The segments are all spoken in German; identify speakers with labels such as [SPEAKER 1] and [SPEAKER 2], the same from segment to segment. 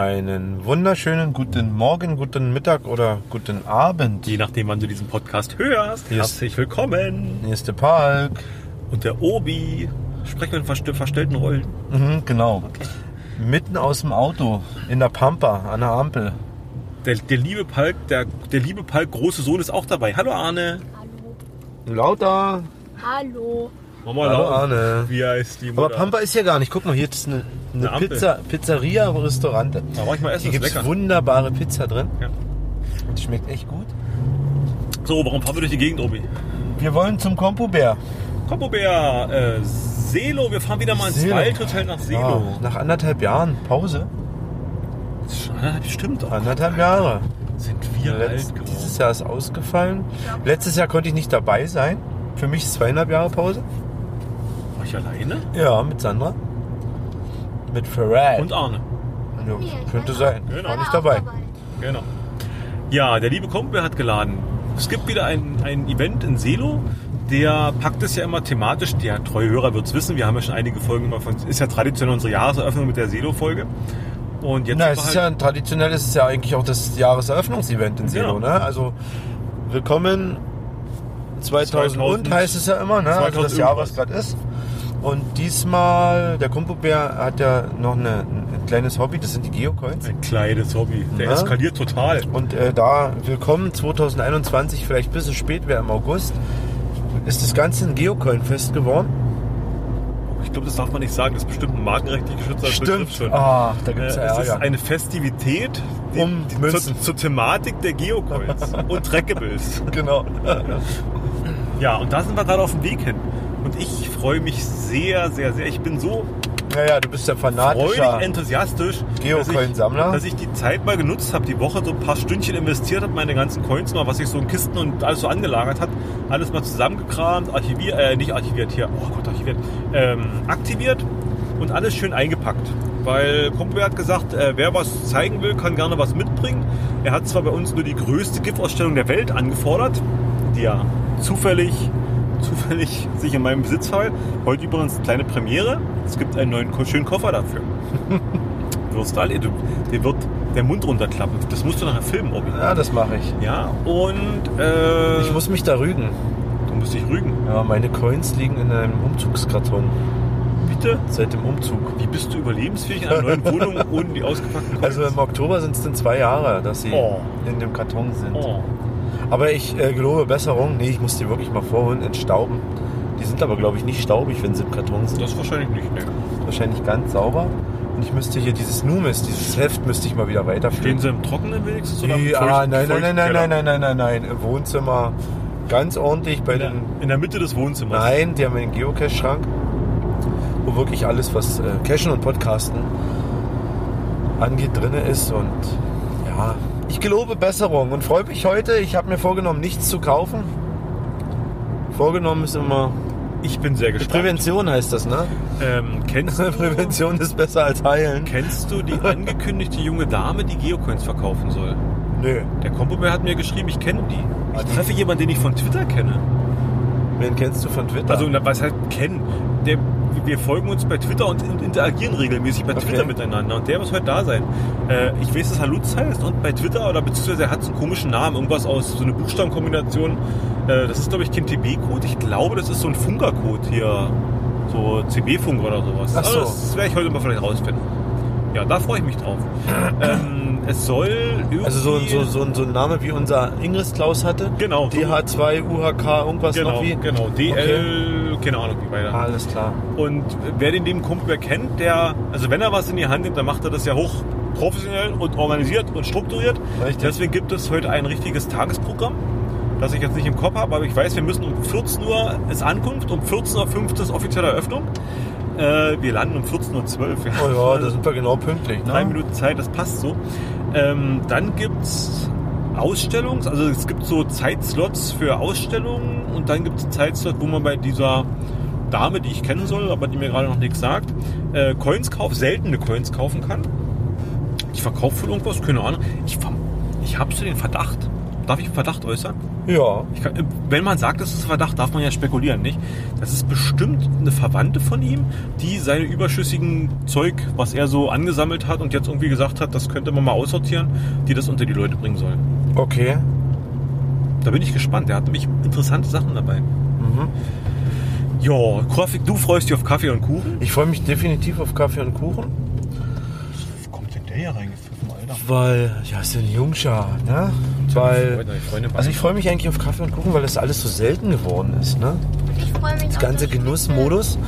[SPEAKER 1] Einen wunderschönen guten Morgen, guten Mittag oder guten Abend.
[SPEAKER 2] Je nachdem, wann du diesen Podcast hörst.
[SPEAKER 1] Hier ist-
[SPEAKER 2] Herzlich willkommen.
[SPEAKER 1] Hier ist der Park.
[SPEAKER 2] Und der Obi. Sprechen wir in verst- verstellten Rollen.
[SPEAKER 1] Mhm, genau. Mitten aus dem Auto, in der Pampa, an der Ampel.
[SPEAKER 2] Der, der liebe Palk, der, der liebe Palk, große Sohn ist auch dabei. Hallo Arne.
[SPEAKER 3] Hallo.
[SPEAKER 1] Lauter.
[SPEAKER 3] Hallo.
[SPEAKER 2] Mama
[SPEAKER 1] Hallo
[SPEAKER 2] Laura.
[SPEAKER 1] Arne.
[SPEAKER 2] Wie heißt die
[SPEAKER 1] Aber
[SPEAKER 2] Mutter?
[SPEAKER 1] Pampa ist hier gar nicht. Guck mal, hier ist eine, eine,
[SPEAKER 2] Eine.
[SPEAKER 1] Pizza, Pizzeria, Restaurante.
[SPEAKER 2] Da war ich mal essen,
[SPEAKER 1] Hier gibt es wunderbare Pizza drin.
[SPEAKER 2] Ja.
[SPEAKER 1] Und die schmeckt echt gut.
[SPEAKER 2] So, warum fahren wir durch die Gegend, Obi?
[SPEAKER 1] Wir wollen zum Kompobär.
[SPEAKER 2] Kompobär, äh, Selo. Wir fahren wieder mal ins
[SPEAKER 1] Selo.
[SPEAKER 2] Waldhotel nach
[SPEAKER 1] Ja,
[SPEAKER 2] Selo.
[SPEAKER 1] nach anderthalb Jahren Pause.
[SPEAKER 2] Das ist schon anderthalb, stimmt auch.
[SPEAKER 1] Anderthalb Jahre.
[SPEAKER 2] Sind wir
[SPEAKER 1] Letzt,
[SPEAKER 2] alt geworden.
[SPEAKER 1] dieses Jahr ist ausgefallen. Letztes Jahr konnte ich nicht dabei sein. Für mich zweieinhalb Jahre Pause.
[SPEAKER 2] Ich alleine?
[SPEAKER 1] Ja, mit Sandra. Mit Ferrari.
[SPEAKER 2] Und Arne.
[SPEAKER 1] Ja, könnte sein.
[SPEAKER 2] Genau.
[SPEAKER 1] War nicht dabei.
[SPEAKER 2] Genau. Ja, der liebe Kumpel hat geladen. Es gibt wieder ein, ein Event in Selo. Der packt es ja immer thematisch. Der treue Hörer wird es wissen. Wir haben ja schon einige Folgen immer von. Ist ja traditionell unsere Jahreseröffnung mit der Selo-Folge. Und jetzt
[SPEAKER 1] Na, es ist ja
[SPEAKER 2] halt,
[SPEAKER 1] traditionell ist es ja eigentlich auch das Jahreseröffnungsevent in Selo,
[SPEAKER 2] Genau.
[SPEAKER 1] ne? Also willkommen 2000,
[SPEAKER 2] 2000
[SPEAKER 1] und heißt es ja immer, ne? Also
[SPEAKER 2] 2000
[SPEAKER 1] das Jahr, was gerade ist. Und diesmal, der Kumpelbär hat ja noch eine, ein kleines Hobby, das sind die Geocoins.
[SPEAKER 2] ein kleines Hobby. Der
[SPEAKER 1] Ja.
[SPEAKER 2] eskaliert total.
[SPEAKER 1] Und äh, da, willkommen 2021, vielleicht ein bisschen spät, wäre im August, ist das Ganze ein Geocoin-Fest geworden.
[SPEAKER 2] Ich glaube, das darf man nicht sagen. Das ist bestimmt ein markenrechtlich geschützter Begriff schon.
[SPEAKER 1] Ah, da
[SPEAKER 2] Äh,
[SPEAKER 1] gibt es
[SPEAKER 2] ist eine Festivität die,
[SPEAKER 1] Um
[SPEAKER 2] die
[SPEAKER 1] Münzen.
[SPEAKER 2] zur, zur Thematik der Geocoins und Trackables.
[SPEAKER 1] genau.
[SPEAKER 2] Ja, und da sind wir gerade auf dem Weg hin. Und ich freue mich sehr, sehr, sehr. Ich bin so
[SPEAKER 1] Naja, du bist ja
[SPEAKER 2] freudig
[SPEAKER 1] fanatischer.
[SPEAKER 2] enthusiastisch,
[SPEAKER 1] Geocoin-Sammler.
[SPEAKER 2] dass, ich, dass ich die Zeit mal genutzt habe, die Woche so ein paar Stündchen investiert habe, meine ganzen Coins mal, was sich so in Kisten und alles so angelagert hat, alles mal zusammengekramt, archiviert, äh, nicht archiviert hier, oh Gott, archiviert, ähm, aktiviert und alles schön eingepackt. Weil Kumpel hat gesagt, äh, wer was zeigen will, kann gerne was mitbringen. Er hat zwar bei uns nur die größte GIF-Ausstellung der Welt angefordert, die ja zufällig, zufällig sich in meinem Besitz fällt. Heute übrigens eine kleine Premiere. Es gibt einen neuen schönen Koffer dafür. du, dir wird der Mund runterklappen. Das musst du nachher filmen, Obi.
[SPEAKER 1] Ja, das mache ich.
[SPEAKER 2] Ja, und äh,
[SPEAKER 1] Ich muss mich da rügen.
[SPEAKER 2] du musst dich rügen.
[SPEAKER 1] Ja, meine Coins liegen in einem Umzugskarton.
[SPEAKER 2] Bitte?
[SPEAKER 1] Seit dem Umzug.
[SPEAKER 2] Wie bist du überlebensfähig in einer neuen Wohnung ohne die ausgepackten Coins?
[SPEAKER 1] Also im Oktober sind es dann zwei Jahre, dass sie
[SPEAKER 2] Oh.
[SPEAKER 1] in dem Karton sind.
[SPEAKER 2] oh.
[SPEAKER 1] Aber ich äh, gelobe Besserung. Nee, ich muss die wirklich mal vorholen, entstauben. Die sind aber, glaube ich, nicht staubig, wenn sie im Karton sind.
[SPEAKER 2] Das wahrscheinlich nicht, ne?
[SPEAKER 1] Wahrscheinlich ganz sauber. Und ich müsste hier dieses Numis, dieses Heft, müsste ich mal wieder
[SPEAKER 2] Stehen
[SPEAKER 1] weiterführen.
[SPEAKER 2] sie im Trockenen wenigstens oder im
[SPEAKER 1] ah,
[SPEAKER 2] feuchten-
[SPEAKER 1] nein, nein, nein, nein, nein, nein, nein, nein, nein. Im Wohnzimmer ganz ordentlich bei
[SPEAKER 2] In der,
[SPEAKER 1] den
[SPEAKER 2] in der Mitte des Wohnzimmers.
[SPEAKER 1] Nein, die haben einen Geocache-Schrank, wo wirklich alles, was äh, Cachen und Podcasten angeht, drin ist. Und ja, ich gelobe Besserung und freue mich heute. Ich habe mir vorgenommen, nichts zu kaufen. Vorgenommen ist immer.
[SPEAKER 2] Ich bin sehr gespannt.
[SPEAKER 1] Prävention heißt das, ne?
[SPEAKER 2] Ähm, kennst, du,
[SPEAKER 1] Prävention ist besser als heilen.
[SPEAKER 2] kennst du die angekündigte junge Dame, die Geocoins verkaufen soll?
[SPEAKER 1] Nö.
[SPEAKER 2] Der Kompobär hat mir geschrieben, ich kenne die. Ich
[SPEAKER 1] die-
[SPEAKER 2] treffe jemanden, den ich von Twitter kenne.
[SPEAKER 1] Wen kennst du von Twitter?
[SPEAKER 2] Also, was heißt kennen? Der, wir folgen uns bei Twitter und, interagieren regelmäßig bei
[SPEAKER 1] Okay.
[SPEAKER 2] Twitter miteinander. Und der muss heute da sein. Äh, ich weiß, dass er Lutz heißt und bei Twitter, oder beziehungsweise er hat so einen komischen Namen, irgendwas aus, so eine Buchstabenkombination. Äh, das ist, glaube ich, kein TB-Code. Ich glaube, das ist so ein Funker-Code hier. So CB-Funk oder sowas.
[SPEAKER 1] So.
[SPEAKER 2] Aber das werde ich heute mal vielleicht rausfinden. Ja, da freue ich mich drauf. ähm, es soll irgendwie...
[SPEAKER 1] Also so, so, so, so ein Name wie unser Ingris Klaus hatte.
[SPEAKER 2] Genau.
[SPEAKER 1] DH2, UHK, irgendwas
[SPEAKER 2] Genau,
[SPEAKER 1] noch wie.
[SPEAKER 2] genau. DL, keine Ahnung, wie weiter.
[SPEAKER 1] Alles klar.
[SPEAKER 2] Und wer den lieben Kumpel kennt, der, also wenn er was in die Hand nimmt, dann macht er das ja hoch professionell und organisiert und strukturiert.
[SPEAKER 1] Richtig.
[SPEAKER 2] Deswegen gibt es heute ein richtiges Tagesprogramm, das ich jetzt nicht im Kopf habe, aber ich weiß, wir müssen um 14 Uhr ist Ankunft, um 14.05 Uhr ist offizielle Eröffnung. Äh, wir landen um 14.12 Uhr.
[SPEAKER 1] Oh ja, da sind wir genau pünktlich. Ne?
[SPEAKER 2] Drei Minuten Zeit, das passt so. Ähm, dann gibt's Ausstellungs, also es gibt so Zeitslots für Ausstellungen und dann gibt es Zeitslot, wo man bei dieser Dame, die ich kennen soll, aber die mir gerade noch nichts sagt, äh, Coins kauft, seltene Coins kaufen kann. Ich verkaufe wohl irgendwas, keine Ahnung. Ich, ich habe so den Verdacht, darf ich einen Verdacht äußern?
[SPEAKER 1] Ja.
[SPEAKER 2] Kann, wenn man sagt, es ist Verdacht, darf man ja spekulieren, nicht? Das ist bestimmt eine Verwandte von ihm, die seine überschüssigen Zeug, was er so angesammelt hat und jetzt irgendwie gesagt hat, das könnte man mal aussortieren, die das unter die Leute bringen sollen.
[SPEAKER 1] Okay.
[SPEAKER 2] Da bin ich gespannt. Der hat nämlich interessante Sachen dabei.
[SPEAKER 1] Mhm.
[SPEAKER 2] Ja, Kaffee, du freust dich auf Kaffee und Kuchen?
[SPEAKER 1] Ich freue mich definitiv auf Kaffee und Kuchen,
[SPEAKER 2] Wo kommt denn der hier reingepfiffen, Alter?
[SPEAKER 1] weil, ja, ist ein Jungschar, ne? Weil, also ich freue mich eigentlich auf Kaffee und Kuchen, weil das alles so selten geworden ist, ne?
[SPEAKER 3] Ich freue mich
[SPEAKER 1] Das ganze Genussmodus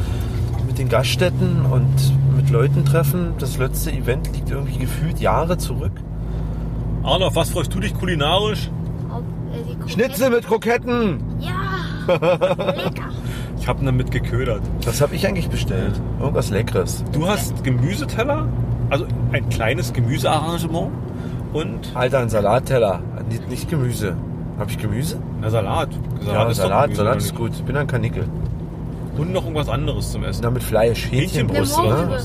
[SPEAKER 1] mit den Gaststätten und mit Leuten treffen. Das letzte Event liegt irgendwie gefühlt Jahre zurück.
[SPEAKER 2] Arno, auf was freust du dich kulinarisch?
[SPEAKER 3] äh,
[SPEAKER 1] Schnitzel mit Kroketten!
[SPEAKER 3] Ja, lecker.
[SPEAKER 2] Ich habe damit geködert.
[SPEAKER 1] Das habe ich eigentlich bestellt. Irgendwas Leckeres.
[SPEAKER 2] Du hast Gemüseteller, also ein kleines Gemüsearrangement und
[SPEAKER 1] Alter, ein Salatteller. Nicht, nicht Gemüse. Habe ich Gemüse?
[SPEAKER 2] na, Salat.
[SPEAKER 1] ja,
[SPEAKER 2] ist
[SPEAKER 1] Salat,
[SPEAKER 2] Gemüse,
[SPEAKER 1] Salat
[SPEAKER 2] oder
[SPEAKER 1] ist gut. Ich bin ein Kanickel.
[SPEAKER 2] Und noch irgendwas anderes zum Essen.
[SPEAKER 1] Na, mit Fleisch. Hähnchenbrust,
[SPEAKER 3] Eine
[SPEAKER 1] ne?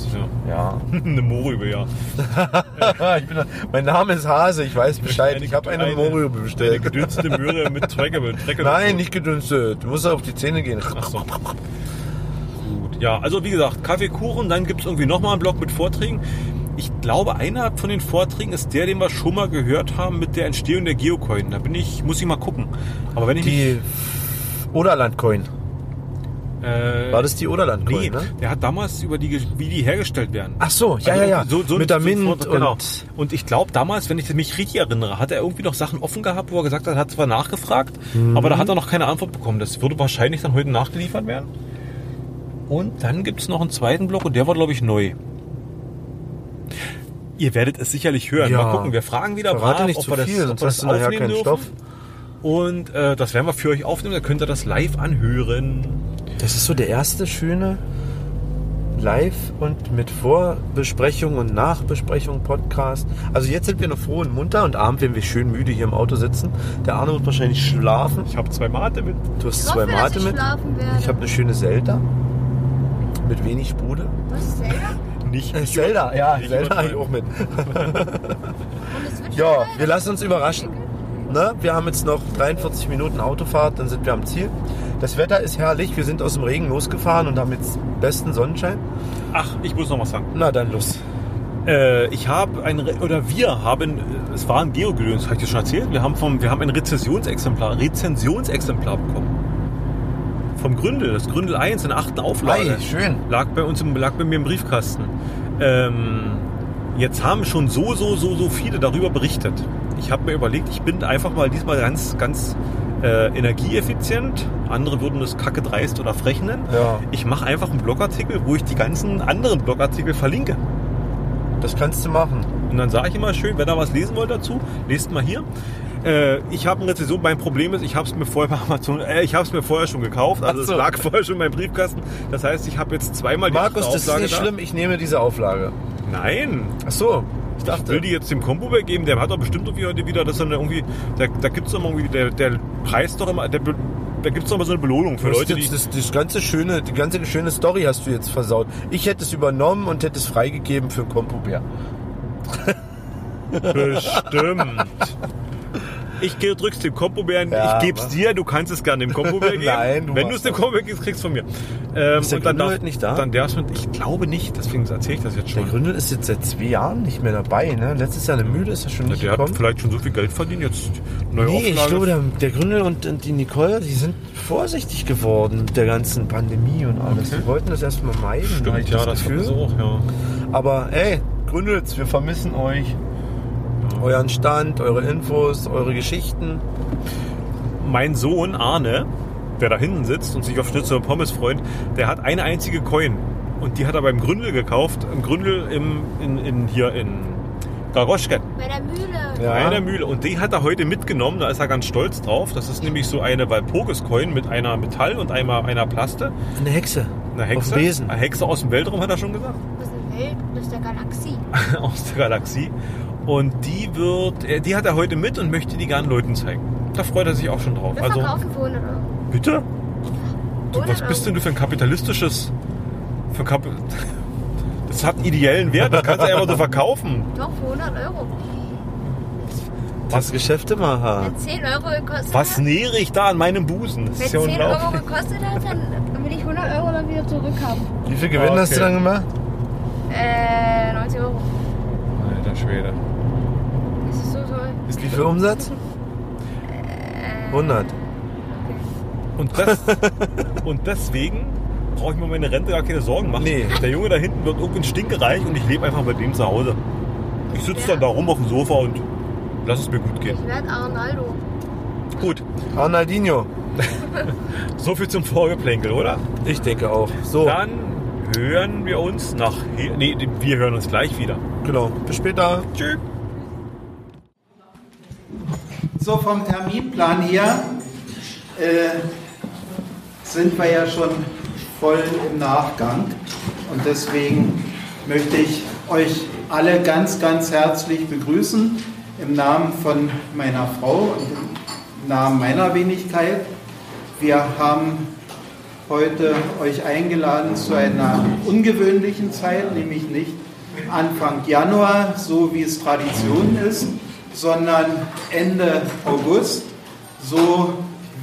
[SPEAKER 2] Ja.
[SPEAKER 1] Ja.
[SPEAKER 2] Eine Morübe, ja.
[SPEAKER 1] bin, mein Name ist Hase, ich weiß Bescheid.
[SPEAKER 2] Eine-
[SPEAKER 1] Ich habe eine,
[SPEAKER 2] eine-
[SPEAKER 1] Morübe
[SPEAKER 2] Eine
[SPEAKER 1] bestellt.
[SPEAKER 2] gedünste Möhre mit Trecke. Mit Trecke
[SPEAKER 1] Nein, nicht gedünstet. Du musst auf die Zähne gehen.
[SPEAKER 2] Ach so. Gut. Ja, also wie gesagt, Kaffeekuchen, dann gibt es irgendwie nochmal einen Block mit Vorträgen. Ich glaube, einer von den Vorträgen ist der, den wir schon mal gehört haben mit der Entstehung der Geocoin. Da bin ich, muss ich mal gucken. Aber wenn ich
[SPEAKER 1] Die Oderland-Coin.
[SPEAKER 2] äh,
[SPEAKER 1] War das die Oderland-Coin,
[SPEAKER 2] Nee,
[SPEAKER 1] ne?
[SPEAKER 2] der hat damals über die, wie die hergestellt werden.
[SPEAKER 1] Ach so, ja,
[SPEAKER 2] Also
[SPEAKER 1] ja, ja.
[SPEAKER 2] so- so-
[SPEAKER 1] mit der
[SPEAKER 2] so
[SPEAKER 1] Mint
[SPEAKER 2] Vortrag, genau.
[SPEAKER 1] und...
[SPEAKER 2] Und ich glaube damals, wenn ich mich richtig erinnere, hat er irgendwie noch Sachen offen gehabt, wo er gesagt hat, er hat zwar nachgefragt,
[SPEAKER 1] Mhm.
[SPEAKER 2] aber da hat er noch keine Antwort bekommen. Das würde wahrscheinlich dann heute nachgeliefert werden. Und dann gibt es noch einen zweiten Block und der war, glaube ich, neu. Ihr werdet es sicherlich hören.
[SPEAKER 1] Ja.
[SPEAKER 2] Mal gucken, wir fragen wieder
[SPEAKER 1] Verrate
[SPEAKER 2] brav,
[SPEAKER 1] nicht
[SPEAKER 2] ob
[SPEAKER 1] zu
[SPEAKER 2] wir das,
[SPEAKER 1] viel,
[SPEAKER 2] ob
[SPEAKER 1] sonst
[SPEAKER 2] wir
[SPEAKER 1] hast
[SPEAKER 2] das
[SPEAKER 1] du nachher
[SPEAKER 2] aufnehmen
[SPEAKER 1] keinen
[SPEAKER 2] dürfen.
[SPEAKER 1] Stoff.
[SPEAKER 2] Und äh, das werden wir für euch aufnehmen, dann könnt ihr das live anhören.
[SPEAKER 1] Das ist so der erste schöne Live- und mit Vorbesprechung und Nachbesprechung Podcast. Also jetzt sind wir noch froh und munter und abend, wenn wir schön müde hier im Auto sitzen. Der Arne wird wahrscheinlich schlafen.
[SPEAKER 2] Ich habe zwei Mate mit.
[SPEAKER 1] Du hast
[SPEAKER 3] Ich
[SPEAKER 1] zwei
[SPEAKER 3] hoffe, dass
[SPEAKER 1] Mate
[SPEAKER 3] ich
[SPEAKER 1] mit.
[SPEAKER 3] schlafen werde.
[SPEAKER 1] Ich habe eine schöne Zelda. Mit wenig Sprudel.
[SPEAKER 3] Was ist Zelda?
[SPEAKER 2] Nicht
[SPEAKER 1] Äh, Zelda, ja,
[SPEAKER 2] Nicht
[SPEAKER 1] Zelda habe ich auch mit. Ja, wir lassen uns überraschen. Ne? Wir haben jetzt noch 43 Minuten Autofahrt, dann sind wir am Ziel. Das Wetter ist herrlich. Wir sind aus dem Regen losgefahren und haben jetzt besten Sonnenschein.
[SPEAKER 2] Ach, ich muss noch was sagen.
[SPEAKER 1] Na dann los.
[SPEAKER 2] Äh, ich habe ein, Re- oder wir haben, es war ein Geogedöns, habe ich dir schon erzählt? Wir haben, vom, wir haben ein Rezensionsexemplar, Rezensionsexemplar bekommen. Vom Gründel, das Gründel 1 in der achten Auflage.
[SPEAKER 1] Ei, schön.
[SPEAKER 2] Lag bei uns, im, lag bei mir im Briefkasten. Ähm, jetzt haben schon so, so, so, so viele darüber berichtet. Ich habe mir überlegt, ich bin einfach mal diesmal ganz, ganz äh, energieeffizient. Andere würden das kacke dreist oder frech nennen.
[SPEAKER 1] Ja.
[SPEAKER 2] Ich mache einfach einen Blogartikel, wo ich die ganzen anderen Blogartikel verlinke.
[SPEAKER 1] Das kannst du machen.
[SPEAKER 2] Und dann sage ich immer schön, wenn ihr was lesen wollt dazu, lest mal hier. Äh, ich habe eine Rezension. Mein Problem ist, ich habe es mir vorher bei Amazon, äh, ich habe es mir vorher schon gekauft. Also
[SPEAKER 1] so.
[SPEAKER 2] es lag vorher schon in meinem Briefkasten. Das heißt, ich habe jetzt zweimal die
[SPEAKER 1] Markus, das ist nicht
[SPEAKER 2] da.
[SPEAKER 1] schlimm. Ich nehme diese Auflage.
[SPEAKER 2] Nein,
[SPEAKER 1] Ach so. Ich
[SPEAKER 2] ich will
[SPEAKER 1] dachte.
[SPEAKER 2] die jetzt dem Kombo geben. Der hat doch bestimmt irgendwie heute wieder, dass er irgendwie, da, da gibt es doch irgendwie, der, der Preis doch immer, der, da gibt es doch immer so eine Belohnung für Leute, die.
[SPEAKER 1] das, das ganze schöne, die ganze schöne Story hast du jetzt versaut. Ich hätte es übernommen und hätte es freigegeben für Kompobär.
[SPEAKER 2] Bestimmt. Ich drück's dem Kompobären,
[SPEAKER 1] Ja,
[SPEAKER 2] ich geb's dir, du kannst es gerne dem Kompobär geben.
[SPEAKER 1] Nein, du
[SPEAKER 2] Wenn du es dem
[SPEAKER 1] das.
[SPEAKER 2] Kompobär gibst, kriegst du von mir. Ähm,
[SPEAKER 1] Ist der
[SPEAKER 2] und dann darf,
[SPEAKER 1] nicht da?
[SPEAKER 2] Dann darfst du, ich glaube nicht, deswegen erzähle ich das jetzt
[SPEAKER 1] Der
[SPEAKER 2] schon.
[SPEAKER 1] Gründel ist jetzt seit zwei Jahren nicht mehr dabei. Ne? Letztes Jahr eine Mühle ist er schon nicht
[SPEAKER 2] Der hat
[SPEAKER 1] gekommen.
[SPEAKER 2] vielleicht schon so viel Geld verdient, jetzt neue
[SPEAKER 1] Nee, ich
[SPEAKER 2] Auflage.
[SPEAKER 1] glaube, der, der Gründel und, und die Nicole, die sind vorsichtig geworden mit der ganzen Pandemie und alles.
[SPEAKER 2] Okay.
[SPEAKER 1] Die wollten das erstmal meiden,
[SPEAKER 2] Stimmt,
[SPEAKER 1] ich
[SPEAKER 2] ja, das
[SPEAKER 1] Gefühl.
[SPEAKER 2] ist auch, ja.
[SPEAKER 1] Aber ey, Gründels, wir vermissen euch. Euren Stand, eure Infos, eure Geschichten.
[SPEAKER 2] Mein Sohn Arne, der da hinten sitzt und sich auf Schnitzel und Pommes freut, der hat eine einzige Coin. Und die hat er beim Gründel gekauft. Im Gründel im, in, in, hier in Garoschken.
[SPEAKER 3] Bei der Mühle.
[SPEAKER 1] Ja.
[SPEAKER 2] Bei einer Mühle. Und die hat er heute mitgenommen, da ist er ganz stolz drauf. Das ist nämlich so eine Walpurgis-Coin mit einer Metall und einmal einer Plaste.
[SPEAKER 1] Eine Hexe.
[SPEAKER 2] Eine Hexe.
[SPEAKER 1] Auf Besen.
[SPEAKER 2] Eine Hexe aus dem Weltraum, hat er schon gesagt.
[SPEAKER 3] Das ist eine Welt, ist der Galaxie.
[SPEAKER 2] aus der Galaxie. Und die wird, äh, die hat er heute mit und möchte die gerne Leuten zeigen. Da freut er sich auch schon drauf.
[SPEAKER 3] Wir
[SPEAKER 2] Also,
[SPEAKER 3] verkaufen für 100 Euro.
[SPEAKER 2] bitte? Du,
[SPEAKER 3] 100
[SPEAKER 2] was bist denn du für ein kapitalistisches. Für Kap das hat einen ideellen Wert, das kannst du einfach so verkaufen.
[SPEAKER 3] Doch, für 100 Euro.
[SPEAKER 1] Das Geschäftemacher.
[SPEAKER 3] Wenn 10 Euro gekostet
[SPEAKER 2] Was nähere ich da an meinem Busen? Das
[SPEAKER 3] wenn
[SPEAKER 2] ist ja
[SPEAKER 3] 10 Euro gekostet hat, dann will ich 100 Euro dann wieder zurückhaben.
[SPEAKER 1] Wie viel Gewinn
[SPEAKER 2] Okay.
[SPEAKER 1] hast du dann gemacht?
[SPEAKER 3] Äh, 90 Euro.
[SPEAKER 2] Alter Schwede.
[SPEAKER 3] Das ist so toll.
[SPEAKER 2] Ist
[SPEAKER 1] Wie viel Umsatz? 100.
[SPEAKER 2] Und, das, und deswegen brauche ich mir um meine Rente gar keine Sorgen machen.
[SPEAKER 1] Nee.
[SPEAKER 2] Der Junge da hinten wird irgendwann stinkereich und ich lebe einfach bei dem zu Hause. Ich sitze dann da rum auf dem Sofa und lass es mir gut gehen.
[SPEAKER 3] Ich werde Arnaldo.
[SPEAKER 2] Gut,
[SPEAKER 1] Arnaldinho.
[SPEAKER 2] so viel zum Vorgeplänkel, oder?
[SPEAKER 1] Ich denke auch. So,
[SPEAKER 2] Dann hören wir uns nachher. Nee, wir hören uns gleich wieder.
[SPEAKER 1] genau. Bis später.
[SPEAKER 2] Tschüss.
[SPEAKER 4] So, vom Terminplan her äh, sind wir ja schon voll im Nachgang und deswegen möchte ich euch alle ganz, ganz herzlich begrüßen im Namen von meiner Frau und im Namen meiner Wenigkeit. Wir haben heute euch eingeladen zu einer ungewöhnlichen Zeit, nämlich nicht Anfang Januar, so wie es Tradition ist, sondern Ende August, so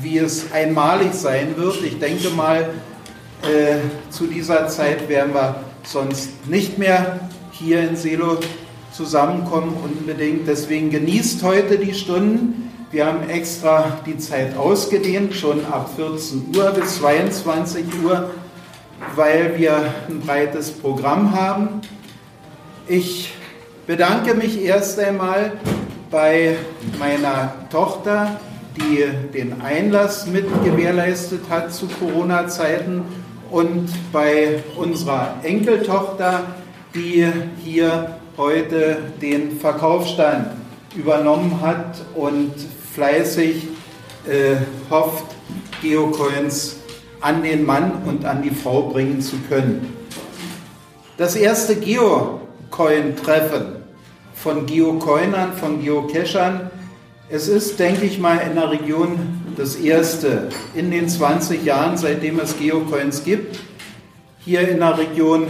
[SPEAKER 4] wie es einmalig sein wird. Ich denke mal, äh, zu dieser Zeit werden wir sonst nicht mehr hier in Selo zusammenkommen unbedingt. Deswegen genießt heute die Stunden. Wir haben extra die Zeit ausgedehnt, schon ab 14 Uhr bis 22 Uhr, weil wir ein breites Programm haben. Ich bedanke mich erst einmal bei meiner Tochter, die den Einlass mit gewährleistet hat zu Corona-Zeiten und bei unserer Enkeltochter, die hier heute den Verkaufsstand übernommen hat und fleißig äh, hofft, Geocoins an den Mann und an die Frau bringen zu können. Das erste Geocoin-Treffen von Geocoinern, von Geocachern, es ist, denke ich mal, in der Region das erste in den 20 Jahren, seitdem es Geocoins gibt. Hier in der Region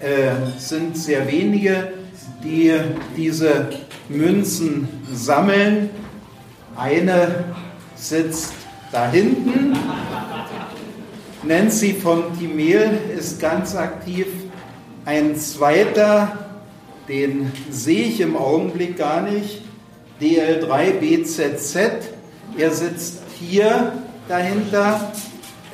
[SPEAKER 4] äh, sind sehr wenige, die diese Münzen sammeln. Eine sitzt da hinten. Nancy vom Timel ist ganz aktiv. Ein zweiter, den sehe ich im Augenblick gar nicht, DL3BZZ. Er sitzt hier dahinter.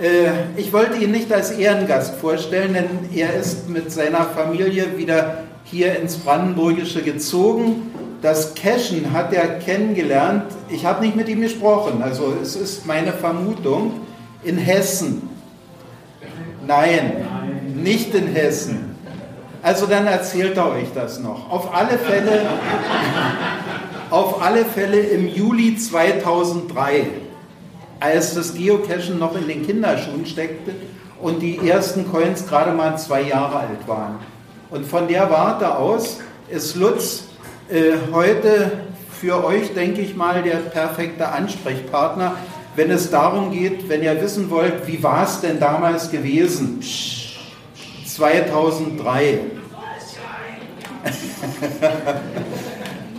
[SPEAKER 4] Äh, Ich wollte ihn nicht als Ehrengast vorstellen, denn er ist mit seiner Familie wieder hier ins Brandenburgische gezogen. Das Cashen hat er kennengelernt. Ich habe nicht mit ihm gesprochen, also es ist meine Vermutung, in Hessen. Nein, nicht in Hessen. Also dann erzählt er euch das noch. Auf alle Fälle, auf alle Fälle im Juli 2003, als das Geocachen noch in den Kinderschuhen steckte und die ersten Coins gerade mal zwei Jahre alt waren. Und von der Warte aus ist Lutz äh, heute für euch, denke ich mal, der perfekte Ansprechpartner, wenn es darum geht, wenn ihr wissen wollt, wie war es denn damals gewesen? 2003.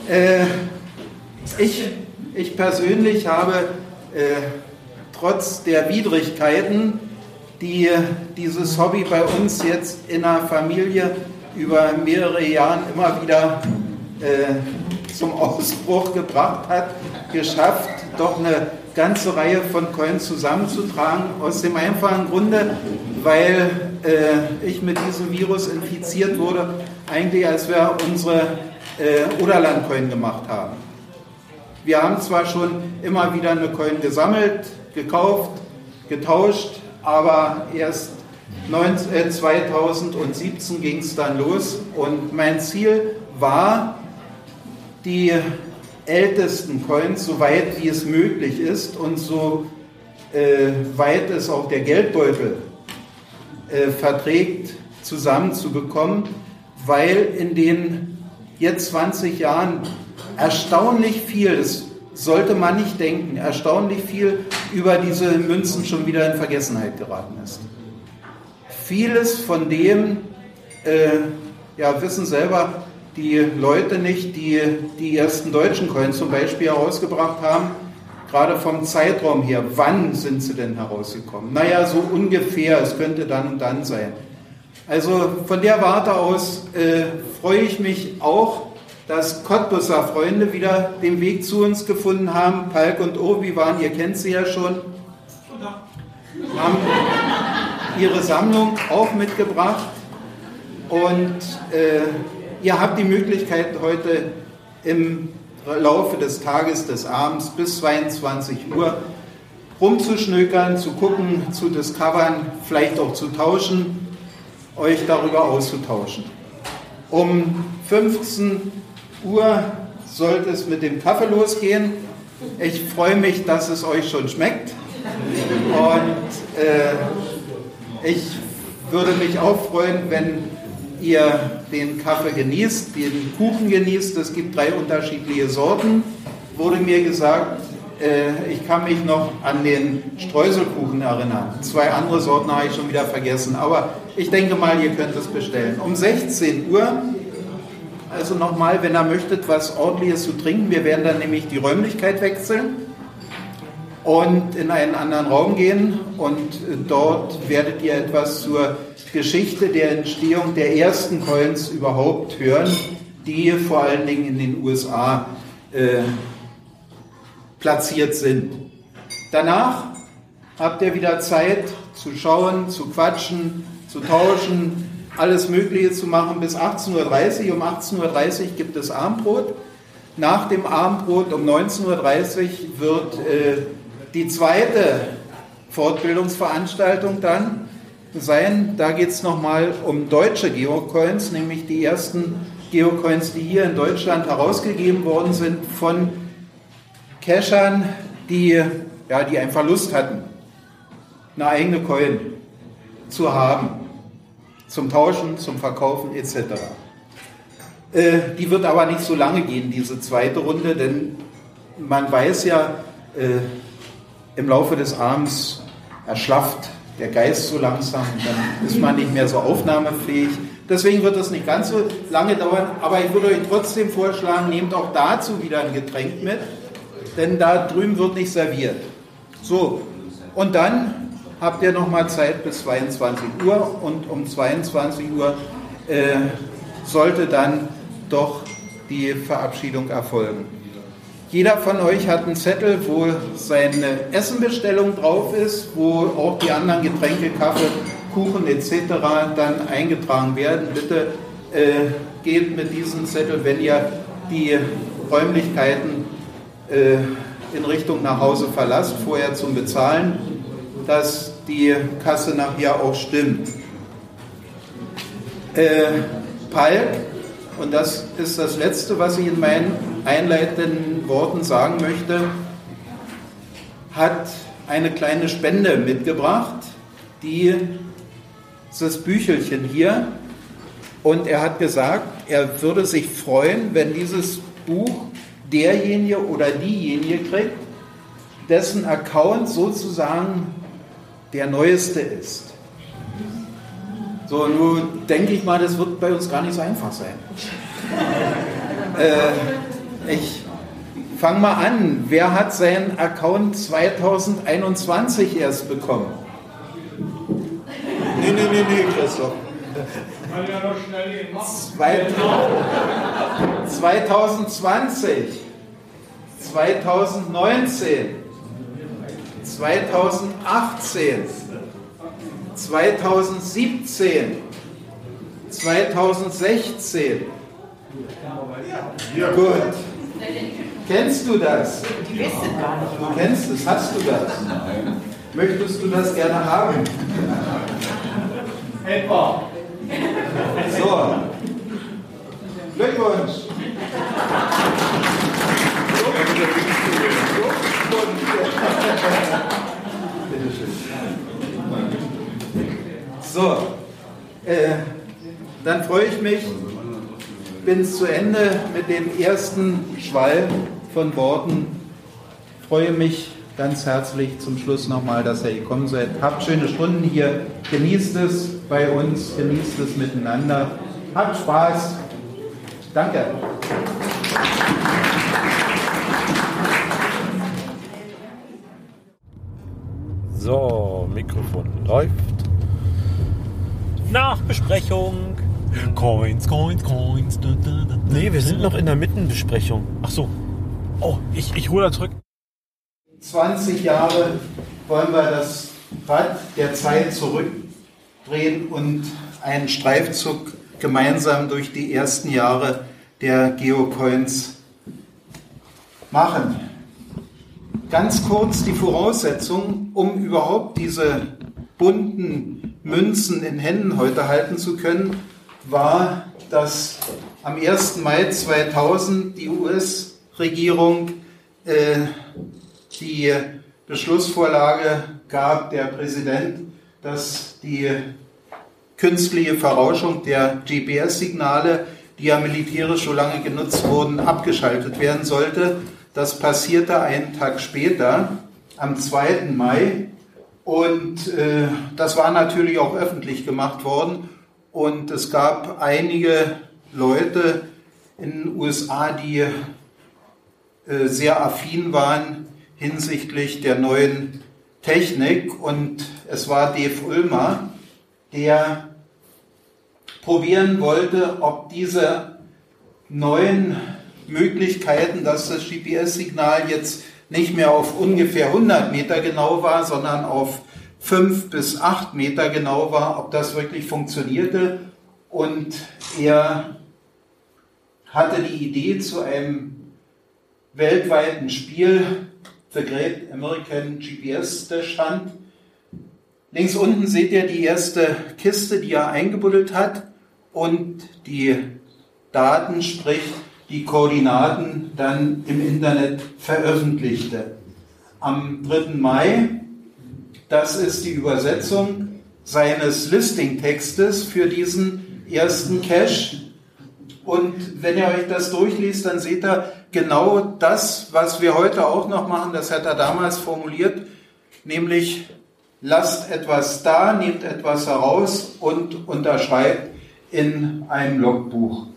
[SPEAKER 4] äh, ich, ich persönlich habe äh, trotz der Widrigkeiten, die dieses Hobby bei uns jetzt in der Familie über mehrere Jahre immer wieder äh, zum Ausbruch gebracht hat, geschafft, doch eine ganze Reihe von Coins zusammenzutragen. Aus dem einfachen Grunde, weil äh, ich mit diesem Virus infiziert wurde, eigentlich als wir unsere äh, Oderland-Coin gemacht haben. Wir haben zwar schon immer wieder eine Coin gesammelt, gekauft, getauscht, aber erst 19, äh, 2017 ging es dann los und mein Ziel war, die ältesten Coins, so weit wie es möglich ist und so äh, weit es auch der Geldbeutel äh, verträgt, zusammenzubekommen, weil in den jetzt 20 Jahren erstaunlich viel, das sollte man nicht denken, erstaunlich viel über diese Münzen schon wieder in Vergessenheit geraten ist. Vieles von dem, äh, ja, wissen selber die Leute nicht, die die ersten deutschen Coins zum Beispiel herausgebracht haben, gerade vom Zeitraum her, wann sind sie denn herausgekommen? Naja, so ungefähr, es könnte dann und dann sein. Also von der Warte aus äh, freue ich mich auch, dass Cottbusser Freunde wieder den Weg zu uns gefunden haben. Palk und Obi waren, ihr kennt sie ja schon, haben ihre Sammlung auch mitgebracht. Und äh, ihr habt die Möglichkeit heute im Laufe des Tages, des Abends bis 22 Uhr rumzuschnökern, zu gucken, zu discovern, vielleicht auch zu tauschen, euch darüber auszutauschen. Um 15 Uhr sollte es mit dem Kaffee losgehen. Ich freue mich, dass es euch schon schmeckt. Und äh, ich würde mich auch freuen, wenn ihr den Kaffee genießt, den Kuchen genießt. Es gibt drei unterschiedliche Sorten, wurde mir gesagt. Äh, ich kann mich noch an den Streuselkuchen erinnern. Zwei andere Sorten habe ich schon wieder vergessen. Aber ich denke mal, ihr könnt es bestellen. Um 16 Uhr, also nochmal, wenn ihr möchtet, was ordentliches zu trinken. Wir werden dann nämlich die Räumlichkeit wechseln und in einen anderen Raum gehen und dort werdet ihr etwas zur Geschichte der Entstehung der ersten Coins überhaupt hören, die vor allen Dingen in den USA äh, platziert sind. Danach habt ihr wieder Zeit zu schauen, zu quatschen, zu tauschen, alles Mögliche zu machen bis 18.30 Uhr. Um 18.30 Uhr gibt es Abendbrot. Nach dem Abendbrot um 19.30 Uhr wird äh, die zweite Fortbildungsveranstaltung dann sein. Da geht es nochmal um deutsche Geocoins, nämlich die ersten Geocoins, die hier in Deutschland herausgegeben worden sind von Cachern, die, ja, die einen Verlust hatten, eine eigene Coin zu haben, zum Tauschen, zum Verkaufen etc. Äh, die wird aber nicht so lange gehen, diese zweite Runde, denn man weiß ja, äh, im Laufe des Abends erschlafft der Geist so langsam, dann ist man nicht mehr so aufnahmefähig. Deswegen wird das nicht ganz so lange dauern, aber ich würde euch trotzdem vorschlagen, nehmt auch dazu wieder ein Getränk mit, denn da drüben wird nicht serviert. So, und dann habt ihr nochmal Zeit bis 22 Uhr und um 22 Uhr äh, sollte dann doch die Verabschiedung erfolgen. Jeder von euch hat einen Zettel, wo seine Essenbestellung drauf ist, wo auch die anderen Getränke, Kaffee, Kuchen etc. dann eingetragen werden. Bitte äh, geht mit diesem Zettel, wenn ihr die Räumlichkeiten äh, in Richtung nach Hause verlasst, vorher zum Bezahlen, dass die Kasse nachher auch stimmt. Äh, Palk, und das ist das Letzte, was ich in meinen einleitenden Worten sagen möchte, hat eine kleine Spende mitgebracht, die das Büchelchen hier. Und er hat gesagt, er würde sich freuen, wenn dieses Buch derjenige oder diejenige kriegt, dessen Account sozusagen der neueste ist. So, nun denke ich mal, das wird bei uns gar nicht so einfach sein. äh, ich fange mal an. Wer hat seinen Account 2021 erst bekommen? Nee, nee, nee, nee, Christoph. 2020, 2019, 2018, 2017, 2016. Ja. Gut. Kennst du das?
[SPEAKER 5] Die wissen gar nicht.
[SPEAKER 4] Du kennst es, hast du das? Nein. Möchtest du das gerne haben? Etwa. So. Glückwunsch. So, äh, dann freue ich mich, bin zu Ende mit dem ersten Schwall von Worten. Freue mich ganz herzlich zum Schluss nochmal, dass ihr gekommen seid. Habt schöne Stunden hier, genießt es bei uns, genießt es miteinander, habt Spaß Danke.
[SPEAKER 1] So, Mikrofon läuft.
[SPEAKER 2] Nachbesprechung. Coins, Coins, Coins. Da, da, da.
[SPEAKER 1] Nee, wir sind noch in der Mittenbesprechung.
[SPEAKER 2] Ach so. Oh, ich, ich hole da zurück.
[SPEAKER 4] 20 Jahre wollen wir das Rad der Zeit zurückdrehen und einen Streifzug gemeinsam durch die ersten Jahre der Geocoins machen. Ganz kurz die Voraussetzung, um überhaupt diese bunten Münzen in Händen heute halten zu können, war, dass am 1. Mai 2000 die US-Regierung äh, die Beschlussvorlage gab, der Präsident, dass die künstliche Verrauschung der GPS-Signale, die ja militärisch so lange genutzt wurden, abgeschaltet werden sollte. Das passierte einen Tag später, am 2. Mai. Und äh, das war natürlich auch öffentlich gemacht worden. Und es gab einige Leute in den USA, die äh, sehr affin waren hinsichtlich der neuen Technik. Und es war Dave Ulmer, der probieren wollte, ob diese neuen Möglichkeiten, dass das GPS-Signal jetzt nicht mehr auf ungefähr 100 Meter genau war, sondern auf 5 bis 8 Meter genau war, ob das wirklich funktionierte. Und er hatte die Idee zu einem weltweiten Spiel, The Great American GPS, der stand. Links unten seht ihr die erste Kiste, die er eingebuddelt hat und die Daten, sprich die Koordinaten, dann im Internet veröffentlichte. Am 3. Mai, das ist die Übersetzung seines Listing-Textes für diesen ersten Cache. Und wenn ihr euch das durchliest, dann seht ihr genau das, was wir heute auch noch machen, das hat er damals formuliert, nämlich lasst etwas da, nehmt etwas heraus und unterschreibt in einem Logbuch.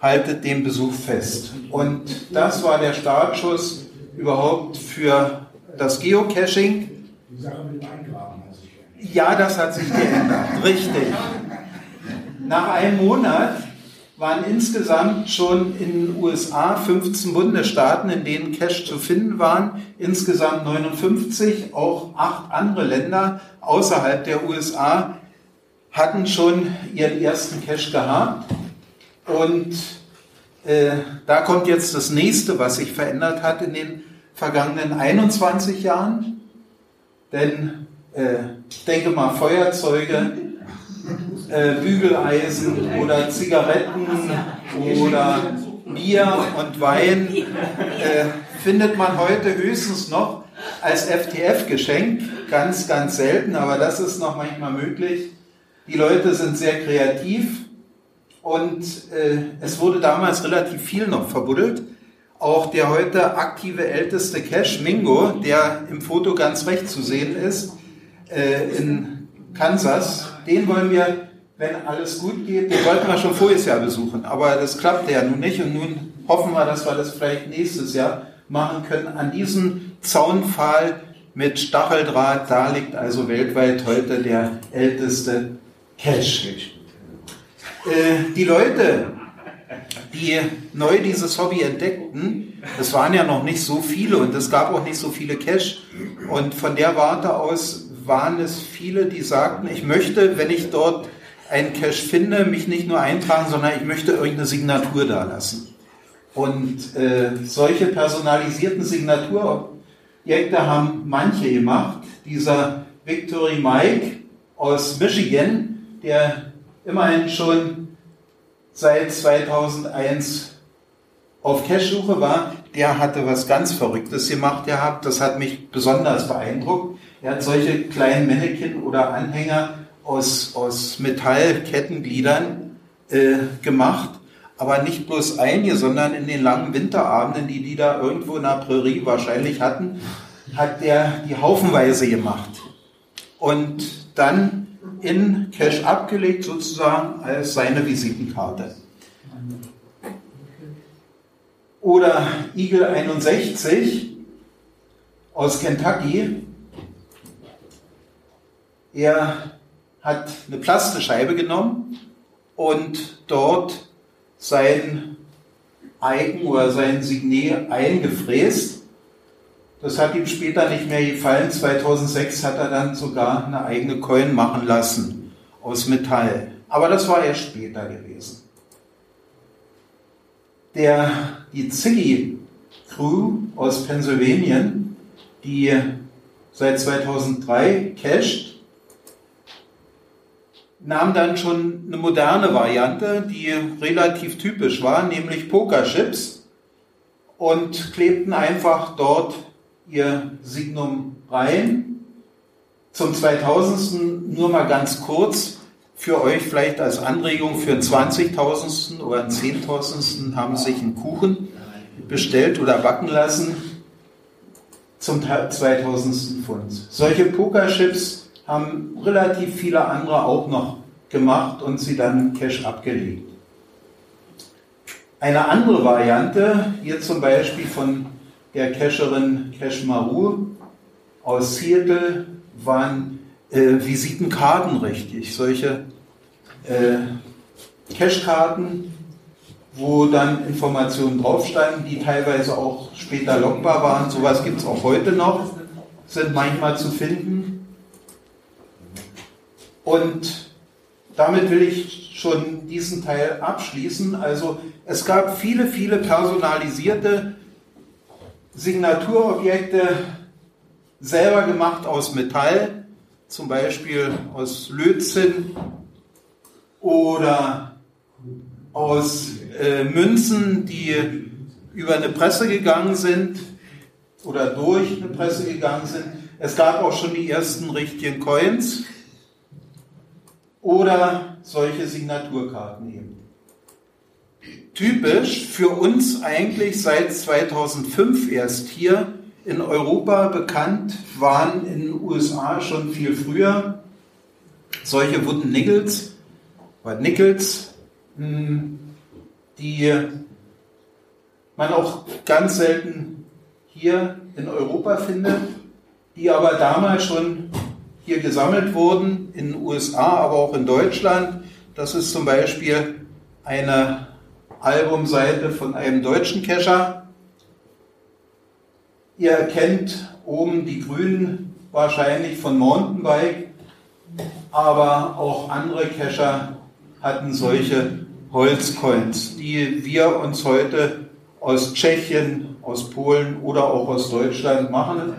[SPEAKER 4] Haltet den Besuch fest. Und das war der Startschuss überhaupt für das Geocaching.
[SPEAKER 5] Die Sache mit dem Eingraben hat sich geändert.
[SPEAKER 4] Ja, das hat sich geändert, richtig. Nach einem Monat waren insgesamt schon in den USA 15 Bundesstaaten, in denen Cash zu finden waren, insgesamt 59, auch acht andere Länder außerhalb der USA hatten schon ihren ersten Cache gehabt. Und äh, da kommt jetzt das nächste, was sich verändert hat in den vergangenen 21 Jahren. Denn äh, ich denke mal, Feuerzeuge, äh, Bügeleisen oder Zigaretten oder Bier und Wein äh, findet man heute höchstens noch als FTF-Geschenk. Ganz, ganz selten, aber das ist noch manchmal möglich. Die Leute sind sehr kreativ und äh, es wurde damals relativ viel noch verbuddelt. Auch der heute aktive älteste Cache, Mingo, der im Foto ganz rechts zu sehen ist, äh, in Kansas, den wollen wir, wenn alles gut geht, den wollten wir schon voriges Jahr besuchen, aber das klappte ja nun nicht und nun hoffen wir, dass wir das vielleicht nächstes Jahr machen können. An diesem Zaunpfahl mit Stacheldraht, da liegt also weltweit heute der älteste Cache. Äh, die Leute, die neu dieses Hobby entdeckten, es waren ja noch nicht so viele und es gab auch nicht so viele Cache. Und von der Warte aus waren es viele, die sagten, ich möchte, wenn ich dort einen Cache finde, mich nicht nur eintragen, sondern ich möchte irgendeine Signatur da lassen. Und äh, solche personalisierten Signaturobjekte haben manche gemacht. Dieser Victory Mike aus Michigan, der immerhin schon seit 2001 auf Cash-Suche war, der hatte was ganz Verrücktes gemacht gehabt. Das hat mich besonders beeindruckt. Er hat solche kleinen Mannequin oder Anhänger aus, aus Metallkettengliedern äh, gemacht. Aber nicht bloß einige, sondern in den langen Winterabenden, die die da irgendwo in der Prärie wahrscheinlich hatten, hat der die haufenweise gemacht. Und dann in Cash abgelegt sozusagen als seine Visitenkarte. Oder Eagle 61 aus Kentucky. Er hat eine Plastescheibe genommen und dort sein Eigen oder sein Signet eingefräst. Das hat ihm später nicht mehr gefallen. 2006 hat er dann sogar eine eigene Coin machen lassen aus Metall. Aber das war erst später gewesen. Der, die Ziggy Crew aus Pennsylvania, die seit 2003 cached, nahm dann schon eine moderne Variante, die relativ typisch war, nämlich Pokerchips und klebten einfach dort ihr Signum rein. Zum 2000. nur mal ganz kurz für euch vielleicht als Anregung für einen 20.000. oder einen 10.000. haben sich einen Kuchen bestellt oder backen lassen zum 2000. Pfund. Solche Pokerchips haben relativ viele andere auch noch gemacht und sie dann Cash abgelegt. Eine andere Variante, hier zum Beispiel von der Cacherin Cash Maru aus Seattle, waren äh, Visitenkarten richtig. Solche äh, Cashkarten, wo dann Informationen drauf standen, die teilweise auch später lockbar waren. Sowas gibt es auch heute noch, sind manchmal zu finden. Und damit will ich schon diesen Teil abschließen. Also es gab viele, viele personalisierte Signaturobjekte, selber gemacht aus Metall, zum Beispiel aus Lötzinn oder aus äh, Münzen, die über eine Presse gegangen sind oder durch eine Presse gegangen sind. Es gab auch schon die ersten richtigen Coins oder solche Signaturkarten eben. Typisch für uns eigentlich seit 2005 erst hier in Europa bekannt, waren in den USA schon viel früher solche Wooden Nickels, Nickels, hm, die man auch ganz selten hier in Europa findet, die aber damals schon hier gesammelt wurden, in den USA, aber auch in Deutschland. Das ist zum Beispiel eine Albumseite von einem deutschen Kescher. Ihr erkennt oben die Grünen wahrscheinlich von Mountainbike, aber auch andere Kescher hatten solche Holzcoins, die wir uns heute aus Tschechien, aus Polen oder auch aus Deutschland machen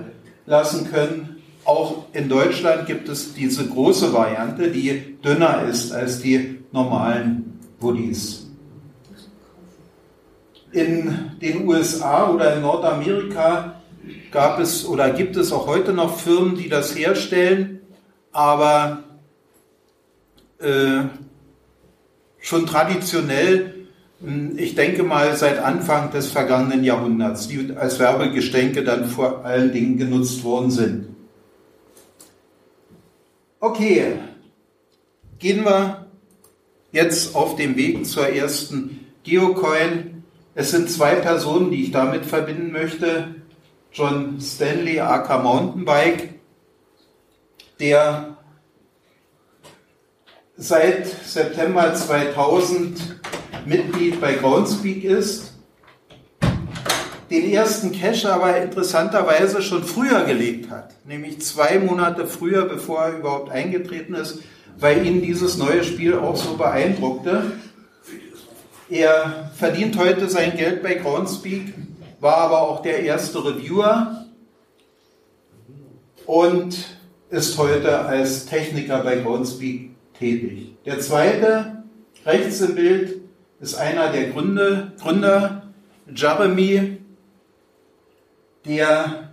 [SPEAKER 4] lassen können. Auch in Deutschland gibt es diese große Variante, die dünner ist als die normalen Woodies. In den USA oder in Nordamerika gab es oder gibt es auch heute noch Firmen, die das herstellen, aber äh, schon traditionell, hm, ich denke mal seit Anfang des vergangenen Jahrhunderts, die als Werbegestänke dann vor allen Dingen genutzt worden sind. Okay, gehen wir jetzt auf dem Weg zur ersten Geocoin. Es sind zwei Personen, die ich damit verbinden möchte. John Stanley, AK Mountainbike, der seit September 2000 Mitglied bei Groundspeak ist den ersten Cache aber interessanterweise schon früher gelegt hat, nämlich zwei Monate früher, bevor er überhaupt eingetreten ist, weil ihn dieses neue Spiel auch so beeindruckte. Er verdient heute sein Geld bei Groundspeak, war aber auch der erste Reviewer und ist heute als Techniker bei Groundspeak tätig. Der zweite, rechts im Bild, ist einer der Gründe, Gründer, Jeremy der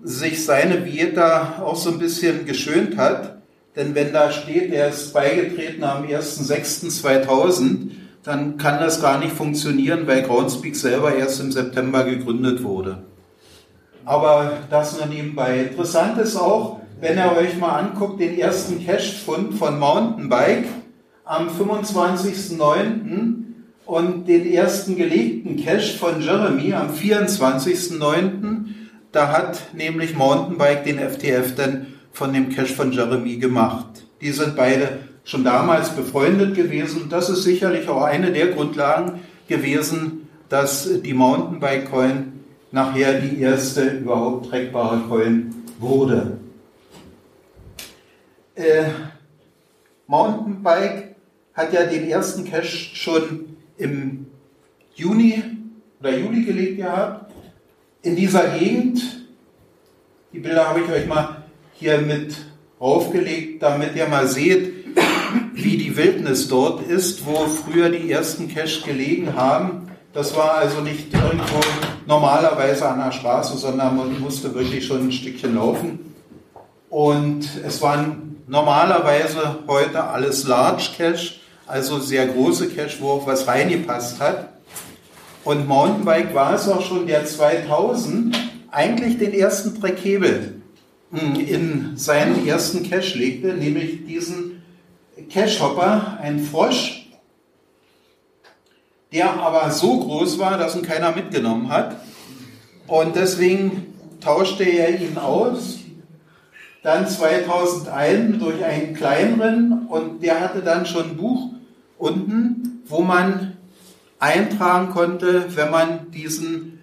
[SPEAKER 4] sich seine Vieta auch so ein bisschen geschönt hat. Denn wenn da steht, er ist beigetreten am 1.6.2000, dann kann das gar nicht funktionieren, weil Groundspeak selber erst im September gegründet wurde. Aber das nur nebenbei. Interessant ist auch, wenn ihr euch mal anguckt, den ersten Cache-Fund von Mountainbike am 25.09. und den ersten gelegten Cache von Jeremy am 24.09. Da hat nämlich Mountainbike den FTF dann von dem Cache von Jeremy gemacht. Die sind beide schon damals befreundet gewesen. Das ist sicherlich auch eine der Grundlagen gewesen, dass die Mountainbike Coin nachher die erste überhaupt trackbare Coin wurde. Äh, Mountainbike hat ja den ersten Cache schon im Juni oder Juli gelegt gehabt. In dieser Gegend, die Bilder habe ich euch mal hier mit aufgelegt, damit ihr mal seht, wie die Wildnis dort ist, wo früher die ersten Cache gelegen haben. Das war also nicht irgendwo normalerweise an der Straße, sondern man musste wirklich schon ein Stückchen laufen. Und es waren normalerweise heute alles Large Cache, also sehr große Cache, wo auch was reingepasst hat. Und Mountainbike war es auch schon, der 2000 eigentlich den ersten hm, in seinen ersten Cache legte, nämlich diesen Cache-Hopper, ein Frosch, der aber so groß war, dass ihn keiner mitgenommen hat. Und deswegen tauschte er ihn aus, dann 2001 durch einen kleineren und der hatte dann schon ein Buch unten, wo man eintragen konnte, wenn man diesen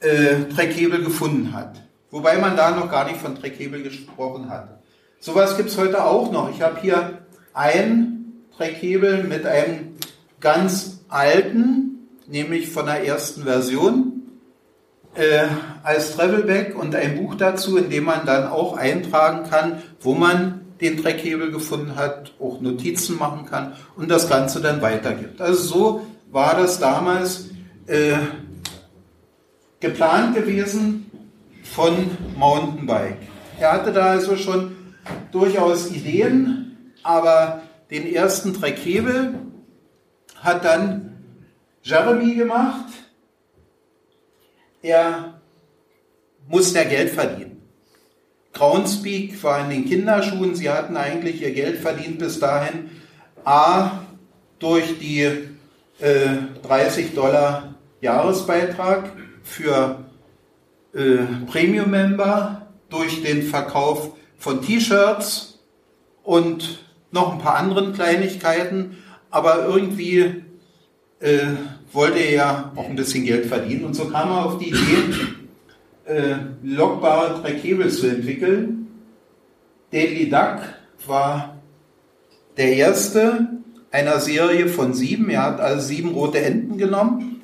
[SPEAKER 4] äh, Treckhebel gefunden hat. Wobei man da noch gar nicht von Treckhebel gesprochen hat. Sowas gibt es heute auch noch. Ich habe hier einen Treckhebel mit einem ganz alten, nämlich von der ersten Version, äh, als Travelback und ein Buch dazu, in dem man dann auch eintragen kann, wo man den Treckhebel gefunden hat, auch Notizen machen kann und das Ganze dann weitergibt. Also so war das damals äh, geplant gewesen von Mountainbike. Er hatte da also schon durchaus Ideen, aber den ersten Treckhebel hat dann Jeremy gemacht. Er musste ja Geld verdienen. Groundspeak war in den Kinderschuhen. Sie hatten eigentlich ihr Geld verdient bis dahin. A, durch die äh, 30 Dollar Jahresbeitrag für äh, Premium-Member, durch den Verkauf von T-Shirts und noch ein paar anderen Kleinigkeiten. Aber irgendwie äh, wollte er ja auch ein bisschen Geld verdienen. Und so kam er auf die Idee, äh, logbare Treckhebel zu entwickeln. Deadly Duck war der erste einer Serie von sieben. Er hat also sieben rote Enten genommen,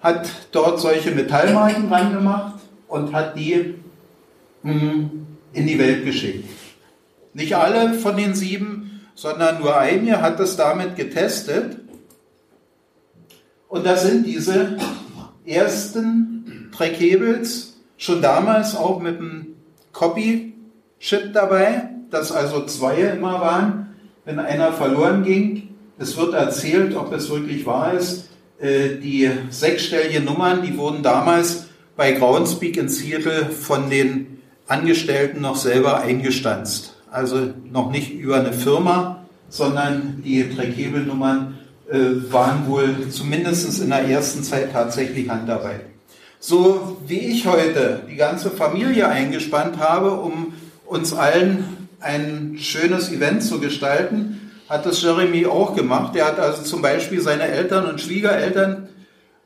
[SPEAKER 4] hat dort solche Metallmarken dran gemacht und hat die hm, in die Welt geschickt. Nicht alle von den sieben, sondern nur einige hat es damit getestet. Und da sind diese ersten Treckhebels schon damals auch mit einem Copy-Chip dabei, dass also zwei immer waren, wenn einer verloren ging. Es wird erzählt, ob es wirklich wahr ist. Äh, die sechsstelligen Nummern, die wurden damals bei Groundspeak in Seattle von den Angestellten noch selber eingestanzt. Also noch nicht über eine Firma, sondern die Treckhebelnummern äh, waren wohl zumindest in der ersten Zeit tatsächlich Handarbeit. So wie ich heute die ganze Familie eingespannt habe, um uns allen ein schönes Event zu gestalten, hat das Jeremy auch gemacht. Er hat also zum Beispiel seine Eltern und Schwiegereltern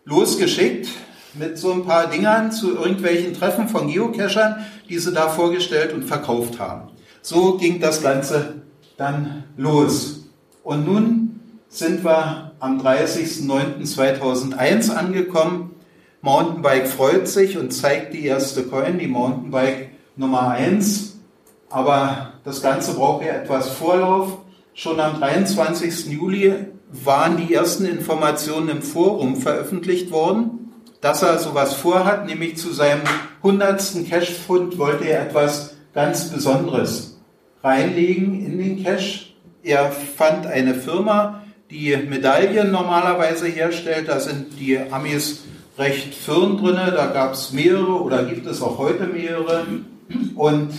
[SPEAKER 4] losgeschickt mit so ein paar Dingern zu irgendwelchen Treffen von Geocachern, die sie da vorgestellt und verkauft haben. So ging das Ganze dann los. Und nun sind wir am 30.09.2001 angekommen Mountainbike freut sich und zeigt die erste Coin, die Mountainbike Nummer 1. Aber das Ganze braucht ja etwas Vorlauf. Schon am 23. Juli waren die ersten Informationen im Forum veröffentlicht worden, dass er sowas vorhat, nämlich zu seinem 100. Cash-Fund wollte er etwas ganz Besonderes reinlegen in den Cash. Er fand eine Firma, die Medaillen normalerweise herstellt. Da sind die Amis recht firm drin. Da gab es mehrere oder gibt es auch heute mehrere. Und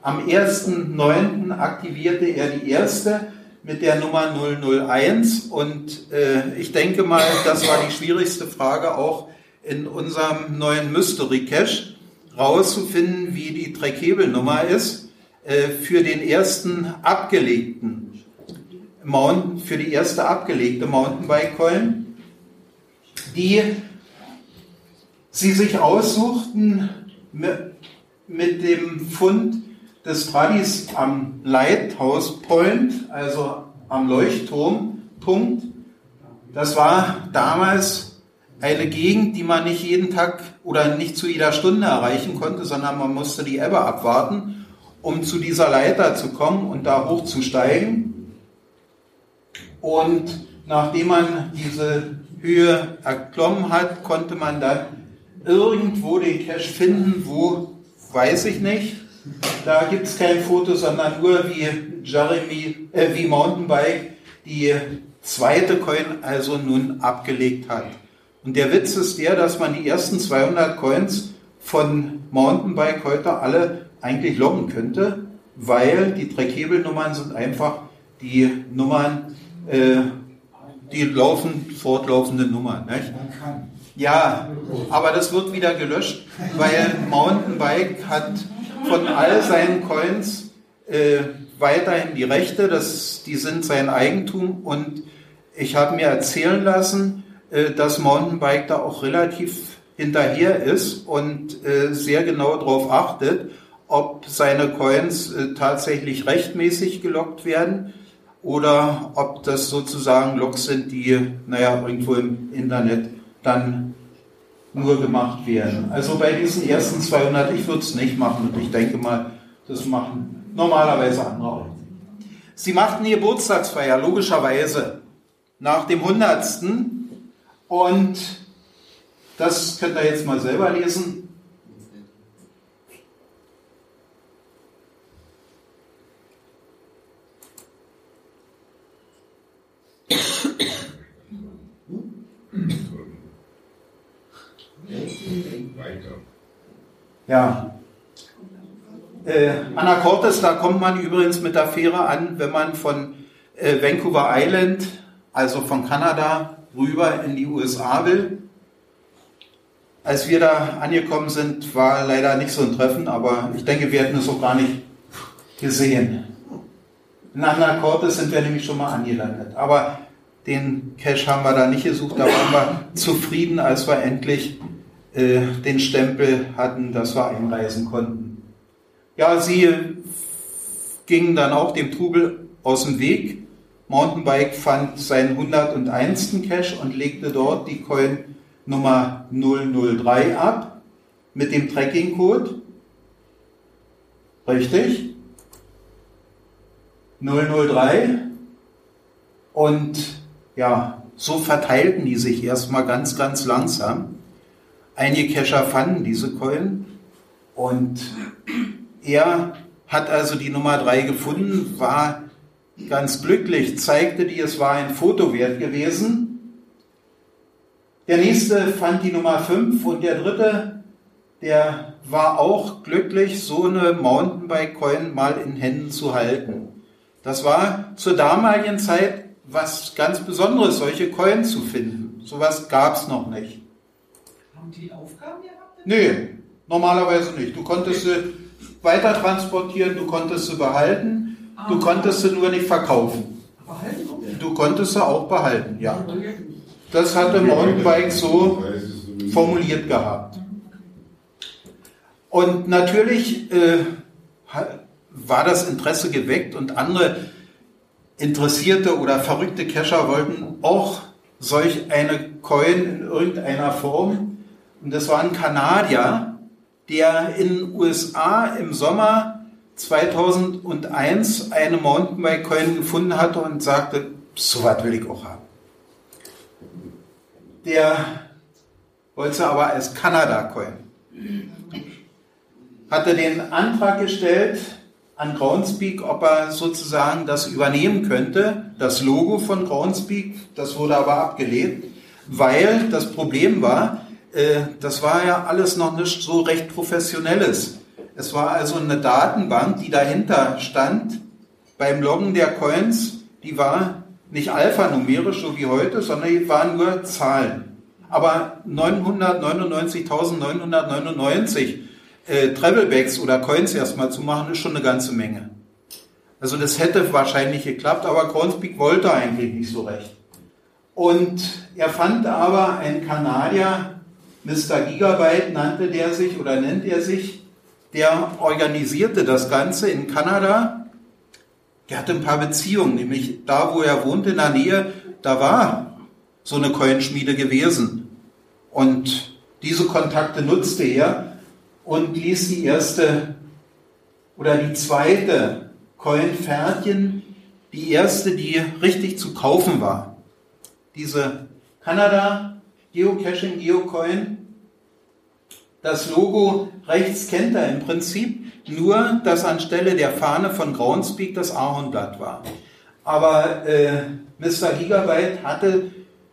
[SPEAKER 4] am 1.9. aktivierte er die erste. mit der Nummer 001 und äh, ich denke mal, das war die schwierigste Frage auch in unserem neuen Mystery Cache, rauszufinden, wie die Treckhebelnummer ist äh, für den ersten abgelegten Mountain, für die erste abgelegte Mountainbike-Coin, die sie sich aussuchten mit, mit dem Fund des Tradis am Lighthouse Point, also am Leuchtturmpunkt. Das war damals eine Gegend, die man nicht jeden Tag oder nicht zu jeder Stunde erreichen konnte, sondern man musste die Ebbe abwarten, um zu dieser Leiter zu kommen und da hochzusteigen. Und nachdem man diese Höhe erklommen hat, konnte man dann irgendwo den Cache finden, wo, weiß ich nicht. Da gibt es kein Foto, sondern nur wie Jeremy, äh, wie Mountainbike die zweite Coin also nun abgelegt hat. Und der Witz ist der, dass man die ersten 200 Coins von Mountainbike heute alle eigentlich loggen könnte, weil die Dreckhebelnummern sind einfach die Nummern, äh, die laufen, fortlaufende Nummern. Nicht? Ja, aber das wird wieder gelöscht, weil Mountainbike hat von all seinen Coins äh, weiterhin die Rechte, das, die sind sein Eigentum und ich habe mir erzählen lassen, dass Mountainbike da auch relativ hinterher ist und äh, sehr genau darauf achtet, ob seine Coins äh, tatsächlich rechtmäßig gelockt werden oder ob das sozusagen Logs sind, die, naja, irgendwo im Internet dann nur gemacht werden. Also bei diesen ersten 200, ich würde es nicht machen und ich denke mal, das machen normalerweise andere auch. Sie machten die Geburtstagsfeier, logischerweise, nach dem 100. Und das könnt ihr jetzt mal selber lesen. Ja. Äh, Anacortes, da kommt man übrigens mit der Fähre an, wenn man von äh, Vancouver Island, also von Kanada, rüber in die USA will. Als wir da angekommen sind, war leider nicht so ein Treffen, aber ich denke, wir hätten es auch gar nicht gesehen. In Anacortes sind wir nämlich schon mal angelandet. Aber den Cache haben wir da nicht gesucht, da waren wir zufrieden, als wir endlich äh, den Stempel hatten, dass wir einreisen konnten. Ja, sie gingen dann auch dem Trubel aus dem Weg. Mountainbike fand seinen 101. Cache und legte dort die Coin Nummer 003 ab mit dem Tracking-Code. Richtig? 003. Und ja, so verteilten die sich erstmal ganz, ganz langsam. Einige Cacher fanden diese Coin und er hat also die Nummer 3 gefunden, war ganz glücklich, zeigte die, es war ein Foto wert gewesen. Der nächste fand die Nummer 5 und der dritte, der war auch glücklich, so eine Mountainbike-Coin mal in Händen zu halten. Das war zur damaligen Zeit was ganz Besonderes, solche Coins zu finden. Sowas gab es noch nicht.
[SPEAKER 6] Haben die Aufgaben gehabt?
[SPEAKER 4] Nö, normalerweise nicht. Du konntest sie weiter transportieren, du konntest sie behalten, du konntest sie nur nicht verkaufen. Du konntest sie auch behalten, ja. Das hatte Mountainbike so formuliert gehabt. Und natürlich äh, war das Interesse geweckt und andere interessierte oder verrückte Cacher wollten auch solch eine Coin in irgendeiner Form. Und das war ein Kanadier, der in den USA im Sommer 2001 eine Mountainbike-Coin gefunden hatte und sagte, so was will ich auch haben. Der wollte aber als Kanada-Coin. Hatte den Antrag gestellt an Groundspeak, ob er sozusagen das übernehmen könnte, das Logo von Groundspeak. Das wurde aber abgelehnt, weil das Problem war, äh, das war ja alles noch nicht so recht professionelles. Es war also eine Datenbank, die dahinter stand beim Loggen der Coins, die war nicht alphanumerisch, so wie heute, sondern die waren nur Zahlen. Aber 999.999 äh, Travelbacks oder Coins erstmal zu machen, ist schon eine ganze Menge. Also das hätte wahrscheinlich geklappt, aber Groundspeak wollte eigentlich nicht so recht. Und er fand aber einen Kanadier, Mr. Gigabyte nannte der sich oder nennt er sich, der organisierte das Ganze in Kanada. Der hatte ein paar Beziehungen, nämlich da, wo er wohnte in der Nähe, da war so eine Coinschmiede gewesen. Und diese Kontakte nutzte er und ließ die erste oder die zweite Coin fertigen, die erste, die richtig zu kaufen war. Diese Kanada Geocaching Geocoin. Das Logo rechts kennt er im Prinzip nur, dass anstelle der Fahne von Groundspeak das Ahornblatt war. Aber äh, Mr. Gigabyte hatte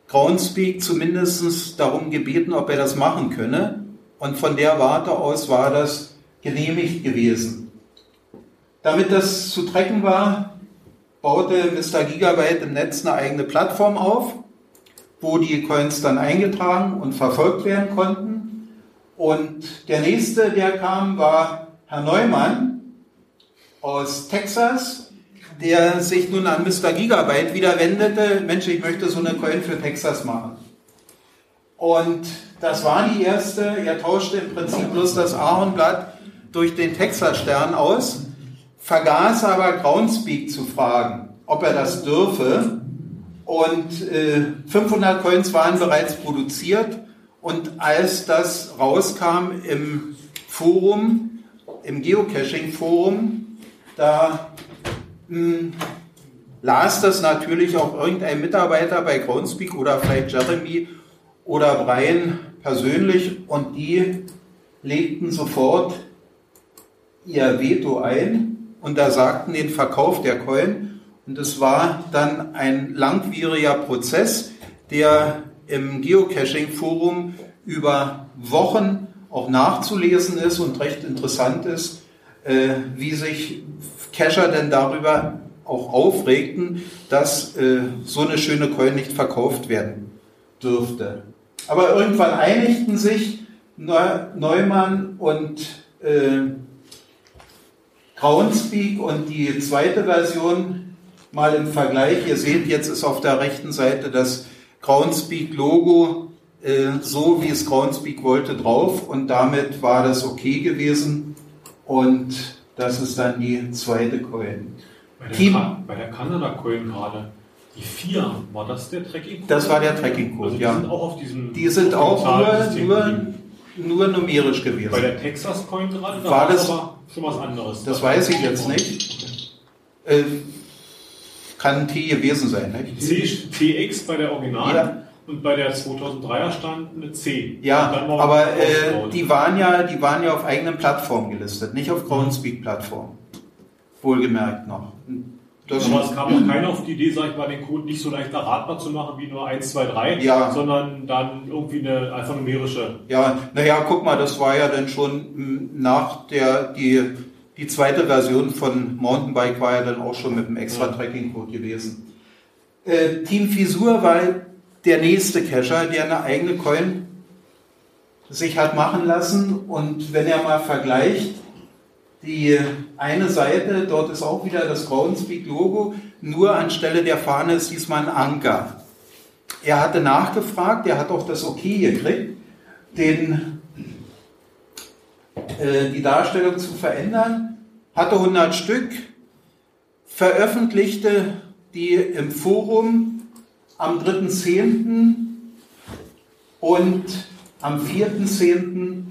[SPEAKER 4] Groundspeak zumindest darum gebeten, ob er das machen könne. Und von der Warte aus war das genehmigt gewesen. Damit das zu trecken war, baute Mr. Gigabyte im Netz eine eigene Plattform auf, wo die Coins dann eingetragen und verfolgt werden konnten. Und der nächste, der kam, war Herr Neumann aus Texas, der sich nun an Mr. Gigabyte wieder wendete. Mensch, ich möchte so eine Coin für Texas machen. Und das war die erste. Er tauschte im Prinzip bloß das Ahornblatt durch den Texas-Stern aus, vergaß aber Groundspeak zu fragen, ob er das dürfe. Und äh, 500 Coins waren bereits produziert. Und als das rauskam im Forum, im Geocaching-Forum, da mh, las das natürlich auch irgendein Mitarbeiter bei Groundspeak oder vielleicht Jeremy oder Brian persönlich und die legten sofort ihr Veto ein und da sagten den Verkauf der Coin und es war dann ein langwieriger Prozess, der im Geocaching-Forum über Wochen auch nachzulesen ist und recht interessant ist, äh, wie sich Cacher denn darüber auch aufregten, dass äh, so eine schöne Coin nicht verkauft werden dürfte. Aber irgendwann einigten sich Neumann und äh, Groundspeak und die zweite Version mal im Vergleich. Ihr seht, jetzt ist auf der rechten Seite das Groundspeak-Logo äh, so, wie es Groundspeak wollte, drauf und damit war das okay gewesen und das ist dann die zweite Coin.
[SPEAKER 2] Bei der,
[SPEAKER 4] Team.
[SPEAKER 2] Bei der Kanada-Coin gerade, die 4, war das der Tracking-Code?
[SPEAKER 4] Das war der Tracking-Code,
[SPEAKER 2] also die
[SPEAKER 4] ja.
[SPEAKER 2] sind auch auf diesem
[SPEAKER 4] Die sind auch nur, nur, nur numerisch
[SPEAKER 2] Bei
[SPEAKER 4] gewesen.
[SPEAKER 2] der Texas-Coin gerade, da
[SPEAKER 4] War das-
[SPEAKER 2] das schon was anderes.
[SPEAKER 4] Das weiß ich jetzt nicht. Äh, kann ein T gewesen sein. Ne?
[SPEAKER 2] C, TX bei der Original
[SPEAKER 4] Ja.
[SPEAKER 2] und bei der 2003er stand eine C.
[SPEAKER 4] Ja, aber äh, die, waren ja, die waren ja auf eigenen Plattformen gelistet, nicht auf Groundspeak-Plattformen. Wohlgemerkt noch. Das,
[SPEAKER 2] aber es kam auch keiner auf die Idee, sag ich mal, den Code nicht so leicht erratbar zu machen wie nur 1, 2, 3,
[SPEAKER 4] Ja.
[SPEAKER 2] sondern dann irgendwie eine alphanumerische.
[SPEAKER 4] ja, naja, guck mal, das war ja dann schon m, nach der, die, die zweite Version von Mountainbike war ja dann auch schon mit einem extra. Tracking-Code gewesen. Äh, Team Fisur war der nächste Cacher, der eine eigene Coin sich hat machen lassen und wenn er mal vergleicht, die eine Seite, dort ist auch wieder das Groundspeak-Logo, nur anstelle der Fahne ist diesmal ein Anker. Er hatte nachgefragt, er hat auch das Okay gekriegt, den, äh, die Darstellung zu verändern, hatte 100 Stück, veröffentlichte die im Forum am 3.10. und am 4.10.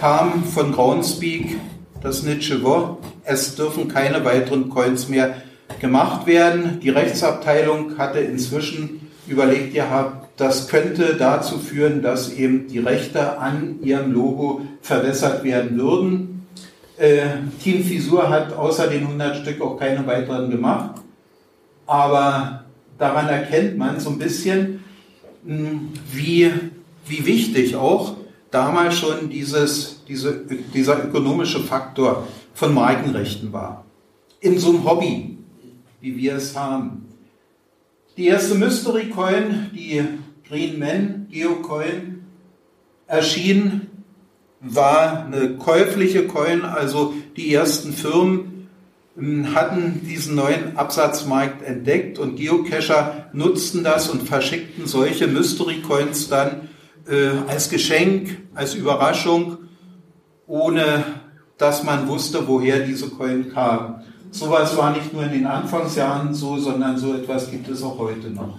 [SPEAKER 4] kam von Groundspeak das Nitschewo. Es dürfen keine weiteren Coins mehr gemacht werden. Die Rechtsabteilung hatte inzwischen überlegt gehabt, das könnte dazu führen, dass eben die Rechte an ihrem Logo verwässert werden würden. Äh, Team Fisur hat außer den 100 Stück auch keine weiteren gemacht. Aber daran erkennt man so ein bisschen, mh, wie, wie wichtig auch damals schon dieses, diese, dieser ökonomische Faktor von Markenrechten war. In so einem Hobby, wie wir es haben. Die erste Mystery Coin, die Green Man Geocoin, erschien, war eine käufliche Coin, also die ersten Firmen ähm, hatten diesen neuen Absatzmarkt entdeckt und Geocacher nutzten das und verschickten solche Mystery Coins dann äh, als Geschenk, als Überraschung, ohne dass man wusste, woher diese Coin kam. Sowas war nicht nur in den Anfangsjahren so, sondern so etwas gibt es auch heute noch.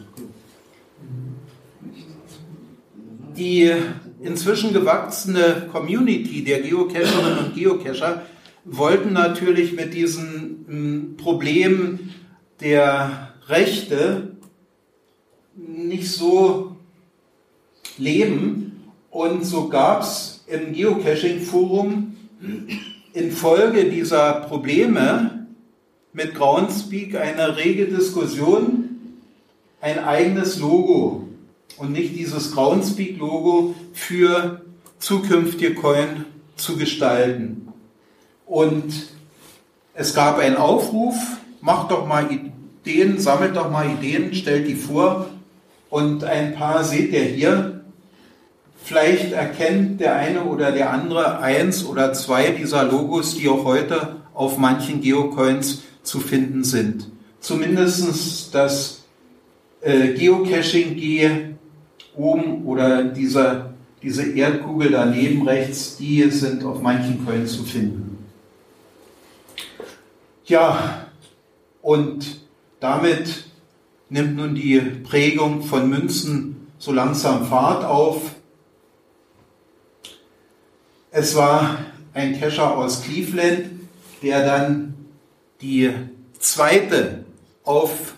[SPEAKER 4] Die inzwischen gewachsene Community der Geocacherinnen und Geocacher wollten natürlich mit diesen m, Problemen der Rechte nicht so leben. Und so gab es im Geocaching-Forum infolge dieser Probleme mit Groundspeak eine rege Diskussion, ein eigenes Logo und nicht dieses Groundspeak-Logo für zukünftige Coin zu gestalten. Und es gab einen Aufruf, macht doch mal Ideen, sammelt doch mal Ideen, stellt die vor und ein paar seht ihr hier. Vielleicht erkennt der eine oder der andere eins oder zwei dieser Logos, die auch heute auf manchen Geocoins zu finden sind. Zumindest das äh, Geocaching G oben oder dieser, diese Erdkugel daneben rechts, die sind auf manchen Coins zu finden. Ja, und damit nimmt nun die Prägung von Münzen so langsam Fahrt auf. Es war ein Cacher aus Cleveland, der dann die zweite auf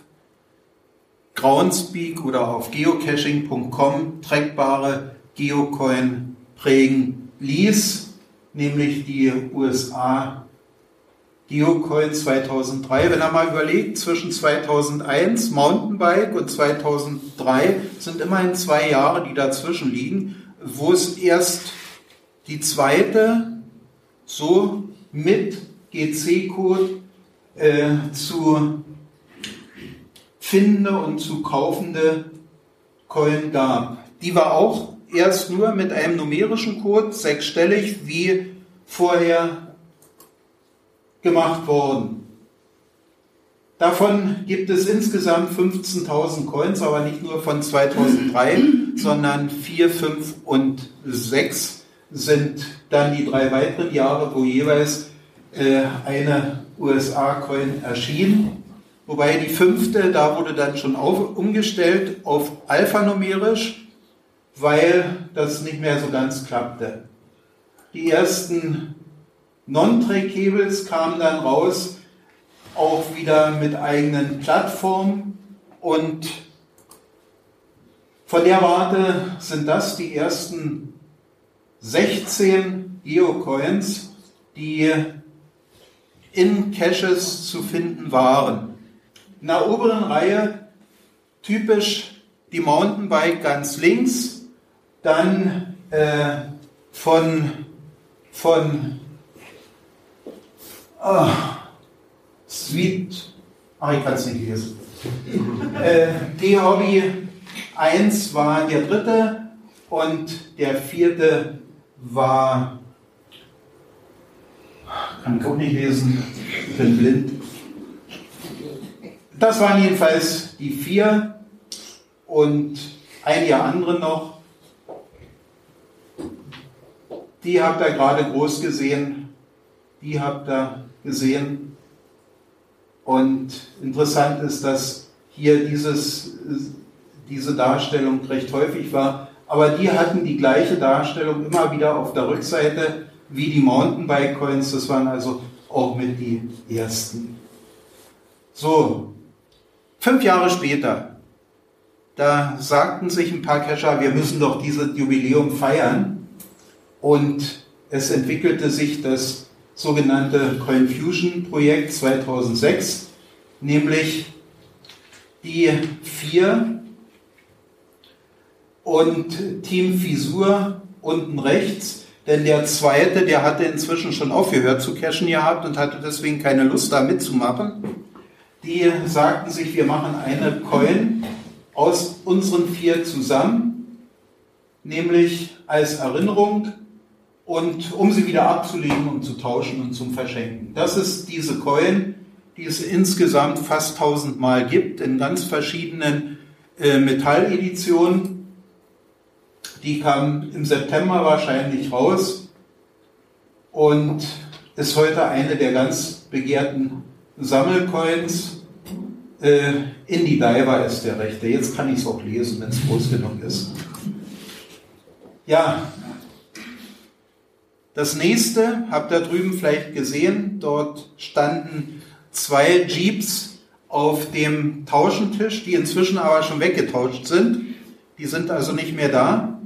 [SPEAKER 4] Groundspeak oder auf geocaching.com trackbare Geocoin prägen ließ, nämlich die USA Geocoin 2003. Wenn er mal überlegt, zwischen 2001 Mountainbike und 2003 sind immerhin zwei Jahre, die dazwischen liegen, wo es erst die zweite so mit GC-Code äh, zu findende und zu kaufende Coin gab. Die war auch erst nur mit einem numerischen Code, sechsstellig, wie vorher gemacht worden. Davon gibt es insgesamt 15.000 Coins, aber nicht nur von 2003, sondern 4, 5 und 6 sind dann die drei weiteren Jahre, wo jeweils äh, eine USA-Coin erschien. Wobei die fünfte, da wurde dann schon auf, umgestellt auf alphanumerisch, weil das nicht mehr so ganz klappte. Die ersten Non-Track-Cables kamen dann raus, auch wieder mit eigenen Plattformen und von der Warte sind das die ersten 16 Geocoins, die in Caches zu finden waren. In der oberen Reihe typisch die Mountainbike ganz links, dann äh, von, von oh, Sweet, ach ich kann es nicht lesen. äh, D-Hobby 1 war der dritte und der vierte war, kann auch nicht lesen, bin blind. Das waren jedenfalls die vier und einige andere noch. Die habt ihr gerade groß gesehen. Die habt ihr gesehen. Und interessant ist, dass hier dieses, diese Darstellung recht häufig war. Aber die hatten die gleiche Darstellung immer wieder auf der Rückseite wie die Mountainbike Coins. Das waren also auch mit die ersten. So, Fünf Jahre später, da sagten sich ein paar Cacher, wir müssen doch dieses Jubiläum feiern. Und es entwickelte sich das sogenannte CoinFusion-Projekt 2006, nämlich die vier und Team Fisur unten rechts, denn der zweite, der hatte inzwischen schon aufgehört zu cashen gehabt und hatte deswegen keine Lust da mitzumachen. die sagten sich, wir machen eine Coin aus unseren vier zusammen, nämlich als Erinnerung und um sie wieder abzulegen und zu tauschen und zum Verschenken. Das ist diese Coin, die es insgesamt fast tausendmal gibt in ganz verschiedenen äh, Metalleditionen. Die kam im September wahrscheinlich raus und ist heute eine der ganz begehrten Sammelcoins. Äh, Indie Diver ist der rechte. Jetzt kann ich es auch lesen, wenn es groß genug ist. Ja, das nächste habt ihr drüben vielleicht gesehen. Dort standen zwei Jeeps auf dem Tauschentisch, die inzwischen aber schon weggetauscht sind. Die sind also nicht mehr da.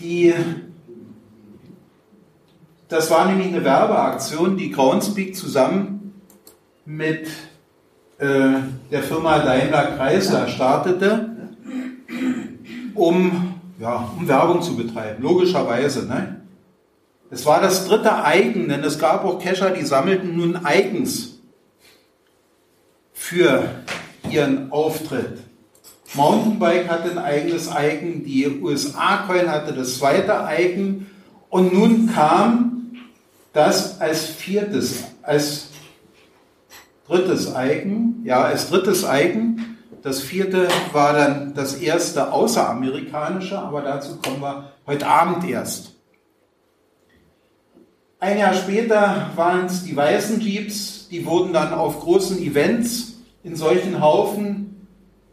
[SPEAKER 4] Die, das war nämlich eine Werbeaktion, die Groundspeak zusammen mit äh, der Firma Daimler Chrysler startete, um, ja, um Werbung zu betreiben, logischerweise. Ne? Es war das dritte Eigen, denn es gab auch Kescher, die sammelten nun Eigens für ihren Auftritt. Mountainbike hatte ein eigenes Eigen, die USA-Coin hatte das zweite Eigen und nun kam das als viertes, als drittes Eigen, ja, als drittes Eigen. Das vierte war dann das erste außeramerikanische, aber dazu kommen wir heute Abend erst. Ein Jahr später waren es die weißen Jeeps, die wurden dann auf großen Events in solchen Haufen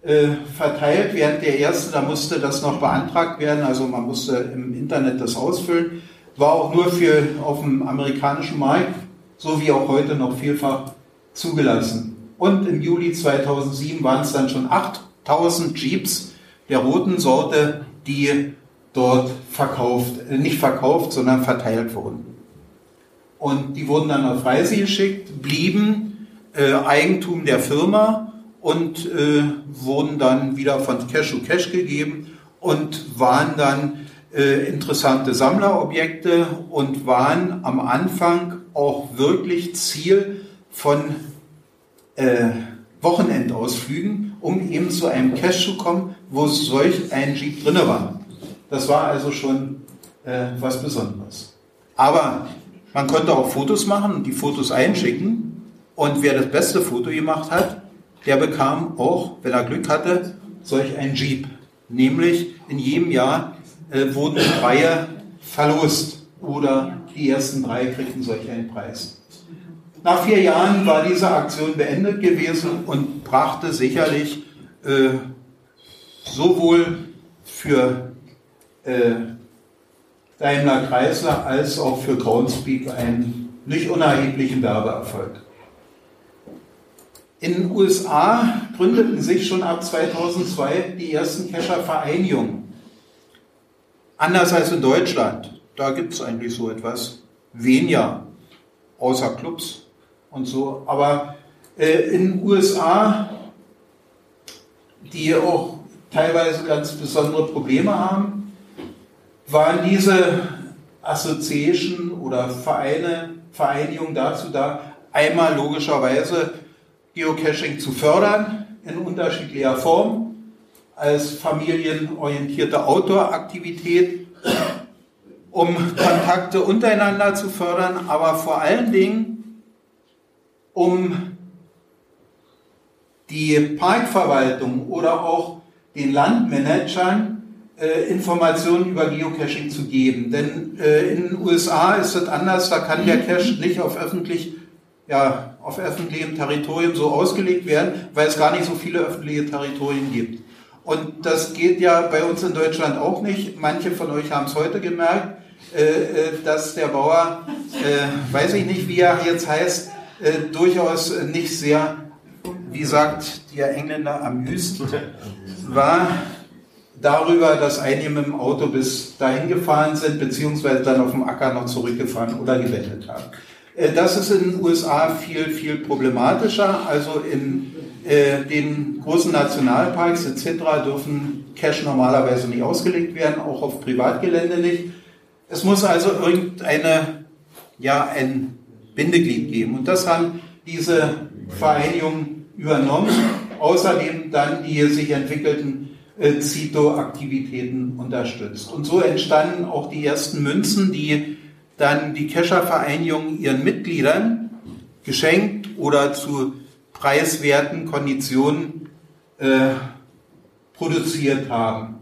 [SPEAKER 4] äh, verteilt, während der erste, da musste das noch beantragt werden, also man musste im Internet das ausfüllen, war auch nur für auf dem amerikanischen Markt, so wie auch heute noch vielfach zugelassen. Und im Juli 2007 waren es dann schon 8000 Jeeps der roten Sorte, die dort verkauft, äh, nicht verkauft, sondern verteilt wurden. Und die wurden dann auf Reise geschickt, blieben äh, Eigentum der Firma und äh, wurden dann wieder von Cash to Cash gegeben und waren dann äh, interessante Sammlerobjekte und waren am Anfang auch wirklich Ziel von äh, Wochenendausflügen, um eben zu einem Cache zu kommen, wo solch ein Jeep drinne war. Das war also schon äh, was Besonderes. Aber man konnte auch Fotos machen und die Fotos einschicken. Und wer das beste Foto gemacht hat, der bekam auch, wenn er Glück hatte, solch ein Jeep. Nämlich in jedem Jahr äh, wurden Reihe verlost oder die ersten drei kriegten solch einen Preis. Nach vier Jahren war diese Aktion beendet gewesen und brachte sicherlich äh, sowohl für äh, Daimler Chrysler als auch für Groundspeak einen nicht unerheblichen Werbeerfolg. In den USA gründeten sich schon ab 2002 die ersten Kescher-Vereinigungen. Anders als in Deutschland. Da gibt es eigentlich so etwas weniger, außer Clubs und so. Aber äh, in den USA, die auch teilweise ganz besondere Probleme haben, waren diese Association oder Vereine, Vereinigungen dazu da, einmal logischerweise Geocaching zu fördern in unterschiedlicher Form als familienorientierte Outdoor-Aktivität, um Kontakte untereinander zu fördern, aber vor allen Dingen, um die Parkverwaltung oder auch den Landmanagern äh, Informationen über Geocaching zu geben. Denn äh, in den USA ist es anders, da kann der Cache nicht auf öffentlich ja, auf öffentlichem Territorium so ausgelegt werden, weil es gar nicht so viele öffentliche Territorien gibt. Und das geht ja bei uns in Deutschland auch nicht. Manche von euch haben es heute gemerkt, äh, äh, dass der Bauer, äh, weiß ich nicht, wie er jetzt heißt, durchaus nicht sehr, wie sagt der Engländer, amüst war darüber, dass einige mit dem Auto bis dahin gefahren sind, beziehungsweise dann auf dem Acker noch zurückgefahren oder gewendet haben. Äh, das ist in den USA viel, viel problematischer. Also in äh, den großen Nationalparks etc. dürfen Cash normalerweise nicht ausgelegt werden, auch auf Privatgelände nicht. Es muss also irgendeine, ja, ein Bindeglied geben. Und das haben diese Vereinigungen übernommen. Außerdem dann die sich entwickelten äh, Zito-Aktivitäten unterstützt. Und so entstanden auch die ersten Münzen, die dann die Keschervereinigung ihren Mitgliedern geschenkt oder zu preiswerten Konditionen äh, produziert haben.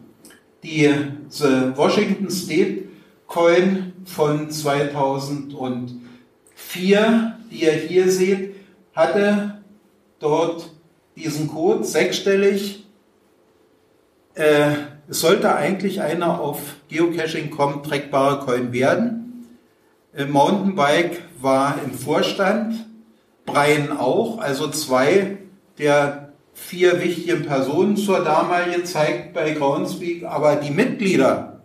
[SPEAKER 4] Die The Washington State Coin von 2004, die ihr hier seht, hatte dort diesen Code sechsstellig. Äh, es sollte eigentlich einer auf Geocaching.com trackbare Coin werden. Mountainbike war im Vorstand, Brian auch, also zwei der vier wichtigen Personen zur damaligen Zeit bei Groundspeak, aber die Mitglieder,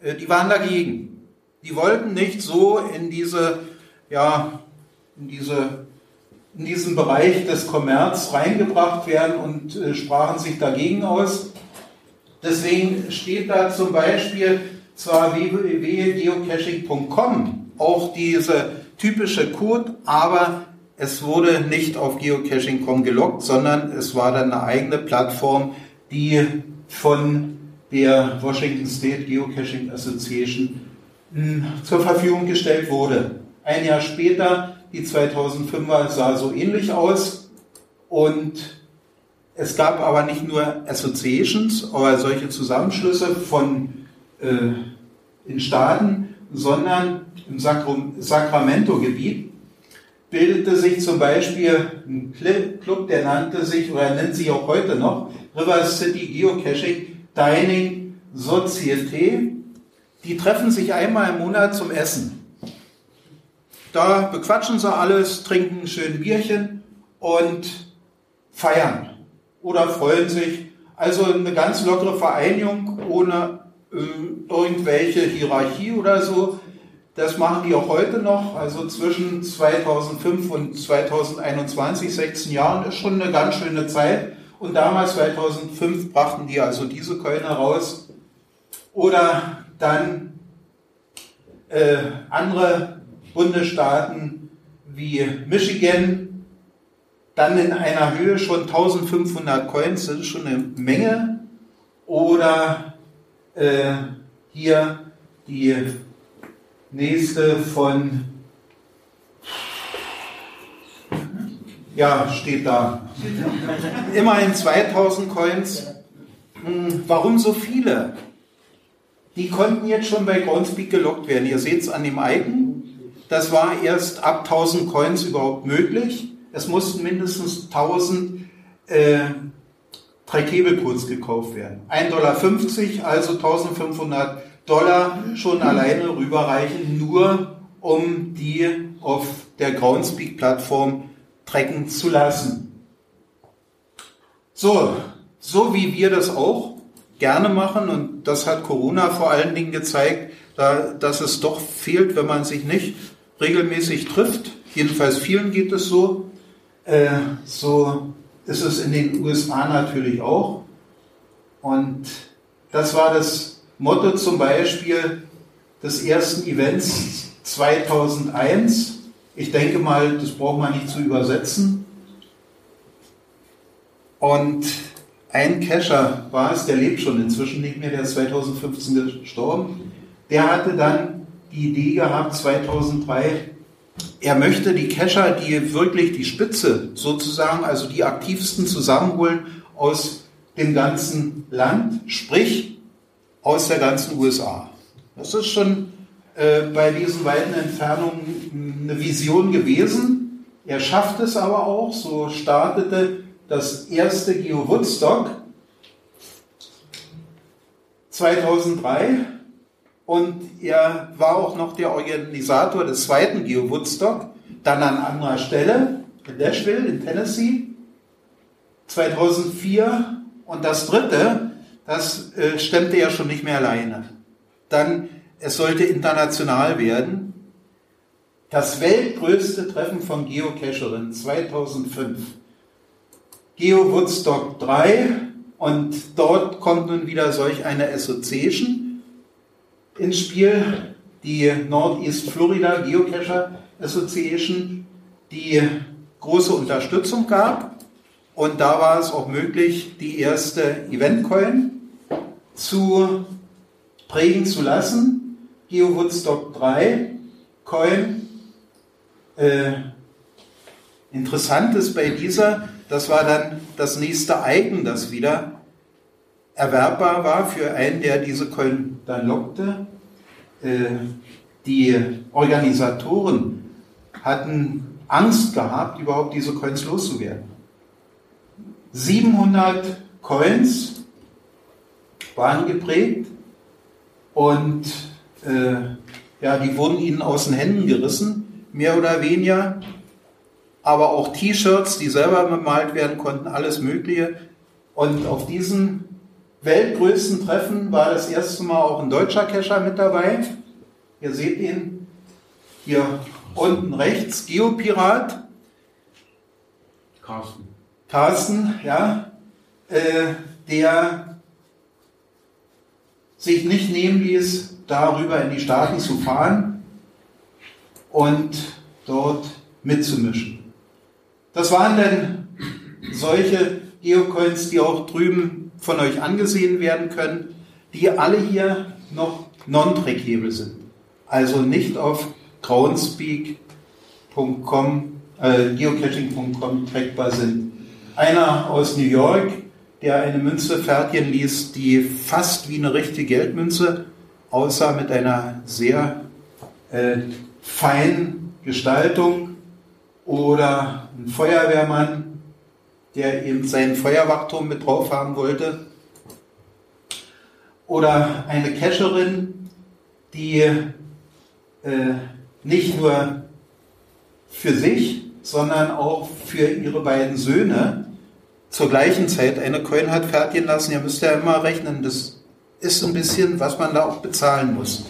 [SPEAKER 4] äh, die waren dagegen. Die wollten nicht so in diese, ja, in diese, in diesen Bereich des Kommerz reingebracht werden und äh, sprachen sich dagegen aus. Deswegen steht da zum Beispiel zwar www.geocaching.com auch diese typische Code, aber es wurde nicht auf geocaching.com gelockt, sondern es war dann eine eigene Plattform, die von der Washington State Geocaching Association hm, zur Verfügung gestellt wurde. Ein Jahr später, die 2005er, sah so ähnlich aus und es gab aber nicht nur Associations, aber solche Zusammenschlüsse von äh, in Staaten, sondern im Sacramento-Gebiet bildete sich zum Beispiel ein Club, der nannte sich oder nennt sich auch heute noch River City Geocaching Dining Société. Die treffen sich einmal im Monat zum Essen. Da bequatschen sie alles, trinken schön Bierchen und feiern oder freuen sich. Also eine ganz lockere Vereinigung ohne irgendwelche Hierarchie oder so. Das machen die auch heute noch. Also zwischen 2005 und 2021, 16 Jahren, ist schon eine ganz schöne Zeit. Und damals, 2005, brachten die also diese Kölner raus. Oder dann äh, andere Bundesstaaten wie Michigan, dann in einer Höhe schon 1500 Coins, das ist schon eine Menge. Oder äh, hier die nächste von, ja, steht da. Immerhin 2000 Coins. Hm, warum so viele? Die konnten jetzt schon bei Groundspeak gelockt werden. Ihr seht es an dem Icon. Das war erst ab 1000 Coins überhaupt möglich. Es mussten mindestens 1000 äh, Tracable-Codes gekauft werden. 1,50 Dollar, also 1500 Dollar schon alleine rüberreichen, nur um die auf der Groundspeak-Plattform tracken zu lassen. So, so wie wir das auch gerne machen, und das hat Corona vor allen Dingen gezeigt, da, dass es doch fehlt, wenn man sich nicht regelmäßig trifft. Jedenfalls vielen geht es so. Äh, so ist es in den USA natürlich auch. Und das war das Motto zum Beispiel des ersten Events 2001. Ich denke mal, das braucht man nicht zu übersetzen. Und ein Cacher war es, der lebt schon inzwischen nicht mehr, der ist 2015 gestorben. Der hatte dann die Idee gehabt, 2003, er möchte die Cacher, die wirklich die Spitze sozusagen, also die aktivsten zusammenholen aus dem ganzen Land, sprich aus der ganzen USA. Das ist schon äh, bei diesen weiten Entfernungen eine Vision gewesen. Er schafft es aber auch. So startete das erste Geo Woodstock 2003 und er war auch noch der Organisator des zweiten Geo Woodstock, dann an anderer Stelle in Nashville in Tennessee 2004 und das dritte, das äh, stemmte er schon nicht mehr alleine. Dann, es sollte international werden. Das weltgrößte Treffen von Geocacherinnen 2005. Geo Woodstock 3 und dort kommt nun wieder solch eine Association ins Spiel, die Northeast Florida Geocacher Association, die große Unterstützung gab. Und da war es auch möglich, die erste Event-Coin zu prägen zu lassen. Geo Woodstock 3 Coin. Äh, interessant ist bei dieser, das war dann das nächste Icon, das wieder erwerbbar war für einen, der diese Coin dann lockte. Äh, die Organisatoren hatten Angst gehabt, überhaupt diese Coins loszuwerden. 700 Coins waren geprägt und äh, ja, die wurden ihnen aus den Händen gerissen, mehr oder weniger. Aber auch T-Shirts, die selber bemalt werden konnten, alles Mögliche. Und auf diesen weltgrößten Treffen war das erste Mal auch ein deutscher Cacher mit dabei. Ihr seht ihn hier unten rechts, Geopirat.
[SPEAKER 5] Carsten.
[SPEAKER 4] Carsten, ja, äh, der sich nicht nehmen ließ, darüber in die Staaten zu fahren und dort mitzumischen. Das waren dann solche Geocoins, die auch drüben von euch angesehen werden können, die alle hier noch non-trackable sind. Also nicht auf groundspeak.com, äh, geocaching.com trackbar sind. Einer aus New York, der eine Münze fertigen ließ, die fast wie eine richtige Geldmünze aussah, mit einer sehr äh, feinen Gestaltung. Oder ein Feuerwehrmann, der eben seinen Feuerwachturm mit drauf haben wollte. Oder eine Cacherin, die äh, nicht nur für sich, sondern auch für ihre beiden Söhne zur gleichen Zeit eine Coin hat fertigen lassen. Ihr müsst ja immer rechnen, das ist ein bisschen, was man da auch bezahlen muss.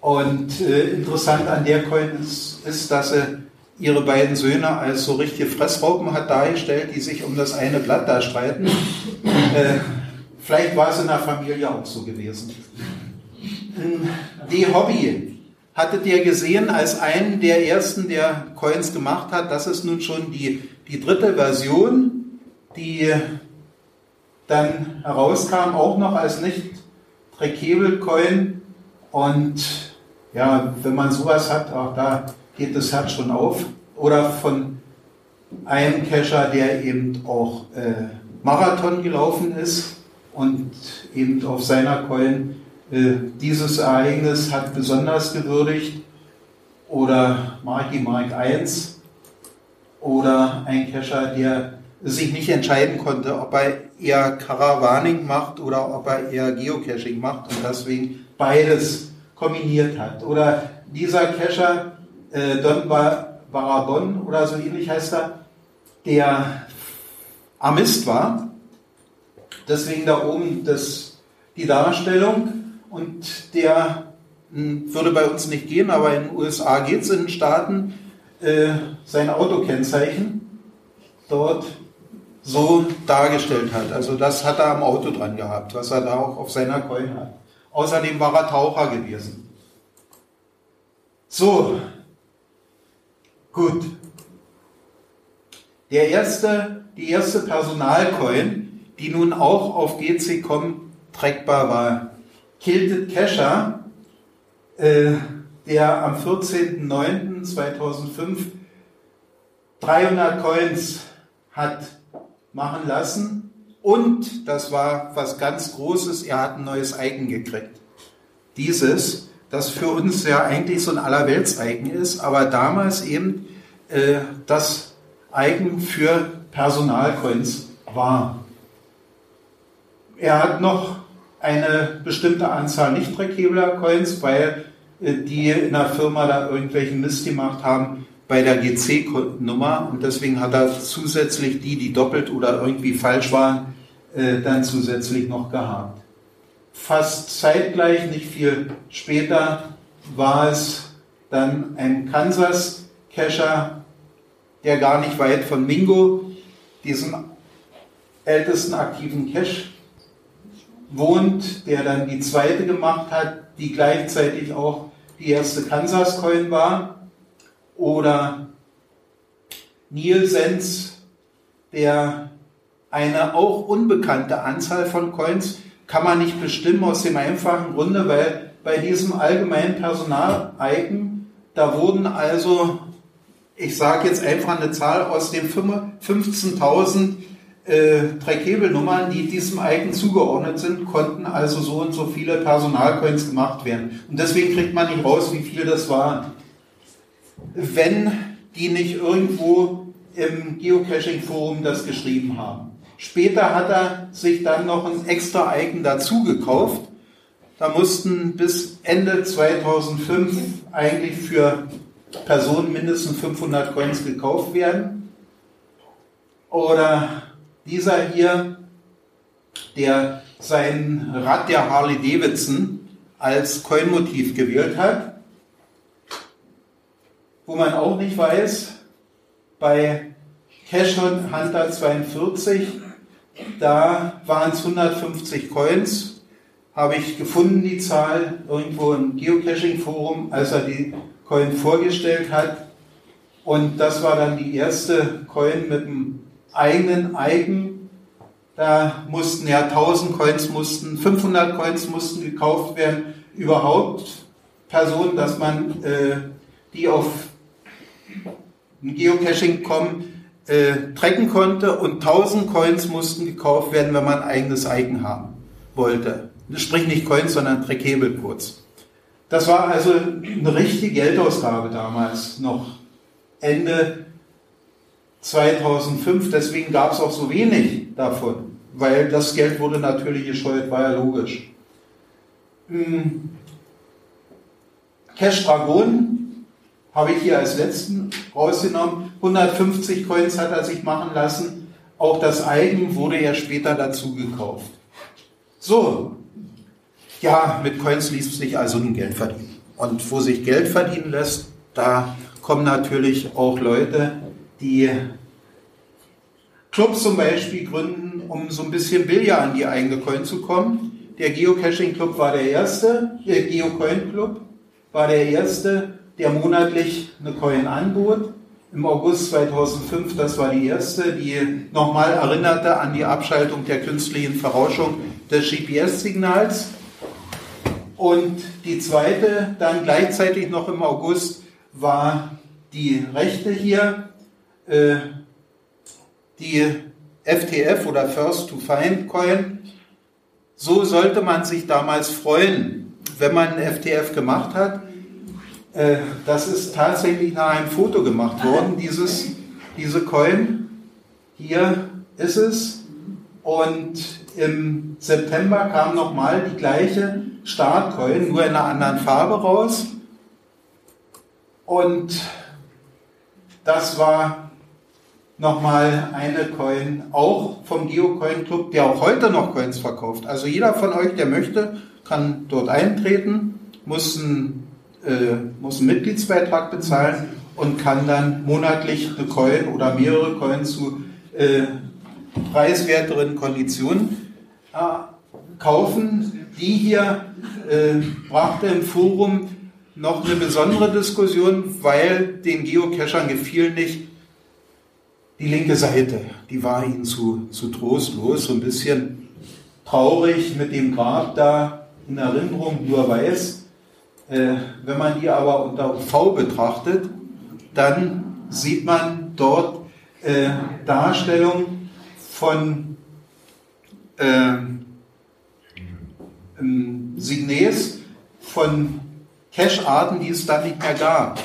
[SPEAKER 4] Und äh, interessant an der Coin ist, ist, dass sie ihre beiden Söhne als so richtige Fressraupen hat dargestellt, die sich um das eine Blatt da streiten. Äh, vielleicht war es in der Familie auch so gewesen. Die Hobby hattet ihr gesehen als einen der ersten, der Coins gemacht hat. Das ist nun schon die, die dritte Version, die dann herauskam, auch noch als nicht trackable Coin. Und ja, wenn man sowas hat, auch da geht das Herz schon auf. Oder von einem Cacher, der eben auch äh, Marathon gelaufen ist und eben auf seiner Coin äh, dieses Ereignis hat besonders gewürdigt. Oder Marky Mark 1 oder ein Cacher, der sich nicht entscheiden konnte, ob er eher Caravaning macht oder ob er eher Geocaching macht und deswegen beides kombiniert hat. Oder dieser Cacher, äh, Don Barabon oder so ähnlich heißt er, der Amist war. Deswegen da oben das, die Darstellung und der hm, würde bei uns nicht gehen, aber in den USA geht es in den Staaten. Äh, sein Autokennzeichen dort so dargestellt hat. Also das hat er am Auto dran gehabt, was er da auch auf seiner Coin hat. Außerdem war er Taucher gewesen. So, gut. Der erste, die erste Personalcoin, die nun auch auf GC.com trackbar war, Kilted Cacher, äh, der am 14.09.2005 300 Coins hat machen lassen. Und, das war was ganz Großes, er hat ein neues Icon gekriegt. Dieses, das für uns ja eigentlich so ein Allerwelts-Icon ist, aber damals eben äh, das Icon für Personalcoins war. Er hat noch eine bestimmte Anzahl nicht trackabler Coins, weil äh, die in der Firma da irgendwelchen Mist gemacht haben, bei der GC-Nummer und deswegen hat er zusätzlich die, die doppelt oder irgendwie falsch waren, äh, dann zusätzlich noch gehabt. Fast zeitgleich, nicht viel später, war es dann ein Kansas-Cacher, der gar nicht weit von Mingo, diesem ältesten aktiven Cache, wohnt, der dann die zweite gemacht hat, die gleichzeitig auch die erste Kansas-Coin war. Oder Nielsens, der eine auch unbekannte Anzahl von Coins kann man nicht bestimmen aus dem einfachen Grunde, weil bei diesem allgemeinen Personal-Icon, da wurden also, ich sage jetzt einfach eine Zahl aus den 15.000 äh, die diesem Icon zugeordnet sind, konnten also so und so viele Personalcoins gemacht werden. Und deswegen kriegt man nicht raus, wie viel das waren. Wenn die nicht irgendwo im Geocaching-Forum das geschrieben haben. Später hat er sich dann noch ein extra Icon dazu gekauft. Da mussten bis Ende 2005 eigentlich für Personen mindestens 500 Coins gekauft werden. Oder dieser hier, der sein Rad der Harley Davidson als Coin-Motiv gewählt hat, wo man auch nicht weiß, bei Cash Hunter 42, da waren es 150 Coins, habe ich gefunden, die Zahl, irgendwo im Geocaching-Forum, als er die Coin vorgestellt hat. Und das war dann die erste Coin mit einem eigenen Eigen. Da mussten ja 1000 Coins, mussten 500 Coins mussten gekauft werden. Überhaupt Personen, dass man äh, die auf Geocaching kommen, äh, tracken konnte und 1000 Coins mussten gekauft werden, wenn man ein eigenes Icon haben wollte. Sprich nicht Coins, sondern Trackable kurz. Das war also eine richtige Geldausgabe damals noch. Ende 2005, deswegen gab es auch so wenig davon, weil das Geld wurde natürlich gescheut, war ja logisch. Hm. Cash Dragon habe ich hier als letzten rausgenommen. 150 Coins hat er sich machen lassen. Auch das Eigen wurde ja später dazu gekauft. So, ja, mit Coins ließ sich also nun Geld verdienen. Und wo sich Geld verdienen lässt, da kommen natürlich auch Leute, die Clubs zum Beispiel gründen, um so ein bisschen billiger an die eigene Coin zu kommen. Der Geocaching Club war der erste, der Geocoin Club war der erste, der monatlich eine Coin anbot. Im August 2005, das war die erste, die nochmal erinnerte an die Abschaltung der künstlichen Verrauschung des GPS-Signals. Und die zweite, dann gleichzeitig noch im August, war die rechte hier, äh, die FTF oder First to Find Coin. So sollte man sich damals freuen, wenn man ein FTF gemacht hat. Äh, das ist tatsächlich nach einem Foto gemacht worden, dieses, diese Coin. Hier ist es. Und im September kam nochmal die gleiche Startcoin, nur in einer anderen Farbe raus. Und das war nochmal eine Coin, auch vom Geocoin Club, der auch heute noch Coins verkauft. Also jeder von euch, der möchte, kann dort eintreten, muss einen, äh, muss einen Mitgliedsbeitrag bezahlen und kann dann monatlich eine Coin oder mehrere Coins zu äh, preiswerteren Konditionen äh, kaufen. Die hier äh, brachte im Forum noch eine besondere Diskussion, weil den Geocachern gefiel nicht die linke Seite. Die war ihnen zu, zu trostlos, so ein bisschen traurig mit dem Grab da in Erinnerung, nur weiß. Äh, wenn man die aber unter V betrachtet, dann sieht man dort äh, Darstellung von äh, Signes von Cache-Arten, die es dann nicht mehr gab.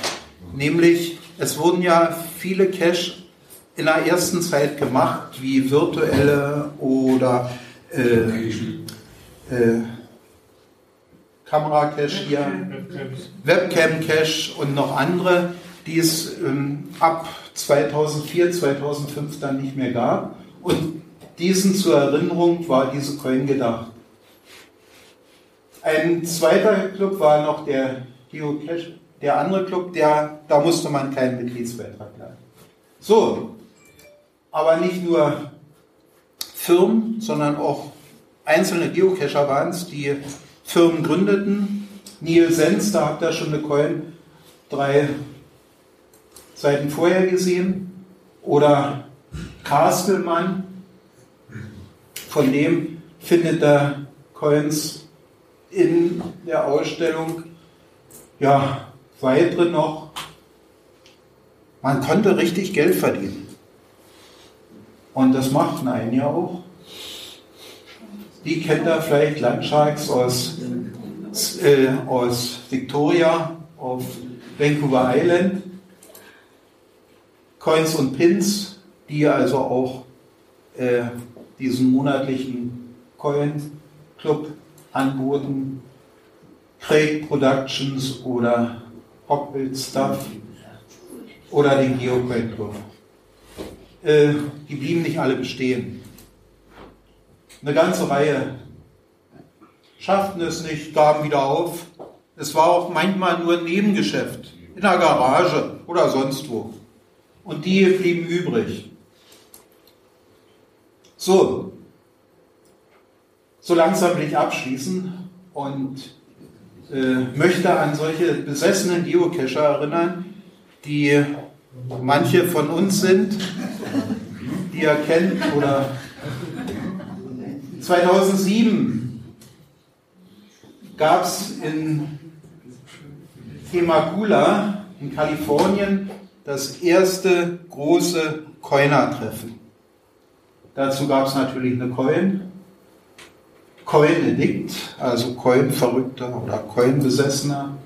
[SPEAKER 4] Nämlich, es wurden ja viele Cache in der ersten Zeit gemacht, wie virtuelle oder äh, Kamera-Cache hier, Webcam-Cache und noch andere, die es ähm, ab 2004, 2005 dann nicht mehr gab. Und diesen zur Erinnerung war diese Coin gedacht. Ein zweiter Club war noch der Geocache, der andere Club, der, da musste man keinen Mitgliedsbeitrag leisten. So, aber nicht nur Firmen, sondern auch einzelne Geocacher waren es, die Firmen gründeten. Neil Sens, da habt ihr schon eine Coin drei Seiten vorher gesehen. Oder Kastelmann, von dem findet er Coins in der Ausstellung. Ja, weitere noch. Man konnte richtig Geld verdienen. Und das machten einen ja auch. Die kennt ihr vielleicht Landsharks aus, äh, aus Victoria auf Vancouver Island. Coins und Pins, die also auch äh, diesen monatlichen Coin Club anboten. Craig Productions oder Rockbild Stuff oder den Geocoin Club. Äh, die blieben nicht alle bestehen. Eine ganze Reihe schafften es nicht, gaben wieder auf. Es war auch manchmal nur ein Nebengeschäft, in der Garage oder sonst wo. Und die blieben übrig. So, so langsam will ich abschließen und äh, möchte an solche besessenen Geocacher erinnern, die manche von uns sind, die ihr kennt oder 2007 gab es in Temecula in Kalifornien das erste große Coiner-Treffen. Dazu gab es natürlich eine Coin, Coin-Addict, also Coin-Verrückter oder Coin-Besessener.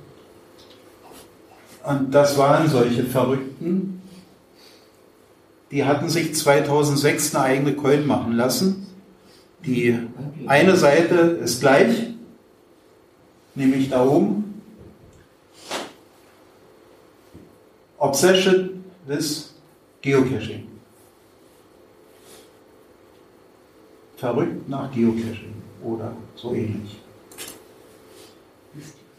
[SPEAKER 4] Und das waren solche Verrückten, die hatten sich 2006 eine eigene Coin machen lassen. Die eine Seite ist gleich, nämlich da oben. Obsession with Geocaching. Verrückt nach Geocaching oder so ähnlich.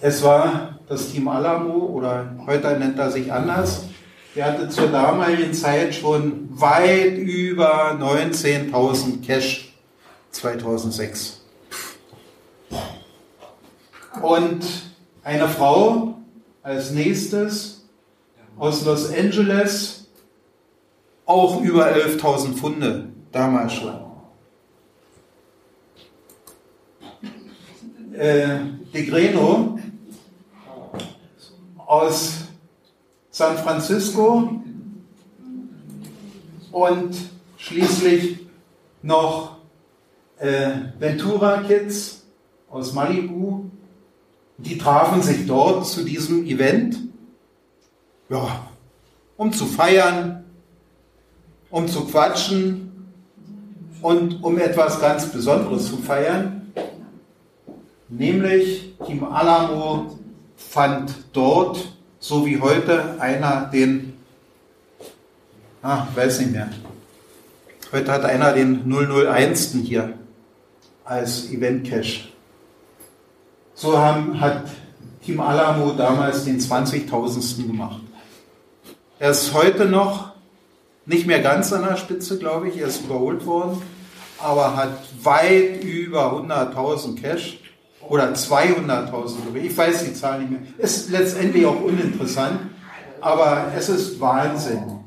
[SPEAKER 4] Es war das Team Alamo oder heute nennt er sich anders. Der hatte zur damaligen Zeit schon weit über 19.000 Cash 2006. Und eine Frau als nächstes aus Los Angeles, auch über 11.000 Pfunde, damals schon. Äh, De Greno aus San Francisco und schließlich noch äh, Ventura Kids aus Malibu. Die trafen sich dort zu diesem Event, ja, um zu feiern, um zu quatschen und um etwas ganz Besonderes zu feiern, nämlich Team Alamo fand dort, so wie heute, einer den, ah, weiß nicht mehr, heute hat einer den 001. hier als Event Cache. So haben, hat Team Alamo damals den 20.000. gemacht. Er ist heute noch nicht mehr ganz an der Spitze, glaube ich, er ist überholt worden, aber hat weit über 100.000 Cash oder 200.000, ich weiß die Zahl nicht mehr. Ist letztendlich auch uninteressant, aber es ist Wahnsinn.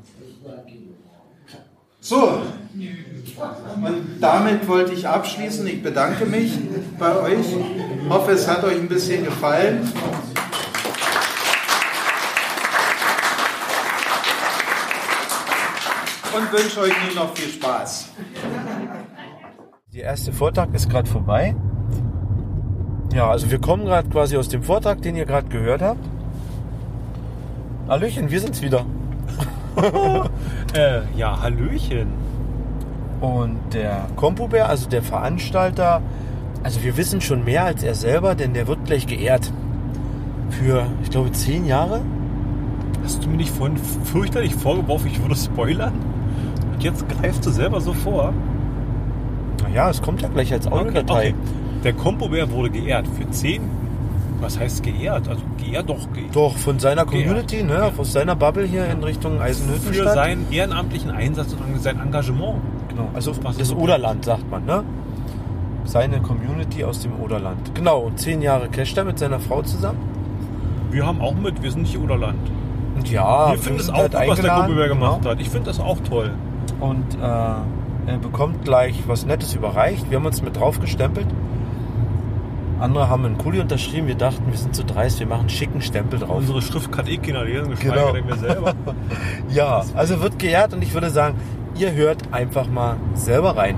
[SPEAKER 4] So, und damit wollte ich abschließen. Ich bedanke mich bei euch. Hoffe, es hat euch ein bisschen gefallen. Und wünsche euch nun noch viel Spaß.
[SPEAKER 1] Der erste Vortrag ist gerade vorbei. Ja, also wir kommen gerade quasi aus dem Vortrag, den ihr gerade gehört habt. Hallöchen, wir sind's wieder.
[SPEAKER 2] Äh, ja, Hallöchen.
[SPEAKER 1] Und der Kompubär, also der Veranstalter, also wir wissen schon mehr als er selber, denn der wird gleich geehrt. Für, ich glaube, zehn Jahre.
[SPEAKER 2] Hast du mir nicht vorhin fürchterlich vorgeworfen, ich würde spoilern? Und jetzt greifst du selber so vor.
[SPEAKER 1] Naja, es kommt ja gleich als Audiodatei.
[SPEAKER 2] Okay. Der Kompobär wurde geehrt für zehn. Was heißt geehrt? Also geehrt doch geehrt.
[SPEAKER 1] Doch, von seiner
[SPEAKER 2] Geehrt.
[SPEAKER 1] Community, ne, aus seiner Bubble hier in Richtung
[SPEAKER 2] Für
[SPEAKER 1] Eisenhüttenstadt.
[SPEAKER 2] seinen ehrenamtlichen Einsatz und sein Engagement.
[SPEAKER 1] Genau, also das Oderland, sagt man, ne? Seine Community aus dem Oderland. Genau, und zehn Jahre Cash da mit seiner Frau zusammen.
[SPEAKER 2] Wir haben auch mit, wir sind nicht Oderland.
[SPEAKER 1] Und ja,
[SPEAKER 2] wir finden es auch
[SPEAKER 1] halt
[SPEAKER 2] gut, was der Kompobär gemacht
[SPEAKER 1] genau.
[SPEAKER 2] hat. Ich finde das auch toll.
[SPEAKER 1] Und äh,
[SPEAKER 7] äh, bekommt gleich was Nettes überreicht. Wir haben uns mit drauf gestempelt. Andere haben einen Kuli unterschrieben. Wir dachten, wir sind zu dreist, wir machen einen schicken Stempel drauf.
[SPEAKER 2] Unsere Schrift kann eh keiner lesen, geschweige
[SPEAKER 7] Genau.
[SPEAKER 2] denn wir selber.
[SPEAKER 7] Ja, also wird geehrt und ich würde sagen, ihr hört einfach mal selber rein.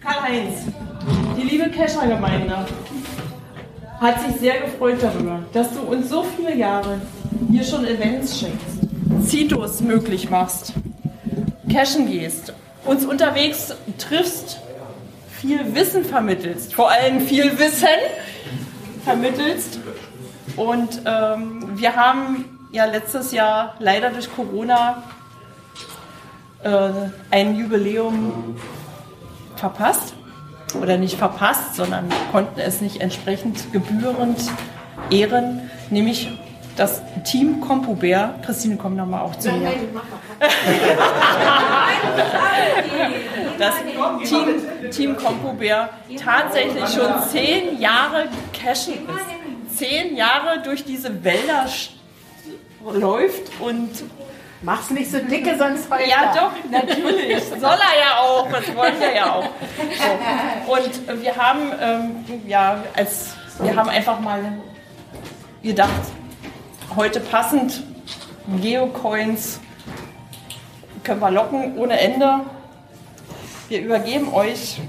[SPEAKER 8] Karl-Heinz, die liebe Kescher-Gemeinde hat sich sehr gefreut darüber, dass du uns so viele Jahre hier schon Events schenkst, Zitos möglich machst, cashen gehst, uns unterwegs triffst, viel Wissen vermittelst, vor allem viel Wissen vermittelst. Und ähm, wir haben ja letztes Jahr leider durch Corona äh, ein Jubiläum verpasst oder nicht verpasst, sondern konnten es nicht entsprechend gebührend ehren, nämlich das Team Compubär. Christine, komm noch mal auch zu mir. Das Team, Team Compubär tatsächlich schon zehn Jahre cashen ist. Zehn Jahre durch diese Wälder läuft und
[SPEAKER 9] Mach's nicht so dicke, sonst heult
[SPEAKER 8] ja,
[SPEAKER 9] er.
[SPEAKER 8] doch, natürlich. Soll er ja auch. Das wollen wir ja auch. So. Und wir haben, ähm, ja, als, wir haben einfach mal gedacht, heute passend Geocoins können wir locken ohne Ende. Wir übergeben euch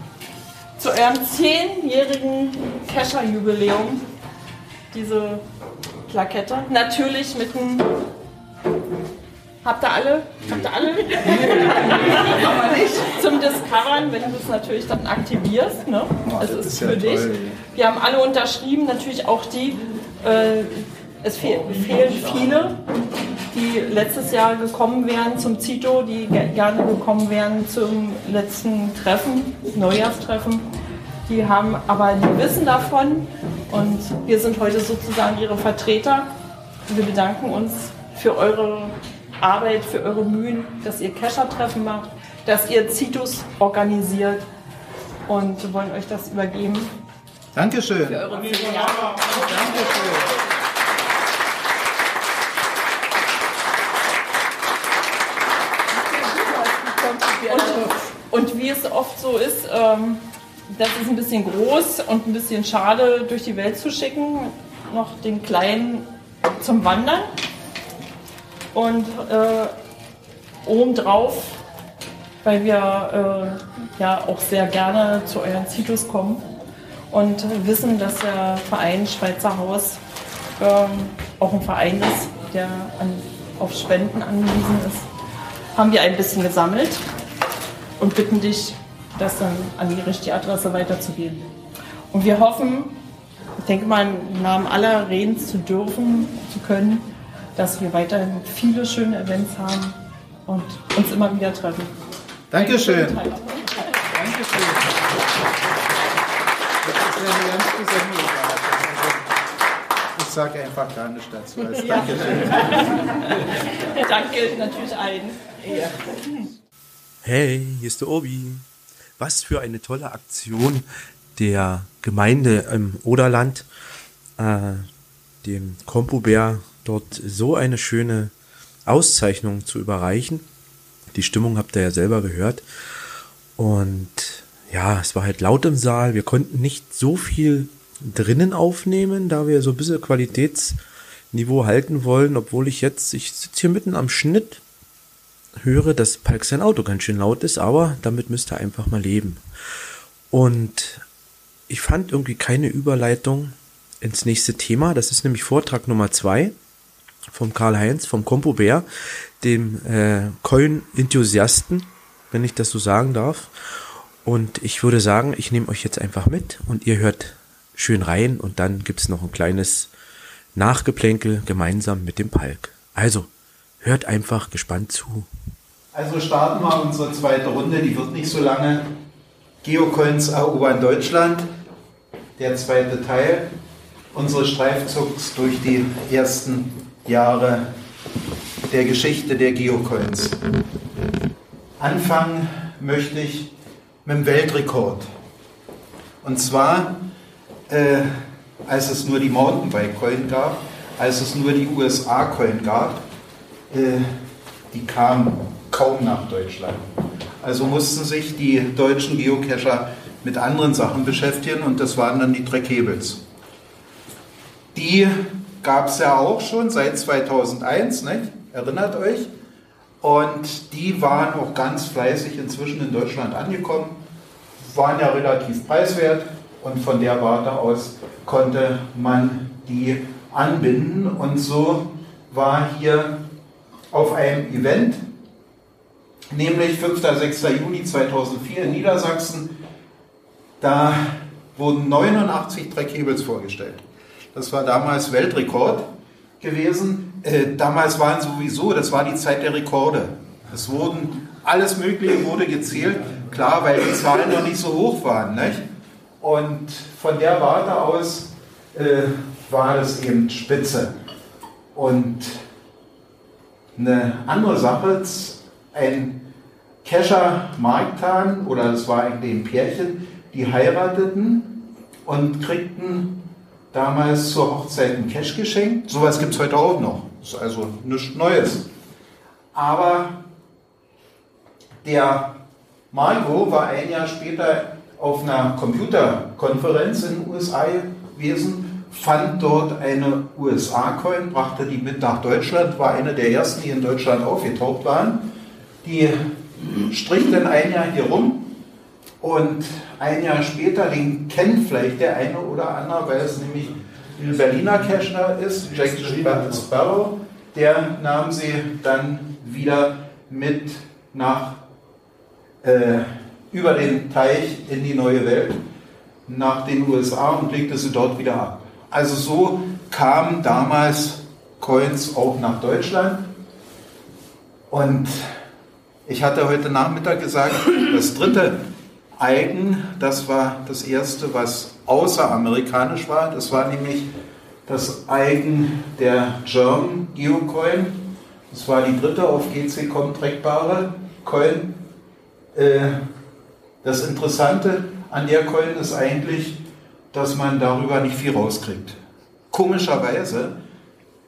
[SPEAKER 8] zu eurem zehnjährigen Kescher-Jubiläum diese Plakette. Natürlich mit einem Habt ihr alle? Habt ihr alle? Aber nicht. Zum Discovern, wenn du das natürlich dann aktivierst. Ne? es ist,
[SPEAKER 4] ist ja
[SPEAKER 8] für dich.
[SPEAKER 4] toll.
[SPEAKER 8] Wir haben alle unterschrieben, natürlich auch die. Äh, es fehl, fehlen viele, die letztes Jahr gekommen wären zum Zito, die ge gerne gekommen wären zum letzten Treffen, Neujahrstreffen. Die haben aber die wissen davon und wir sind heute sozusagen ihre Vertreter. Wir bedanken uns für eure Arbeit, für eure Mühen, dass ihr Kescher-Treffen macht, dass ihr Zitus organisiert und wollen euch das übergeben.
[SPEAKER 4] Dankeschön.
[SPEAKER 8] Für eure Jahre.
[SPEAKER 4] Dankeschön.
[SPEAKER 8] Und, und wie es oft so ist, ähm, das ist ein bisschen groß und ein bisschen schade durch die Welt zu schicken. Noch den Kleinen zum Wandern. Und äh, obendrauf, weil wir äh, ja auch sehr gerne zu euren Zitus kommen und wissen, dass der Verein Schweizer Haus ähm, auch ein Verein ist, der an, auf Spenden angewiesen ist, haben wir ein bisschen gesammelt und bitten dich, das dann an die richtige Adresse weiterzugeben. Und wir hoffen, ich denke mal, im Namen aller reden zu dürfen, zu können, dass wir weiterhin viele schöne Events haben und uns immer wieder treffen.
[SPEAKER 4] Dankeschön.
[SPEAKER 8] Danke.
[SPEAKER 4] Dankeschön. Das ist ja eine ganz besondere. Ich sage einfach gar nichts dazu. Also
[SPEAKER 8] Ja.
[SPEAKER 4] Dankeschön.
[SPEAKER 8] Danke natürlich allen.
[SPEAKER 1] Hey, hier ist der Obi. Was für eine tolle Aktion der Gemeinde im Oderland, äh, dem Kompubär dort so eine schöne Auszeichnung zu überreichen. Die Stimmung habt ihr ja selber gehört. Und ja, es war halt laut im Saal. Wir konnten nicht so viel drinnen aufnehmen, da wir so ein bisschen Qualitätsniveau halten wollen, obwohl ich jetzt, ich sitze hier mitten am Schnitt höre, dass Palk sein Auto ganz schön laut ist, aber damit müsst ihr einfach mal leben. Und ich fand irgendwie keine Überleitung ins nächste Thema. Das ist nämlich Vortrag Nummer zwei vom Karl-Heinz, vom Compo Bär, dem äh, Coin-Enthusiasten, wenn ich das so sagen darf. Und ich würde sagen, ich nehme euch jetzt einfach mit und ihr hört schön rein und dann gibt's noch ein kleines Nachgeplänkel gemeinsam mit dem Palk. Also, hört einfach gespannt zu.
[SPEAKER 4] Also starten wir unsere zweite Runde, die wird nicht so lange. Geocoins erobern Deutschland, der zweite Teil unseres Streifzugs durch die ersten Jahre der Geschichte der Geocoins. Anfangen möchte ich mit dem Weltrekord. Und zwar, äh, als es nur die Mountainbike-Coin gab, als es nur die USA-Coin gab, äh, die kamen kaum nach Deutschland. Also mussten sich die deutschen Geocacher mit anderen Sachen beschäftigen und das waren dann die Trackables. Die gab es ja auch schon seit 2001, nicht? erinnert euch. Und die waren auch ganz fleißig inzwischen in Deutschland angekommen, waren ja relativ preiswert und von der Warte aus konnte man die anbinden. Und so war hier auf einem Event, nämlich 5. 6. Juni 2004 in Niedersachsen, da wurden 89 Trackables vorgestellt. Das war damals Weltrekord gewesen. Äh, damals waren sowieso, das war die Zeit der Rekorde. Es wurden, alles Mögliche wurde gezählt, klar, weil die Zahlen noch nicht so hoch waren. Nicht? Und von der Warte aus äh, war das eben spitze. Und eine andere Sache, ein Kescher Marktan, oder das war eigentlich ein Pärchen, die heirateten und kriegten damals zur Hochzeit ein Cash geschenkt. Sowas gibt es heute auch noch. Das ist also nichts Neues. Aber der Margo war ein Jahr später auf einer Computerkonferenz in den USA gewesen, fand dort eine USA-Coin, brachte die mit nach Deutschland, war eine der ersten, die in Deutschland aufgetaucht waren. Die strich dann ein Jahr hier rum und ein Jahr später, den kennt vielleicht der eine oder andere, weil es nämlich ein Berliner Cashner ist, Jack Sparrow, der nahm sie dann wieder mit nach äh, über den Teich in die neue Welt, nach den USA und legte sie dort wieder ab. Also so kamen damals Coins auch nach Deutschland. Und ich hatte heute Nachmittag gesagt, das dritte Eigen, das war das erste, was außeramerikanisch war. Das war nämlich das Eigen der German Geocoin. Das war die dritte auf GC.com trackbare Coin. Äh, das Interessante an der Coin ist eigentlich, dass man darüber nicht viel rauskriegt. Komischerweise,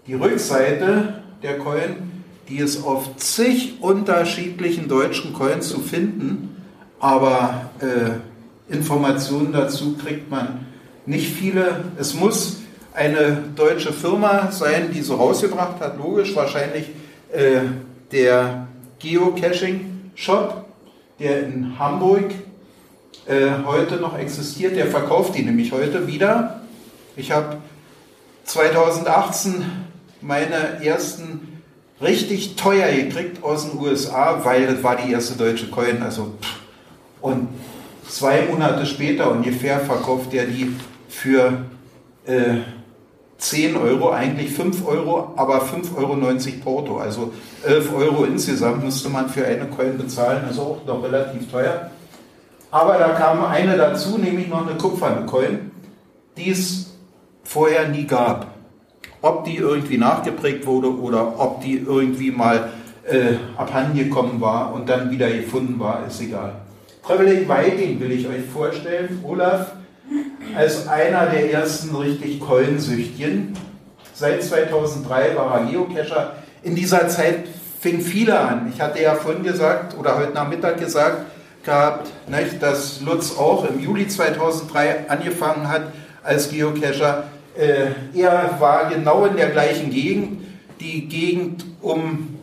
[SPEAKER 4] die Rückseite der Coin, die ist auf zig unterschiedlichen deutschen Coins zu finden, aber äh, Informationen dazu kriegt man nicht viele. Es muss eine deutsche Firma sein, die so rausgebracht hat, logisch, wahrscheinlich äh, der Geocaching Shop, der in Hamburg äh, heute noch existiert, der verkauft die nämlich heute wieder. Ich habe 2018 meine ersten richtig teuer gekriegt aus den USA, weil das war die erste deutsche Coin. Also, und zwei Monate später ungefähr verkauft er die für äh, 10 Euro, eigentlich 5 Euro, aber 5,90 Euro Porto. Also 11 Euro insgesamt müsste man für eine Coin bezahlen, also auch noch relativ teuer. Aber da kam eine dazu, nämlich noch eine kupferne Coin, die es vorher nie gab. Ob die irgendwie nachgeprägt wurde oder ob die irgendwie mal äh, abhandengekommen war und dann wieder gefunden war, ist egal. Traveling Viking will ich euch vorstellen. Olaf als einer der ersten richtig Coinsüchtigen. Seit 2003 war er Geocacher. In dieser Zeit fing viele an. Ich hatte ja vorhin gesagt oder heute Nachmittag gesagt, gehabt, nicht, dass Lutz auch im Juli 2003 angefangen hat als Geocacher. Äh, er war genau in der gleichen Gegend, die Gegend um.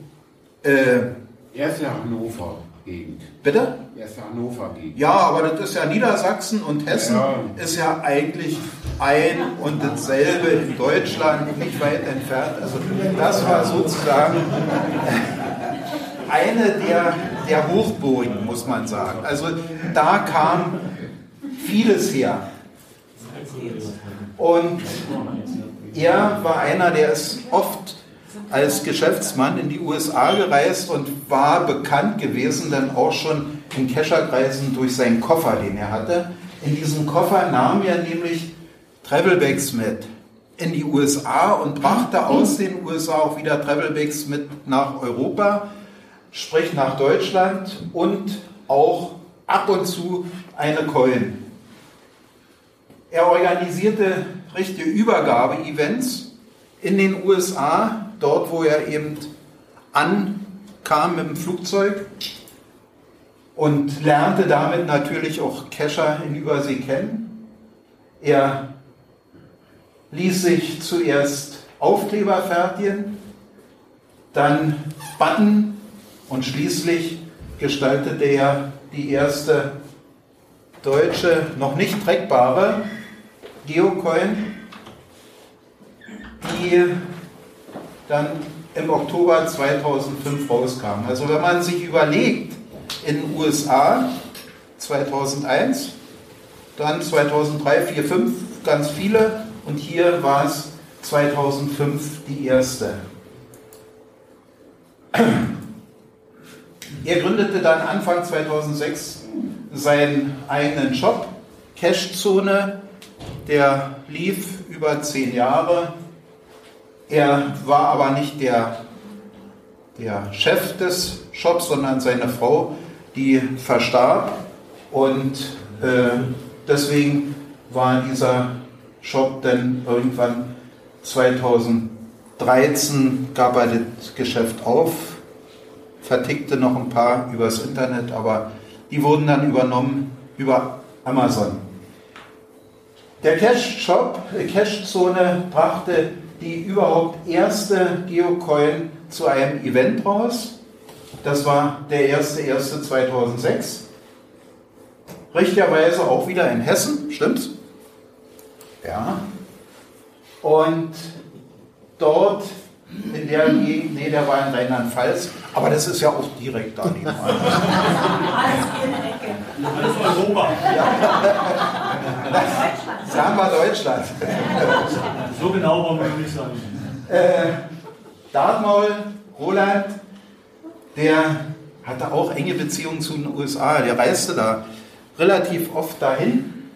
[SPEAKER 4] Äh,
[SPEAKER 5] er ist ja Hannover Gegend.
[SPEAKER 4] Bitte?
[SPEAKER 5] Er ist ja Hannover Gegend.
[SPEAKER 4] Ja, aber das ist ja Niedersachsen und Hessen
[SPEAKER 5] Ja.
[SPEAKER 4] ist ja eigentlich ein und dasselbe in Deutschland, nicht weit entfernt. Also das war sozusagen eine der, der Hochburgen, muss man sagen. Also da kam vieles her. Und er war einer, der ist oft als Geschäftsmann in die USA gereist und war bekannt gewesen, dann auch schon in Kescherkreisen durch seinen Koffer, den er hatte. In diesem Koffer nahm er nämlich Travelbags mit in die USA und brachte aus den USA auch wieder Travelbags mit nach Europa, sprich nach Deutschland und auch ab und zu eine Coin. Er organisierte richtige Übergabe-Events in den USA, dort wo er eben ankam mit dem Flugzeug. und lernte damit natürlich auch Kescher in Übersee kennen. Er ließ sich zuerst Aufkleber fertigen, dann Button und schließlich gestaltete er die erste deutsche, noch nicht trackbare Geocoin, die dann im Oktober 2005 rauskam. Also wenn man sich überlegt, in den USA 2001, dann 2003, 4, 5 ganz viele und hier war es 2005 die erste. Er gründete dann Anfang 2006 seinen eigenen Shop, Cashzone, der lief über zehn Jahre. Er war aber nicht der, der Chef des Shops, sondern seine Frau, die verstarb. Und äh, deswegen war dieser Shop dann irgendwann 2013 gab er das Geschäft auf, vertickte noch ein paar übers Internet, aber die wurden dann übernommen über Amazon. Der Cash-Shop, die Cash-Zone brachte die überhaupt erste Geocoin zu einem Event raus. Das war der 1.1.2006. Richtigerweise auch wieder in Hessen, stimmt's? Ja. Und dort in der Gegend, nee, der war in Rheinland-Pfalz, aber das ist ja auch direkt da nebenan.
[SPEAKER 6] Alles in der Ecke.
[SPEAKER 2] Alles Europa.
[SPEAKER 4] Sagen wir Deutschland.
[SPEAKER 2] So genau wollen wir nicht sagen.
[SPEAKER 4] Äh, Dartmaul, Roland, der hatte auch enge Beziehungen zu den USA. Der reiste da relativ oft dahin.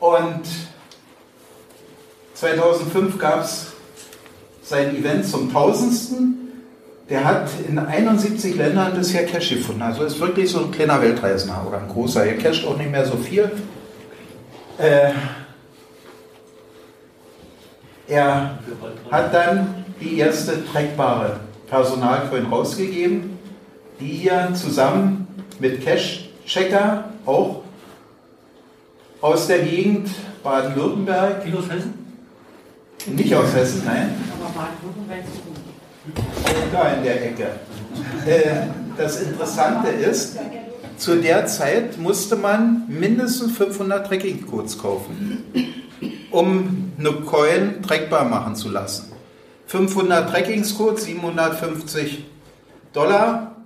[SPEAKER 4] Und 2005 gab es sein Event zum Tausendsten. Der hat in 71 Ländern bisher Cash gefunden. Also ist wirklich so ein kleiner Weltreisender oder ein großer. Er casht auch nicht mehr so viel. Äh, er hat dann die erste trackbare Personalcoin rausgegeben, die hier zusammen mit Cash-Checker auch aus der Gegend Baden-Württemberg.
[SPEAKER 2] Kilos Hessen?
[SPEAKER 4] Nicht aus Hessen, nein.
[SPEAKER 9] Aber Baden-Württemberg ist gut.
[SPEAKER 4] Da in der Ecke. Äh, Das Interessante ist, zu der Zeit musste man mindestens 500 Tracking-Codes kaufen, um eine Coin trackbar machen zu lassen. 500 Tracking-Codes, 750 Dollar.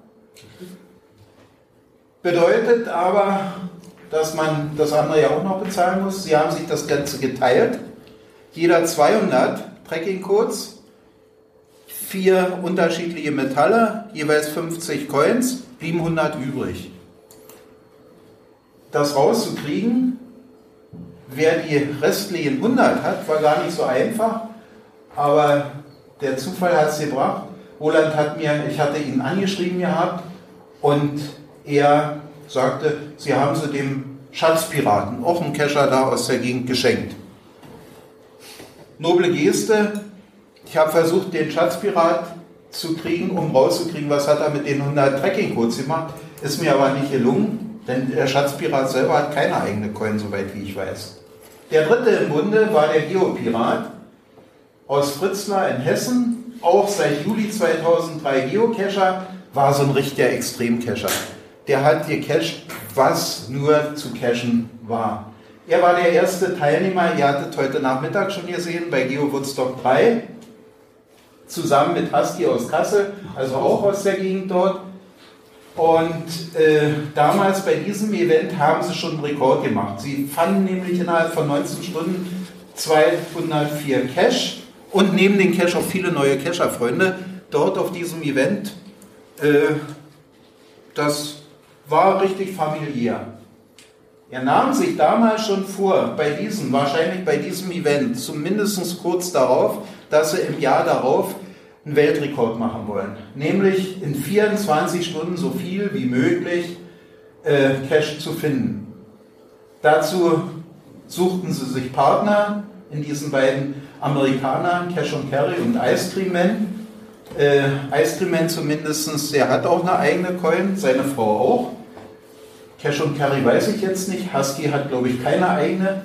[SPEAKER 4] Bedeutet aber, dass man das andere ja auch noch bezahlen muss. Sie haben sich das Ganze geteilt. Jeder 200 Tracking-Codes vier unterschiedliche Metalle, jeweils 50 Coins, blieben 100 übrig. Das rauszukriegen, wer die restlichen 100 hat, war gar nicht so einfach, aber der Zufall hat es gebracht. Roland hat mir, ich hatte ihn angeschrieben gehabt und er sagte, sie haben sie dem Schatzpiraten, auch einem Kescher da aus der Gegend, geschenkt. Noble Geste, ich habe versucht, den Schatzpirat zu kriegen, um rauszukriegen, was hat er mit den 100 Tracking-Codes gemacht. Ist mir aber nicht gelungen, denn der Schatzpirat selber hat keine eigene Coin, soweit wie ich weiß. Der dritte im Bunde war der Geopirat aus Fritzlar in Hessen, auch seit Juli 2003 Geocacher, war so ein richtiger Extremcacher. Der hat gecached, was nur zu cachen war. Er war der erste Teilnehmer, ihr hattet heute Nachmittag schon gesehen, bei Geo Woodstock 3, zusammen mit Husky aus Kassel, also auch aus der Gegend dort. Und äh, damals bei diesem Event haben sie schon einen Rekord gemacht. Sie fanden nämlich innerhalb von 19 Stunden 204 Cash und neben den Cash auch viele neue Cacher-Freunde dort auf diesem Event. Äh, das war richtig familiär. Er nahm sich damals schon vor, bei diesem, wahrscheinlich bei diesem Event, zumindest kurz darauf, dass sie im Jahr darauf einen Weltrekord machen wollen. Nämlich in 24 Stunden so viel wie möglich äh, Cash zu finden. Dazu suchten sie sich Partner in diesen beiden Amerikanern, Cash und Carry und Ice Cream Man. Äh, Eiscrement zumindest, der hat auch eine eigene Coin, seine Frau auch. Cash und Carry weiß ich jetzt nicht. Husky hat, glaube ich, keine eigene.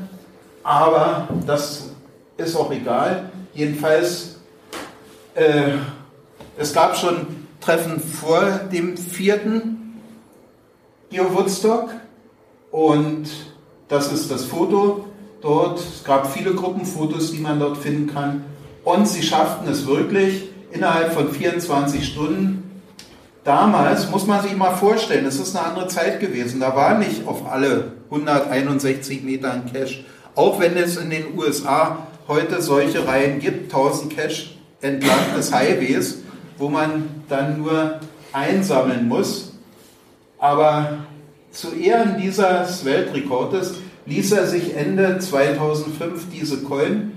[SPEAKER 4] Aber das ist auch egal. Jedenfalls, äh, es gab schon Treffen vor dem vierten Geo Woodstock und das ist das Foto dort. Es gab viele Gruppenfotos, die man dort finden kann. Und sie schafften es wirklich innerhalb von 24 Stunden. Damals muss man sich mal vorstellen, es ist eine andere Zeit gewesen. Da war nicht auf alle 161 Meter ein Cache. Auch wenn es in den USA heute solche Reihen gibt, 1000 Cache entlang des Highways, wo man dann nur einsammeln muss. Aber zu Ehren dieses Weltrekordes ließ er sich Ende 2005 diese Coin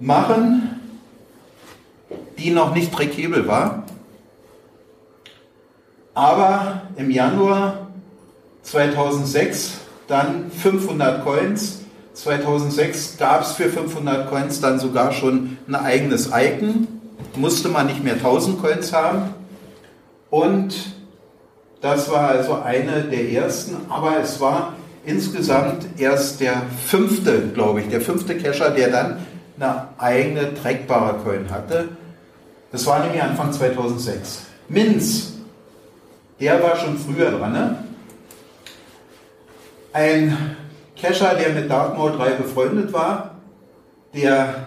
[SPEAKER 4] machen, die noch nicht trackable war. Aber im Januar 2006 dann 500 Coins. 2006 gab es für 500 Coins dann sogar schon ein eigenes Icon. Musste man nicht mehr 1000 Coins haben. Und das war also eine der ersten, aber es war insgesamt erst der fünfte, glaube ich, der fünfte Cacher, der dann eine eigene trackbare Coin hatte. Das war nämlich Anfang 2006. Minz, der war schon früher dran. Ne? Ein Cacher, der mit Dartmoor 3 befreundet war, der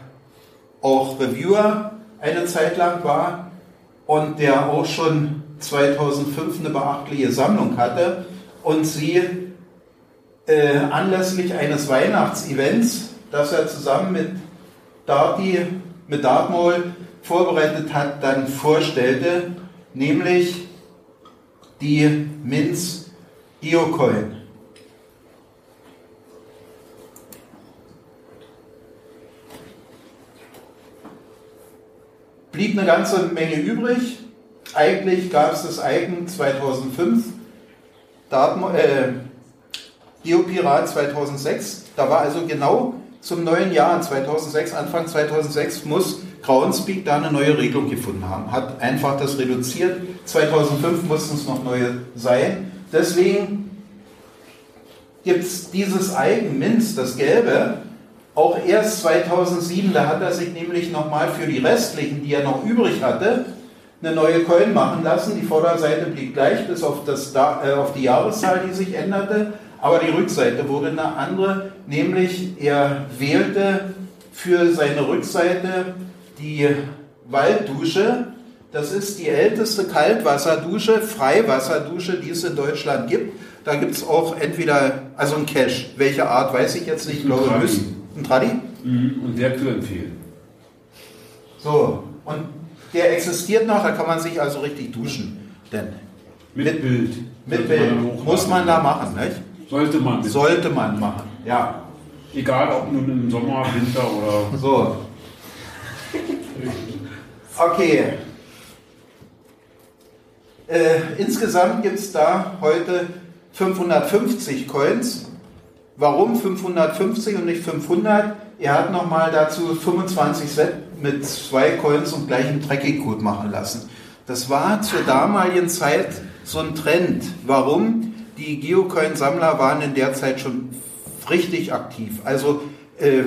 [SPEAKER 4] auch Reviewer eine Zeit lang war und der auch schon 2005 eine beachtliche Sammlung hatte und sie äh, anlässlich eines Weihnachtsevents, das er zusammen mit Darty, mit Dartmoor vorbereitet hat, dann vorstellte, nämlich die Minz Geocoin. Blieb eine ganze Menge übrig. Eigentlich gab es das Icon 2005, Daten, äh, Geopirat 2006. Da war also genau zum neuen Jahr 2006, Anfang 2006, muss Groundspeak da eine neue Regelung gefunden haben. Hat einfach das reduziert. 2005 mussten es noch neue sein. Deswegen gibt es dieses Eigen Minz, das Gelbe, auch erst 2007. Da hat er sich nämlich nochmal für die restlichen, die er noch übrig hatte, eine neue Coin machen lassen. Die Vorderseite blieb gleich, bis auf, das, äh, auf die Jahreszahl, die sich änderte. Aber die Rückseite wurde eine andere, nämlich er wählte für seine Rückseite die Walddusche. Das ist die älteste Kaltwasserdusche, Freiwasserdusche, die es in Deutschland gibt. Da gibt es auch entweder, also ein Cache, welche Art weiß ich jetzt nicht, ich glaube, müssen- ein Tradi?
[SPEAKER 5] Mhm. Und sehr zu empfehlen.
[SPEAKER 4] So, und der existiert noch, da kann man sich also richtig duschen. Denn
[SPEAKER 5] Mit,
[SPEAKER 4] Mit-
[SPEAKER 5] Bild.
[SPEAKER 4] mit
[SPEAKER 5] man
[SPEAKER 4] Bild
[SPEAKER 5] hochladen.
[SPEAKER 4] muss man da machen, nicht?
[SPEAKER 5] Sollte man. Mit.
[SPEAKER 4] Sollte man machen, ja.
[SPEAKER 5] Egal ob nun im Sommer, Winter oder.
[SPEAKER 4] So. Okay. Äh, insgesamt gibt es da heute 550 Coins. Warum 550 und nicht 500? Er hat nochmal dazu 25 Set mit zwei Coins und gleichem Tracking-Code machen lassen. Das war zur damaligen Zeit so ein Trend. Warum? Die Geocoin-Sammler waren in der Zeit schon richtig aktiv. Also äh,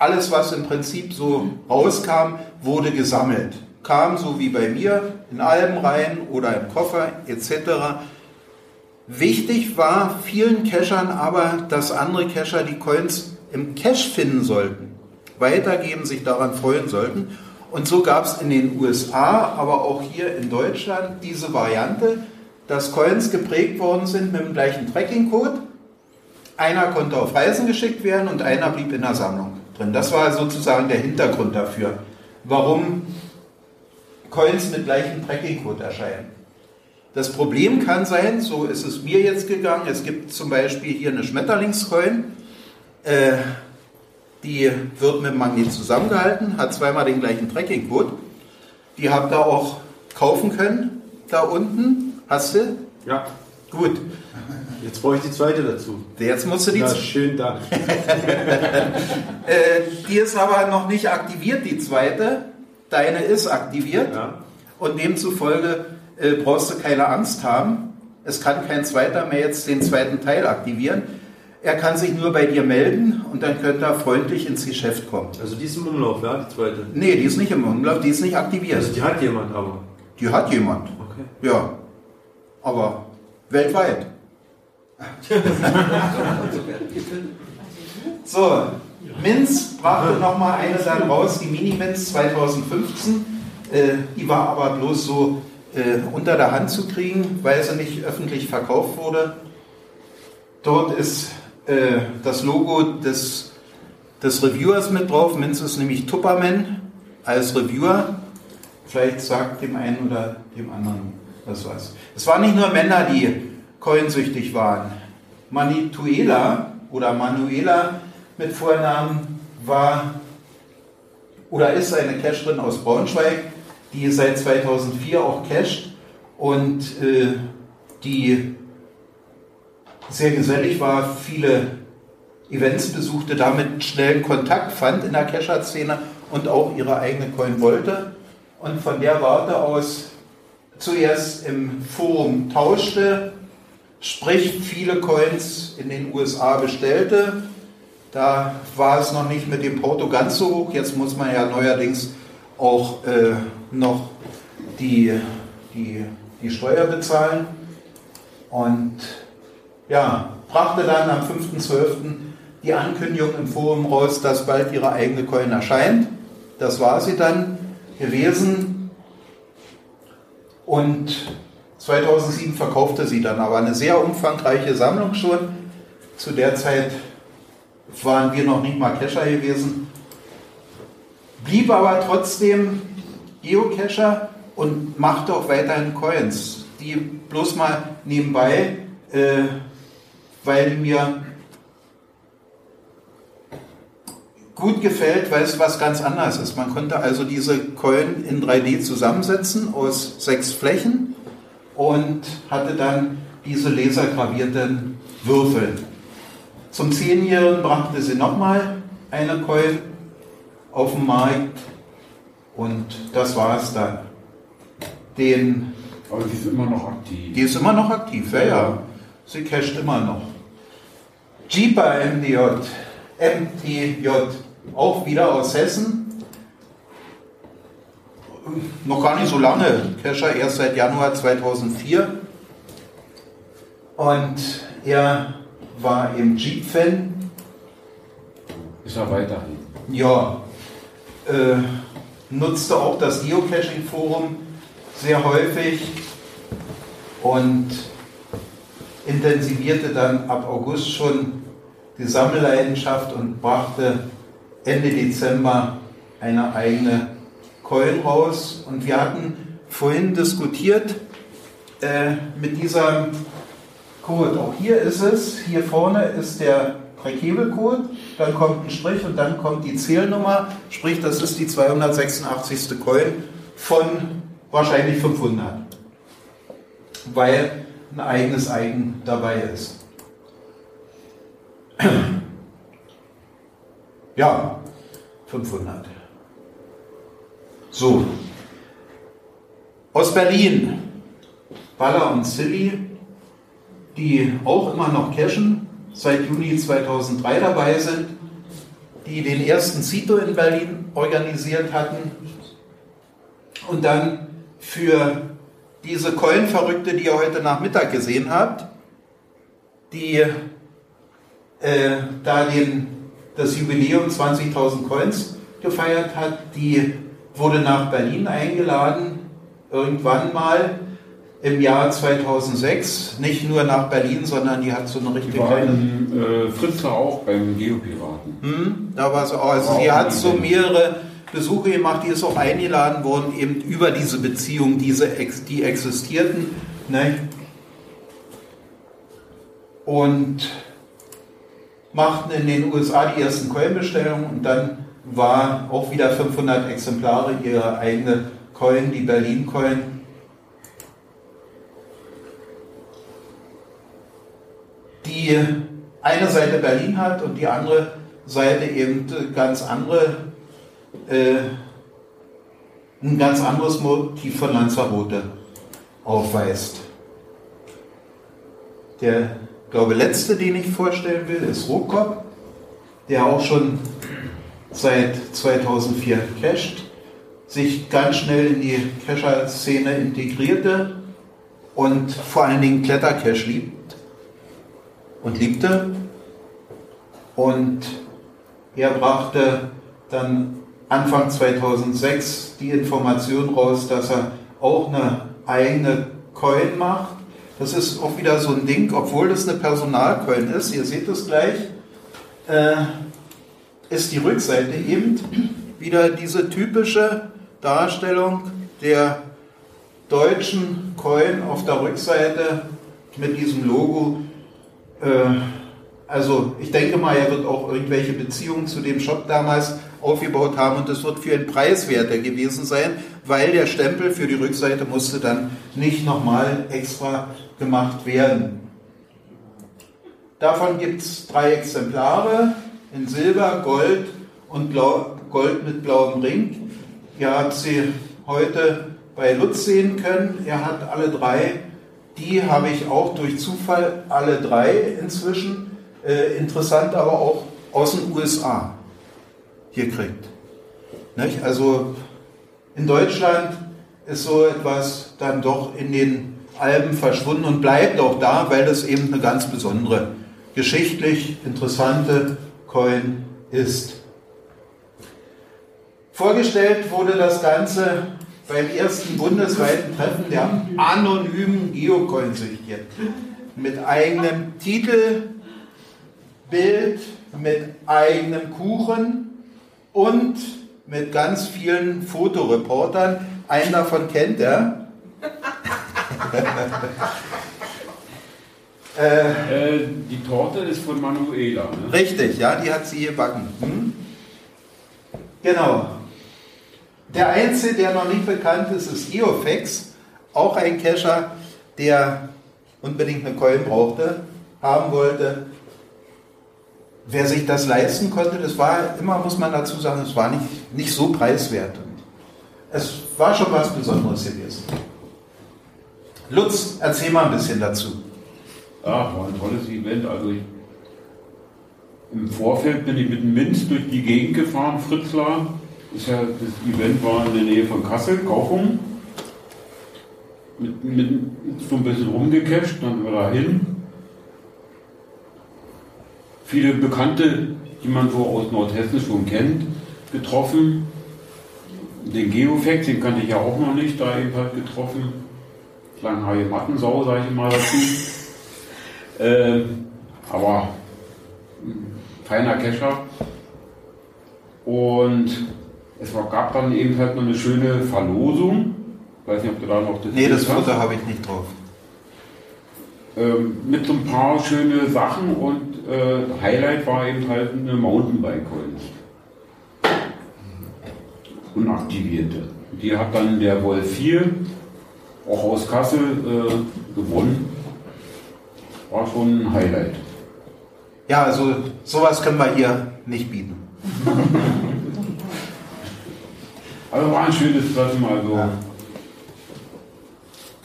[SPEAKER 4] alles, was im Prinzip so rauskam, wurde gesammelt. Kam so wie bei mir in Alben rein oder im Koffer etc. Wichtig war vielen Cachern aber, dass andere Cacher die Coins im Cache finden sollten, weitergeben, sich daran freuen sollten. Und so gab es in den USA, aber auch hier in Deutschland diese Variante, dass Coins geprägt worden sind mit dem gleichen Tracking-Code. Einer konnte auf Reisen geschickt werden und einer blieb in der Sammlung drin. Das war sozusagen der Hintergrund dafür, warum Coins mit gleichem Tracking-Code erscheinen. Das Problem kann sein, so ist es mir jetzt gegangen, es gibt zum Beispiel hier eine Schmetterlingscoin, äh, die wird mit Magnet zusammengehalten, hat zweimal den gleichen Tracking-Code. Die habt ihr auch kaufen können, da unten. Hast du?
[SPEAKER 1] Ja,
[SPEAKER 4] Gut.
[SPEAKER 1] jetzt brauche ich die zweite dazu.
[SPEAKER 4] Jetzt musst du die
[SPEAKER 1] Ja, schönen Dank.
[SPEAKER 4] Äh, die ist aber noch nicht aktiviert, die zweite. deine ist aktiviert
[SPEAKER 1] Ja.
[SPEAKER 4] und demzufolge äh, brauchst du keine Angst haben. Es kann kein zweiter mehr jetzt den zweiten Teil aktivieren. Er kann sich nur bei dir melden und dann könnte er freundlich ins Geschäft kommen.
[SPEAKER 1] Also die ist im Umlauf, ja, die zweite.
[SPEAKER 4] Nee, die ist nicht im Umlauf, die ist nicht aktiviert.
[SPEAKER 1] Also die hat jemand aber.
[SPEAKER 4] Die hat jemand.
[SPEAKER 1] Okay.
[SPEAKER 4] Ja. Aber weltweit. so, Minz brachte nochmal eine dann raus, die Mini-Minz 2015. Äh, die war aber bloß so unter der Hand zu kriegen, weil sie nicht öffentlich verkauft wurde. Dort ist äh, das Logo des, des Reviewers mit drauf. Minz ist nämlich Tupperman als Reviewer. Vielleicht sagt dem einen oder dem anderen das was. Es waren nicht nur Männer, die coinsüchtig waren. Manituela oder Manuela mit Vornamen war oder ist eine Cacherin aus Braunschweig, die seit 2004 auch casht und äh, die sehr gesellig war, viele Events besuchte, damit schnellen Kontakt fand in der Cacher-Szene und auch ihre eigene Coin wollte und von der Warte aus zuerst im Forum tauschte, sprich viele Coins in den USA bestellte. Da war es noch nicht mit dem Porto ganz so hoch. Jetzt muss man ja neuerdings auch äh, noch die, die, die Steuer bezahlen. Und ja, brachte dann am 5.12. die Ankündigung im Forum raus, dass bald ihre eigene Coin erscheint. Das war sie dann gewesen. Und 2007 verkaufte sie dann aber eine sehr umfangreiche Sammlung schon. Zu der Zeit waren wir noch nicht mal Cacher gewesen. Blieb aber trotzdem Geocacher und machte auch weiterhin Coins. Die bloß mal nebenbei, äh, weil mir gut gefällt, weil es was ganz anderes ist. Man konnte also diese Coin in 3D zusammensetzen aus sechs Flächen und hatte dann diese lasergravierten Würfel. Zum Zehnjährigen brachte sie nochmal eine Coin auf den Markt und das war es dann. Den,
[SPEAKER 5] Aber die ist immer noch aktiv.
[SPEAKER 4] die ist immer noch aktiv, ja, ja. Sie casht immer noch. Jeeper MDJ, MTJ, auch wieder aus Hessen. Noch gar nicht so lange, Cacher erst seit Januar 2004. Und er war im Jeep-Fan.
[SPEAKER 5] Ist er weiterhin.
[SPEAKER 4] Ja, äh, nutzte auch das Geocaching-Forum sehr häufig und intensivierte dann ab August schon die Sammelleidenschaft und brachte Ende Dezember eine eigene Coin raus. Und wir hatten vorhin diskutiert äh, mit dieser Code. Auch hier ist es, hier vorne ist der Präkebelcode, dann kommt ein Strich und dann kommt die Zählnummer, sprich das ist die 286. Coin von wahrscheinlich 500, weil ein eigenes Eigen dabei ist. Ja, 500. So. Aus Berlin, Baller und Silly, die auch immer noch cashen, seit Juni 2003 dabei sind, die den ersten Cito in Berlin organisiert hatten und dann für diese Coin-Verrückte, die ihr heute Nachmittag gesehen habt, die äh, da den, das Jubiläum 20.000 Coins gefeiert hat, die wurde nach Berlin eingeladen, irgendwann mal im Jahr 2006, nicht nur nach Berlin, sondern die hat so eine
[SPEAKER 5] Die
[SPEAKER 4] richtige
[SPEAKER 5] war
[SPEAKER 4] kleine
[SPEAKER 5] in äh, Fritzlar auch beim Geopiraten.
[SPEAKER 4] hm, da war sie auch. Also
[SPEAKER 5] War
[SPEAKER 4] sie hat so mehrere Besuche gemacht, die ist auch eingeladen worden, eben über diese Beziehungen, diese, die existierten. Ne? Und machten in den USA die ersten Coin-Bestellungen und dann war auch wieder 500 Exemplare ihre eigene Coin, die Berlin Coin. Die eine Seite Berlin hat und die andere Seite eben ganz andere äh, ein ganz anderes Motiv von Lanzarote aufweist. Der, glaube letzte, den ich vorstellen will, ist Rokop, der auch schon seit 2004 cached, sich ganz schnell in die Cacher-Szene integrierte und vor allen Dingen Klettercache liebt und liebte. Und er brachte dann Anfang 2006 die Information raus, dass er auch eine eigene Coin macht. Das ist auch wieder so ein Ding, obwohl das eine Personalcoin ist, ihr seht es gleich, äh, ist die Rückseite eben wieder diese typische Darstellung der deutschen Coin auf der Rückseite mit diesem Logo. Äh, also ich denke mal, er wird auch irgendwelche Beziehungen zu dem Shop damals aufgebaut haben und das wird für ihn preiswerter gewesen sein, weil der Stempel für die Rückseite musste dann nicht nochmal extra gemacht werden. Davon gibt es drei Exemplare in Silber, Gold und Blau, Gold mit blauem Ring. Ihr habt sie heute bei Lutz sehen können. Er hat alle drei. Die habe ich auch durch Zufall alle drei inzwischen. Äh, interessant aber auch aus den USA hier kriegt. Nicht? Also in Deutschland ist so etwas dann doch in den Alben verschwunden und bleibt auch da, weil das eben eine ganz besondere, geschichtlich interessante Coin ist. Vorgestellt wurde das Ganze beim ersten bundesweiten Treffen der anonymen Geocoin-Süchtigen mit eigenem Titel, Bild, mit eigenem Kuchen und mit ganz vielen Fotoreportern. Einen davon kennt er.
[SPEAKER 5] äh, die Torte ist von Manuela. Ne?
[SPEAKER 4] Richtig, ja, die hat sie gebacken. Hm? Genau. Der einzige, der noch nicht bekannt ist, ist Eofex, auch ein Cacher, der unbedingt eine Coin brauchte, haben wollte. Wer sich das leisten konnte, das war immer, muss man dazu sagen, es war nicht, nicht so preiswert. Es war schon was Besonderes gewesen. Lutz, erzähl mal ein bisschen dazu.
[SPEAKER 5] Ja, war ein tolles Event. Also ich, im Vorfeld bin ich mit Minz durch die Gegend gefahren, Fritzlar. Ist ja, das Event war in der Nähe von Kassel, Kaufung. Mit, mit so ein bisschen rumgecatcht, dann wir da hin. Viele Bekannte, die man so aus Nordhessen schon kennt, getroffen. Den Geofact, den kannte ich ja auch noch nicht, da eben halt getroffen. Langhaarige Mattensau, sage ich mal dazu. Ähm, aber feiner Kescher. Und es gab dann eben halt noch eine schöne Verlosung. Ich weiß nicht, ob du da noch
[SPEAKER 4] das Nee, das Foto habe ich nicht drauf.
[SPEAKER 5] Ähm, mit so ein paar schöne Sachen und äh, Highlight war eben halt eine Mountainbike-Kunst. Unaktivierte. Die hat dann der Wolf 4 auch aus Kassel äh, gewonnen. War schon ein Highlight.
[SPEAKER 4] Ja, also sowas können wir hier nicht bieten.
[SPEAKER 5] also war ein schönes Treffen. Also ja.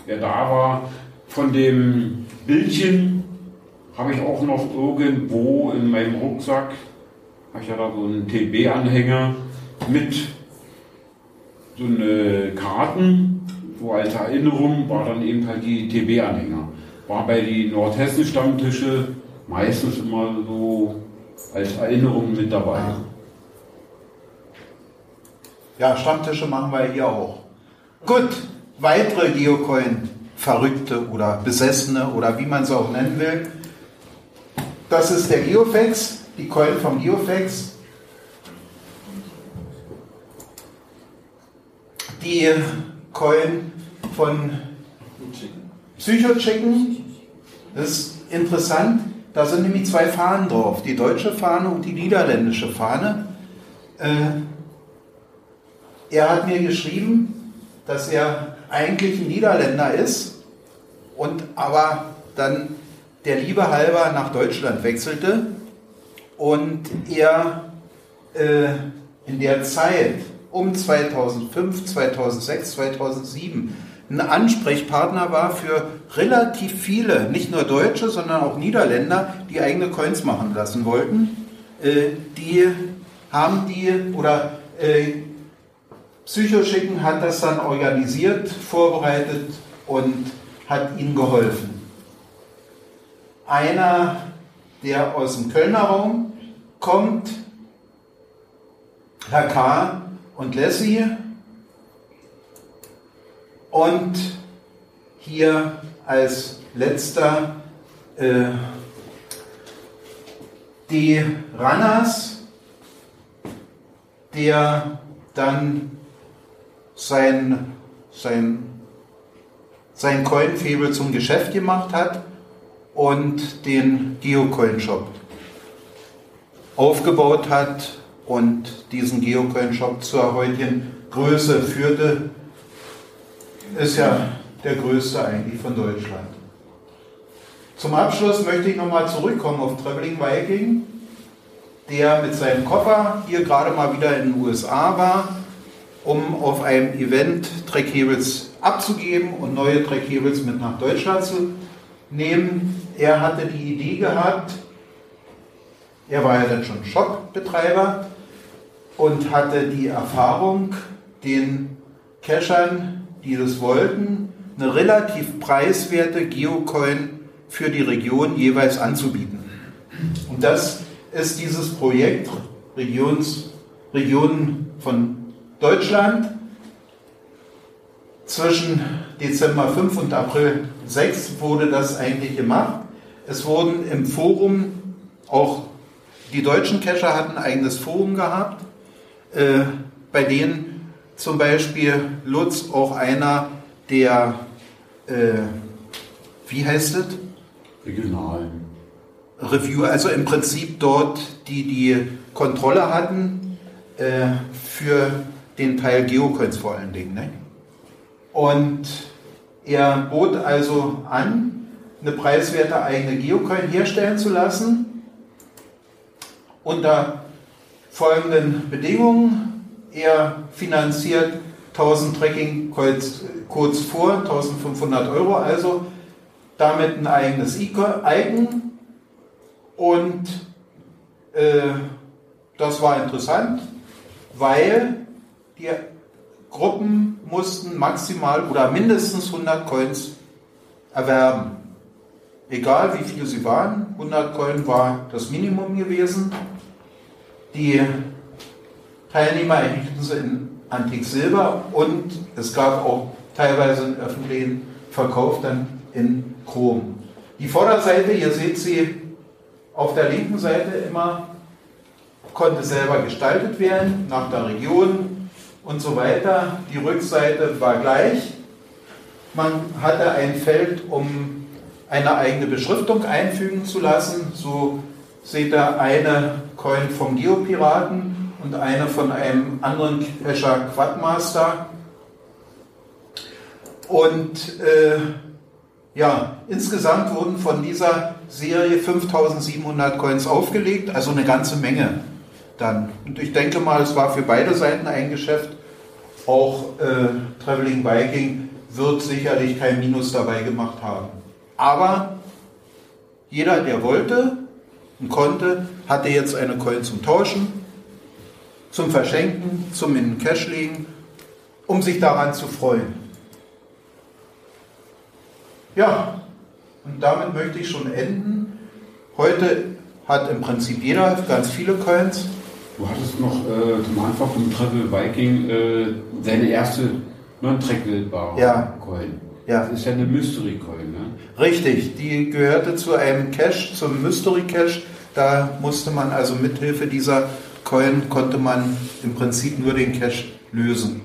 [SPEAKER 5] wer da war, von dem Bildchen habe ich auch noch irgendwo in meinem Rucksack, habe ich ja da so einen TB-Anhänger mit so eine Karten, so als Erinnerung war dann eben halt die TB-Anhänger. War bei den Nordhessen-Stammtische meistens immer so als Erinnerung mit dabei.
[SPEAKER 4] Ja, Stammtische machen wir hier auch. Gut, weitere Geocoin-Verrückte oder Besessene oder wie man es auch nennen will. Das ist der Geofex, die Coin vom Geofex. Die Coin von Psychochicken. Das ist interessant. Da sind nämlich zwei Fahnen drauf. Die deutsche Fahne und die niederländische Fahne. Äh, er hat mir geschrieben, dass er eigentlich ein Niederländer ist und aber dann der Liebe halber nach Deutschland wechselte und er äh, in der Zeit um 2005, 2006, 2007 ein Ansprechpartner war für relativ viele, nicht nur Deutsche, sondern auch Niederländer, die eigene Coins machen lassen wollten. Äh, die haben die, oder äh, Psychoschicken hat das dann organisiert, vorbereitet und hat ihnen geholfen. Einer, der aus dem Kölner Raum kommt, Herr K. und Leslie, und hier als letzter äh, die Ranas, der dann sein, sein, sein Coinfebel zum Geschäft gemacht hat und den Geocoin-Shop aufgebaut hat und diesen Geocoin-Shop zur heutigen Größe führte, ist ja der größte eigentlich von Deutschland. Zum Abschluss möchte ich nochmal zurückkommen auf Traveling Viking, der mit seinem Koffer hier gerade mal wieder in den USA war, um auf einem Event Trackables abzugeben und neue Trackables mit nach Deutschland zu nehmen. Er hatte die Idee gehabt, er war ja dann schon Shopbetreiber und hatte die Erfahrung, den Cachern die das wollten, eine relativ preiswerte Geocoin für die Region jeweils anzubieten. Und das ist dieses Projekt Regions, Regionen von Deutschland. Zwischen Dezember 5 und April 6 wurde das eigentlich gemacht. Es wurden im Forum, auch die deutschen Cacher hatten ein eigenes Forum gehabt, äh, bei denen zum Beispiel Lutz auch einer der, äh, wie heißt es?
[SPEAKER 5] Regionalen.
[SPEAKER 4] Reviewer, also im Prinzip dort, die die Kontrolle hatten äh, für den Teil Geocoins vor allen Dingen. Ne? Und er bot also an, eine preiswerte eigene Geocoin herstellen zu lassen unter folgenden Bedingungen. Er finanziert 1000 Tracking-Codes vor, 1500 Euro also, damit ein eigenes Icon und äh, das war interessant, weil die Gruppen mussten maximal oder mindestens 100 Coins erwerben. Egal wie viel sie waren, 100 Coin war das Minimum gewesen. Die Teilnehmer erhielten sie in Antik Silber und es gab auch teilweise einen öffentlichen Verkauf dann in Chrom. Die Vorderseite, hier seht sie auf der linken Seite immer, konnte selber gestaltet werden, nach der Region und so weiter. Die Rückseite war gleich. Man hatte ein Feld, um eine eigene Beschriftung einfügen zu lassen. So seht ihr eine Coin vom Geopiraten und eine von einem anderen Cacher Quadmaster. Und äh, ja, insgesamt wurden von dieser Serie 5700 Coins aufgelegt, also eine ganze Menge dann. Und ich denke mal, es war für beide Seiten ein Geschäft. Auch äh, Traveling Viking wird sicherlich kein Minus dabei gemacht haben. Aber jeder, der wollte und konnte, hatte jetzt eine Coin zum Tauschen zum Verschenken, zum in den Cash legen, um sich daran zu freuen. Ja, und damit möchte ich schon enden. Heute hat im Prinzip jeder ganz viele Coins.
[SPEAKER 5] Du hattest noch äh, zum Anfang vom Travel Viking äh, deine erste non-trackelbare
[SPEAKER 4] ja.
[SPEAKER 5] Coin.
[SPEAKER 4] Ja.
[SPEAKER 5] Das ist ja eine Mystery Coin, ne?
[SPEAKER 4] Richtig, die gehörte zu einem Cache, zum Mystery Cache. Da musste man also mithilfe dieser Coin konnte man im Prinzip nur den Cache lösen.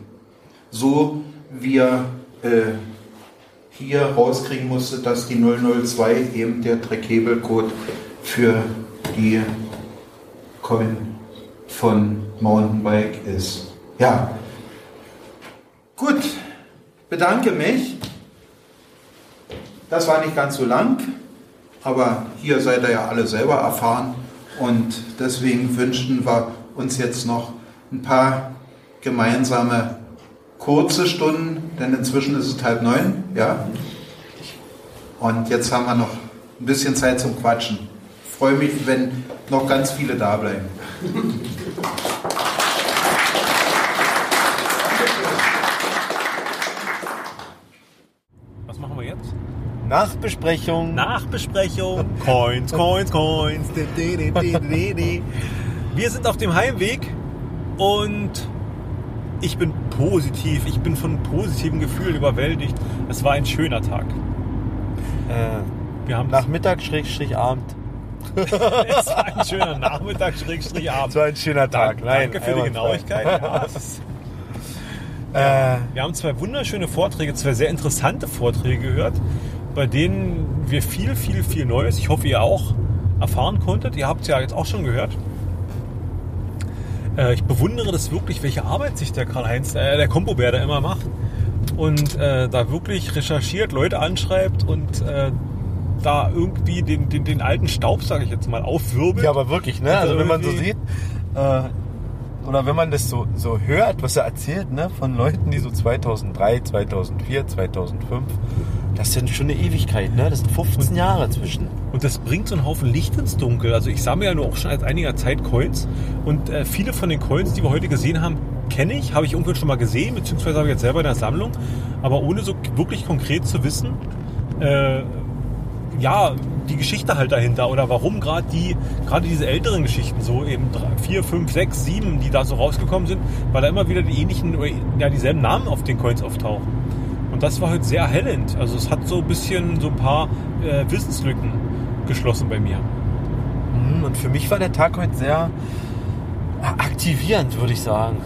[SPEAKER 4] So wie er äh, hier rauskriegen musste, dass die 002 eben der Trackable-Code für die Coin von Mountainbike ist. Ja, gut, bedanke mich. Das war nicht ganz so lang, aber hier seid ihr ja alle selber erfahren. Und deswegen wünschen wir uns jetzt noch ein paar gemeinsame kurze Stunden, denn inzwischen ist es halb neun, ja. Und jetzt haben wir noch ein bisschen Zeit zum Quatschen. Ich freue mich, wenn noch ganz viele da bleiben.
[SPEAKER 2] Was machen wir jetzt?
[SPEAKER 1] Nachbesprechung.
[SPEAKER 2] Nachbesprechung. Coins, Coins, Coins. Wir sind auf dem Heimweg und ich bin positiv. Ich bin von positiven Gefühlen überwältigt. Es war ein schöner Tag.
[SPEAKER 1] Äh,
[SPEAKER 2] Wir haben
[SPEAKER 1] Nachmittag, Schrägstrich, Abend.
[SPEAKER 2] es war ein schöner Nachmittag, Schrägstrich
[SPEAKER 1] Es
[SPEAKER 2] Abend.
[SPEAKER 1] war ein schöner Tag. Nein,
[SPEAKER 2] Danke für die. Genauigkeit. Ja, es
[SPEAKER 1] Äh,
[SPEAKER 2] Wir haben zwei wunderschöne Vorträge, zwei sehr interessante Vorträge gehört, bei denen wir viel, viel, viel Neues, ich hoffe ihr auch, erfahren konntet. Ihr habt es ja jetzt auch schon gehört. Äh, ich bewundere das wirklich, welche Arbeit sich der Karl-Heinz, äh, der Kompobär da immer macht und äh, da wirklich recherchiert, Leute anschreibt und äh, da irgendwie den, den, den alten Staub, sage ich jetzt mal, aufwirbelt.
[SPEAKER 1] ja, aber wirklich, ne? Also wenn man so sieht, äh, oder wenn man das so, so hört, was er erzählt, ne? Von Leuten, die so 2003, 2004, 2005, das sind schon eine Ewigkeit, ne? Das sind 15 Jahre zwischen.
[SPEAKER 2] Und das bringt so einen Haufen Licht ins Dunkel. Also ich sammle ja nur auch schon seit einiger Zeit Coins. Und äh, viele von den Coins, die wir heute gesehen haben, kenne ich, habe ich irgendwann schon mal gesehen, beziehungsweise habe ich jetzt selber in der Sammlung. Aber ohne so wirklich konkret zu wissen, äh, ja, die Geschichte halt dahinter oder warum gerade die, gerade diese älteren Geschichten, so eben drei, vier, fünf, sechs, sieben, die da so rausgekommen sind, weil da immer wieder die ähnlichen, ja, dieselben Namen auf den Coins auftauchen. Und das war halt sehr erhellend. Also es hat so ein bisschen so ein paar äh, Wissenslücken geschlossen bei mir.
[SPEAKER 1] Mhm, Und für mich war der Tag heute sehr aktivierend, würde ich sagen.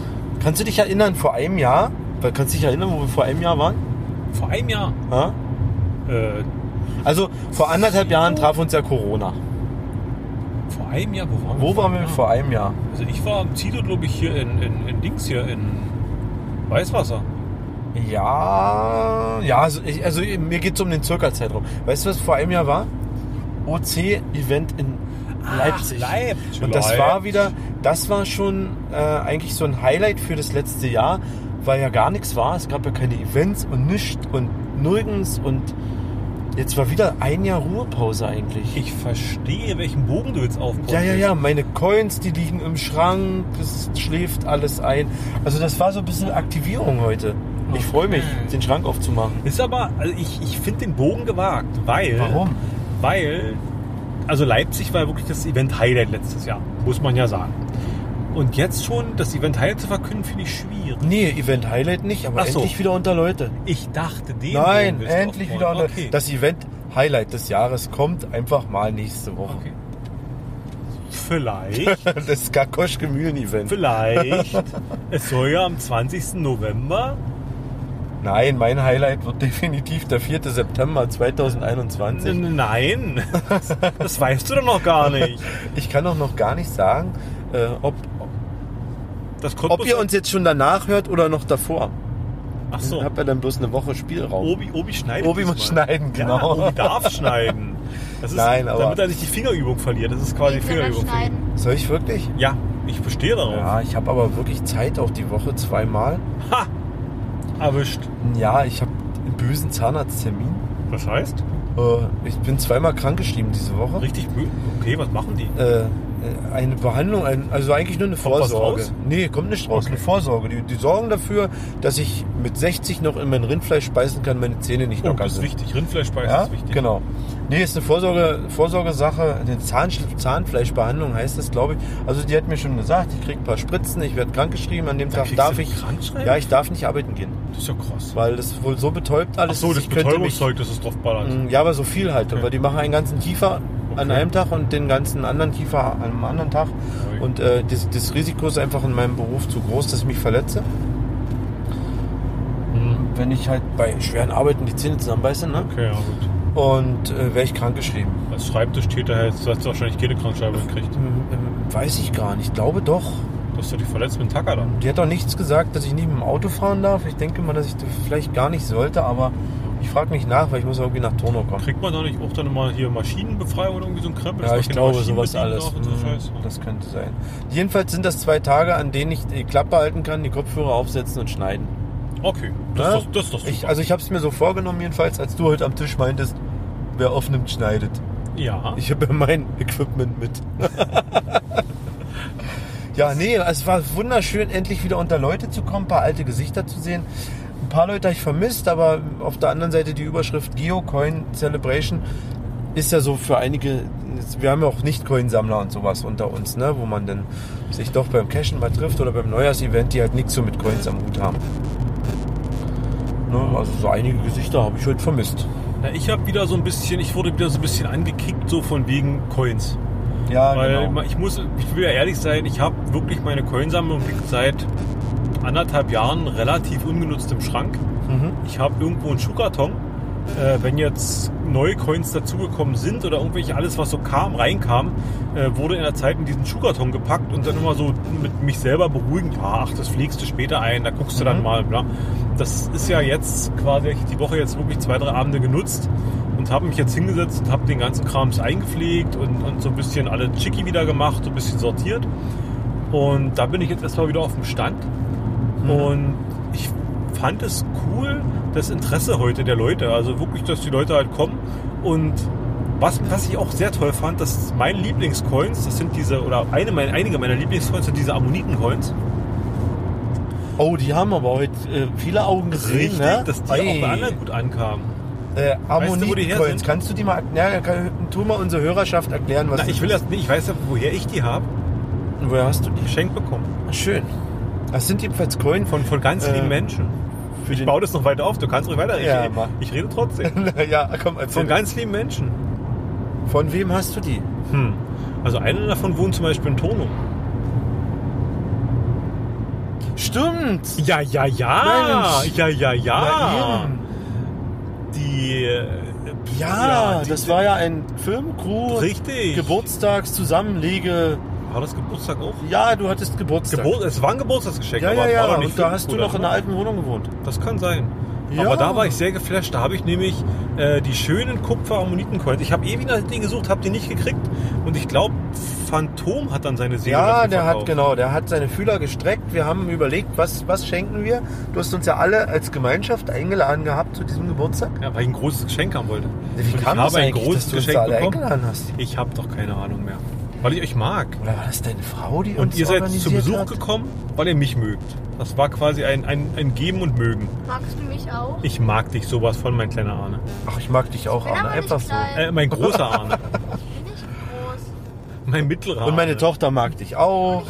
[SPEAKER 1] Kannst du dich erinnern, vor einem Jahr, weil kannst du dich erinnern, wo wir vor einem Jahr waren?
[SPEAKER 2] Vor einem Jahr.
[SPEAKER 1] Ja?
[SPEAKER 2] Äh,
[SPEAKER 1] Also vor anderthalb Jahren traf uns ja Corona.
[SPEAKER 2] vor einem Jahr, wo waren wir?
[SPEAKER 1] Wo waren wir vor einem Jahr?
[SPEAKER 2] Also ich war am Zito, glaube ich, hier in, in, in Dings hier, in Weißwasser.
[SPEAKER 1] Ja, ja, also, ich, also mir geht es um den Zirkelzeitraum. Weißt du, was vor einem Jahr war? OC-Event in Leipzig.
[SPEAKER 2] Leipzig.
[SPEAKER 1] Und das war wieder, das war schon äh, eigentlich so ein Highlight für das letzte Jahr, weil ja gar nichts war. Es gab ja keine Events und nichts und nirgends und jetzt war wieder ein Jahr Ruhepause eigentlich.
[SPEAKER 2] Ich verstehe, welchen Bogen du jetzt aufbaust.
[SPEAKER 1] Ja, ja, ja, meine Coins, die liegen im Schrank, es schläft alles ein. Also das war so ein bisschen Aktivierung heute. Ich freue mich, den Schrank aufzumachen.
[SPEAKER 2] Ist aber, also ich, ich finde den Bogen gewagt, weil.
[SPEAKER 1] Warum?
[SPEAKER 2] Weil, also Leipzig war wirklich das Event-Highlight letztes Jahr, muss man ja sagen. Und jetzt schon das Event-Highlight zu verkünden, finde ich schwierig.
[SPEAKER 1] Nee, Event Highlight nicht, aber
[SPEAKER 2] Ach so.
[SPEAKER 1] endlich wieder unter Leute.
[SPEAKER 2] Ich dachte, den
[SPEAKER 1] Nein,
[SPEAKER 2] Bogen
[SPEAKER 1] endlich wieder unter
[SPEAKER 2] Okay.
[SPEAKER 1] Das Event Highlight des Jahres kommt einfach mal nächste Woche.
[SPEAKER 2] okay. Vielleicht,
[SPEAKER 1] Das Gakoschke Mühlen Event.
[SPEAKER 2] vielleicht. es soll ja am 20. November.
[SPEAKER 1] Nein, mein Highlight wird definitiv der 4. September 2021.
[SPEAKER 2] Nein, das, das weißt du doch noch gar nicht.
[SPEAKER 1] Ich kann auch noch gar nicht sagen, äh, ob, ob ihr uns jetzt schon danach hört oder noch davor.
[SPEAKER 2] Ach
[SPEAKER 1] Ich
[SPEAKER 2] so.
[SPEAKER 1] habe ja dann bloß eine Woche Spielraum.
[SPEAKER 2] Obi, Obi schneidet.
[SPEAKER 1] Obi muss schneiden,
[SPEAKER 2] Ja,
[SPEAKER 1] genau.
[SPEAKER 2] Obi darf schneiden. Das ist,
[SPEAKER 1] Nein, aber-
[SPEAKER 2] damit er nicht die Fingerübung verliert. Das ist quasi
[SPEAKER 3] er
[SPEAKER 2] Fingerübung. für ihn.
[SPEAKER 3] schneiden?
[SPEAKER 1] Soll ich wirklich?
[SPEAKER 2] Ja, ich bestehe darauf.
[SPEAKER 1] Ja, ich habe aber wirklich Zeit auch die Woche zweimal.
[SPEAKER 2] Ha! Erwischt.
[SPEAKER 1] Ja, ich habe einen bösen Zahnarzttermin.
[SPEAKER 2] Was heißt?
[SPEAKER 1] Äh, Ich bin zweimal krankgeschrieben diese Woche.
[SPEAKER 2] Richtig bö- Okay, was machen die?
[SPEAKER 1] Äh, äh, eine Behandlung, ein, also eigentlich nur eine
[SPEAKER 2] Kommt was
[SPEAKER 1] Vorsorge.
[SPEAKER 2] raus?
[SPEAKER 1] Nee, kommt nicht raus.
[SPEAKER 2] Okay.
[SPEAKER 1] Eine Vorsorge. Die, die sorgen dafür, dass ich mit 60 noch in mein Rindfleisch speisen kann, meine Zähne nicht
[SPEAKER 2] Oh,
[SPEAKER 1] locker
[SPEAKER 2] das ist
[SPEAKER 1] sind.
[SPEAKER 2] wichtig. Rindfleischspeise
[SPEAKER 1] Ja,
[SPEAKER 2] ist wichtig.
[SPEAKER 1] genau. Nee, ist eine Vorsorge, Vorsorgesache. Eine Zahn, Zahnfleischbehandlung heißt das, glaube ich. Also die hat mir schon gesagt, ich kriege ein paar Spritzen, ich werde krankgeschrieben. An dem
[SPEAKER 2] Da
[SPEAKER 1] Tag darf ich,
[SPEAKER 2] krankschreiben?
[SPEAKER 1] ja, ich darf nicht arbeiten gehen,
[SPEAKER 2] Das ist ja krass.
[SPEAKER 1] weil das wohl so betäubt
[SPEAKER 2] Ach
[SPEAKER 1] alles
[SPEAKER 2] so,
[SPEAKER 1] ist,
[SPEAKER 2] das Betäubungszeug, das ist drauf ballert.
[SPEAKER 1] Mm, Ja, aber so viel halt,
[SPEAKER 2] Okay.
[SPEAKER 1] weil die machen einen ganzen Kiefer an
[SPEAKER 2] Okay.
[SPEAKER 1] einem Tag und den ganzen anderen Kiefer an einem anderen Tag.
[SPEAKER 2] Ui.
[SPEAKER 1] Und äh, das, das Risiko ist einfach in meinem Beruf zu groß, dass ich mich verletze.
[SPEAKER 2] Hm.
[SPEAKER 1] Wenn ich halt bei schweren Arbeiten die Zähne zusammenbeiße, ne?
[SPEAKER 2] Okay, ja gut.
[SPEAKER 1] Und äh, wäre ich krankgeschrieben.
[SPEAKER 2] Als Schreibtischtäter hättest du hast du wahrscheinlich keine Krankschreibe gekriegt.
[SPEAKER 1] Ähm, ähm, weiß ich gar nicht. Ich glaube doch.
[SPEAKER 2] Du hast doch dich verletzt mit dem Tacker dann.
[SPEAKER 1] Die hat doch nichts gesagt, dass ich nicht mit dem Auto fahren darf. Ich denke mal, dass ich das vielleicht gar nicht sollte, aber Ich frage nicht nach, weil ich muss irgendwie nach Tono kommen.
[SPEAKER 2] Kriegt man da nicht auch dann immer hier Maschinenbefreiung oder irgendwie so ein Krempel?
[SPEAKER 1] Ja, ich glaube, sowas alles.
[SPEAKER 2] so
[SPEAKER 1] Mhm? Das könnte sein. Jedenfalls sind das zwei Tage, an denen ich die Klappe halten kann, die Kopfhörer aufsetzen und schneiden.
[SPEAKER 2] Okay, das,
[SPEAKER 1] Ja?
[SPEAKER 2] das ist doch super.
[SPEAKER 1] Ich, also ich habe es mir so vorgenommen, jedenfalls, als du heute am Tisch meintest, wer aufnimmt, schneidet.
[SPEAKER 2] ja.
[SPEAKER 1] Ich habe ja mein Equipment mit. ja, nee, es war wunderschön, endlich wieder unter Leute zu kommen, ein paar alte Gesichter zu sehen. Ein paar Leute habe ich vermisst, aber auf der anderen Seite die Überschrift Geocoin Celebration ist ja so für einige, wir haben ja auch Nicht-Coin-Sammler und sowas unter uns, ne, wo man dann sich doch beim Cashen mal trifft oder beim Neujahrsevent, die halt nichts so mit Coins am Hut haben. Ne, also so einige Gesichter habe ich heute vermisst.
[SPEAKER 2] Na, ich habe wieder so ein bisschen, ich wurde wieder so ein bisschen angekickt, so von wegen Coins.
[SPEAKER 1] Ja,
[SPEAKER 2] Weil
[SPEAKER 1] genau.
[SPEAKER 2] ich muss, ich will ja ehrlich sein, ich habe wirklich meine Coinsammlung liegt seit anderthalb Jahren relativ ungenutzt im Schrank.
[SPEAKER 1] Mhm.
[SPEAKER 2] Ich habe irgendwo einen Schuhkarton. Äh, wenn jetzt neue Coins dazugekommen sind oder irgendwelche alles, was so kam, reinkam, äh, wurde in der Zeit in diesen Schuhkarton gepackt und dann immer so mit mich selber beruhigen. Ja, ach, das pflegst du später ein, da guckst du dann
[SPEAKER 1] Mhm.
[SPEAKER 2] mal. Bla. Das ist ja jetzt quasi die Woche jetzt wirklich zwei, drei Abende genutzt und habe mich jetzt hingesetzt und habe den ganzen Krams eingepflegt und, und so ein bisschen alle Chicky wieder gemacht, so ein bisschen sortiert. Und da bin ich jetzt erstmal wieder auf dem Stand. Und ich fand es cool, das Interesse heute der Leute. Also wirklich, dass die Leute halt kommen. Und was, was ich auch sehr toll fand, dass meine Lieblingscoins, das sind diese, oder eine, meiner- einige meiner Lieblingscoins sind diese Ammoniten-Coins.
[SPEAKER 1] Oh, die haben aber heute äh, viele Augen gesehen,
[SPEAKER 2] Richtig,
[SPEAKER 1] ne?
[SPEAKER 2] dass die
[SPEAKER 1] Ei.
[SPEAKER 2] auch bei anderen gut ankamen.
[SPEAKER 1] Äh,
[SPEAKER 2] Weißt du,
[SPEAKER 1] Ammoniten-Coins, kannst du die mal, ja, kann, tu mal unsere Hörerschaft erklären, was
[SPEAKER 2] Na, ich will das nicht, ich weiß ja, woher ich die habe.
[SPEAKER 1] Woher hast du die?
[SPEAKER 2] Geschenkt bekommen.
[SPEAKER 1] Schön. Das sind jedenfalls Coin
[SPEAKER 2] Von, von ganz
[SPEAKER 1] Äh,
[SPEAKER 2] lieben Menschen. Ich
[SPEAKER 1] den...
[SPEAKER 2] baue das noch weiter auf, du kannst ruhig weiter.
[SPEAKER 1] Ja,
[SPEAKER 2] ich, ich rede trotzdem.
[SPEAKER 1] ja, komm, erzähl.
[SPEAKER 2] Von ganz lieben Menschen.
[SPEAKER 1] Von wem hast du die?
[SPEAKER 2] Hm. Also einer davon wohnt zum Beispiel in Tono.
[SPEAKER 1] Stimmt!
[SPEAKER 2] Ja, ja, ja.
[SPEAKER 1] Mensch.
[SPEAKER 2] Ja, ja, ja. Die. äh,
[SPEAKER 1] Ja,
[SPEAKER 2] die-
[SPEAKER 1] das war ja ein Filmcrew.
[SPEAKER 2] Richtig.
[SPEAKER 1] Geburtstags, Zusammenlege.
[SPEAKER 2] War das Geburtstag auch?
[SPEAKER 1] Ja, du hattest Geburtstag.
[SPEAKER 2] Geburt, es war ein Geburtstagsgeschenk.
[SPEAKER 1] ja,
[SPEAKER 2] aber
[SPEAKER 1] ja, ja. Und da hast du noch in der
[SPEAKER 2] oder?
[SPEAKER 1] alten Wohnung gewohnt.
[SPEAKER 2] Das kann sein.
[SPEAKER 1] Ja.
[SPEAKER 2] Aber da war ich sehr geflasht. Da habe ich nämlich äh, die schönen Kupfer-Ammoniten-Coins. Ich habe ewig nach denen gesucht, habe die nicht gekriegt. Und ich glaube, Phantom hat dann seine Seele
[SPEAKER 1] Ja, der hat
[SPEAKER 2] verkauft.
[SPEAKER 1] genau, der hat seine Fühler gestreckt. Wir haben überlegt, was, was schenken wir. Du hast uns ja alle als Gemeinschaft eingeladen gehabt zu diesem Geburtstag.
[SPEAKER 2] Ja, weil ich ein großes Geschenk haben wollte.
[SPEAKER 1] Wie
[SPEAKER 2] Und ich
[SPEAKER 1] kam
[SPEAKER 2] habe ein großes
[SPEAKER 1] dass du
[SPEAKER 2] Geschenk
[SPEAKER 1] alle
[SPEAKER 2] bekommen.
[SPEAKER 1] eingeladen hast?
[SPEAKER 2] Ich habe doch keine Ahnung mehr. Weil ich euch mag.
[SPEAKER 1] Oder war das deine Frau, die
[SPEAKER 2] Und
[SPEAKER 1] uns
[SPEAKER 2] ihr seid zu Besuch
[SPEAKER 1] hat?
[SPEAKER 2] gekommen, weil ihr mich mögt. Das war quasi ein, ein, ein Geben und Mögen.
[SPEAKER 3] Magst du mich auch?
[SPEAKER 2] Ich mag dich sowas von, mein kleiner Arne.
[SPEAKER 1] Ach, ich mag dich auch,
[SPEAKER 3] bin
[SPEAKER 1] Arne.
[SPEAKER 3] aber nicht
[SPEAKER 1] Einfach so.
[SPEAKER 2] Äh, mein großer Arne.
[SPEAKER 3] Ich bin nicht groß.
[SPEAKER 2] mein mittlerer
[SPEAKER 1] Und meine
[SPEAKER 2] Arne.
[SPEAKER 1] Tochter mag dich auch.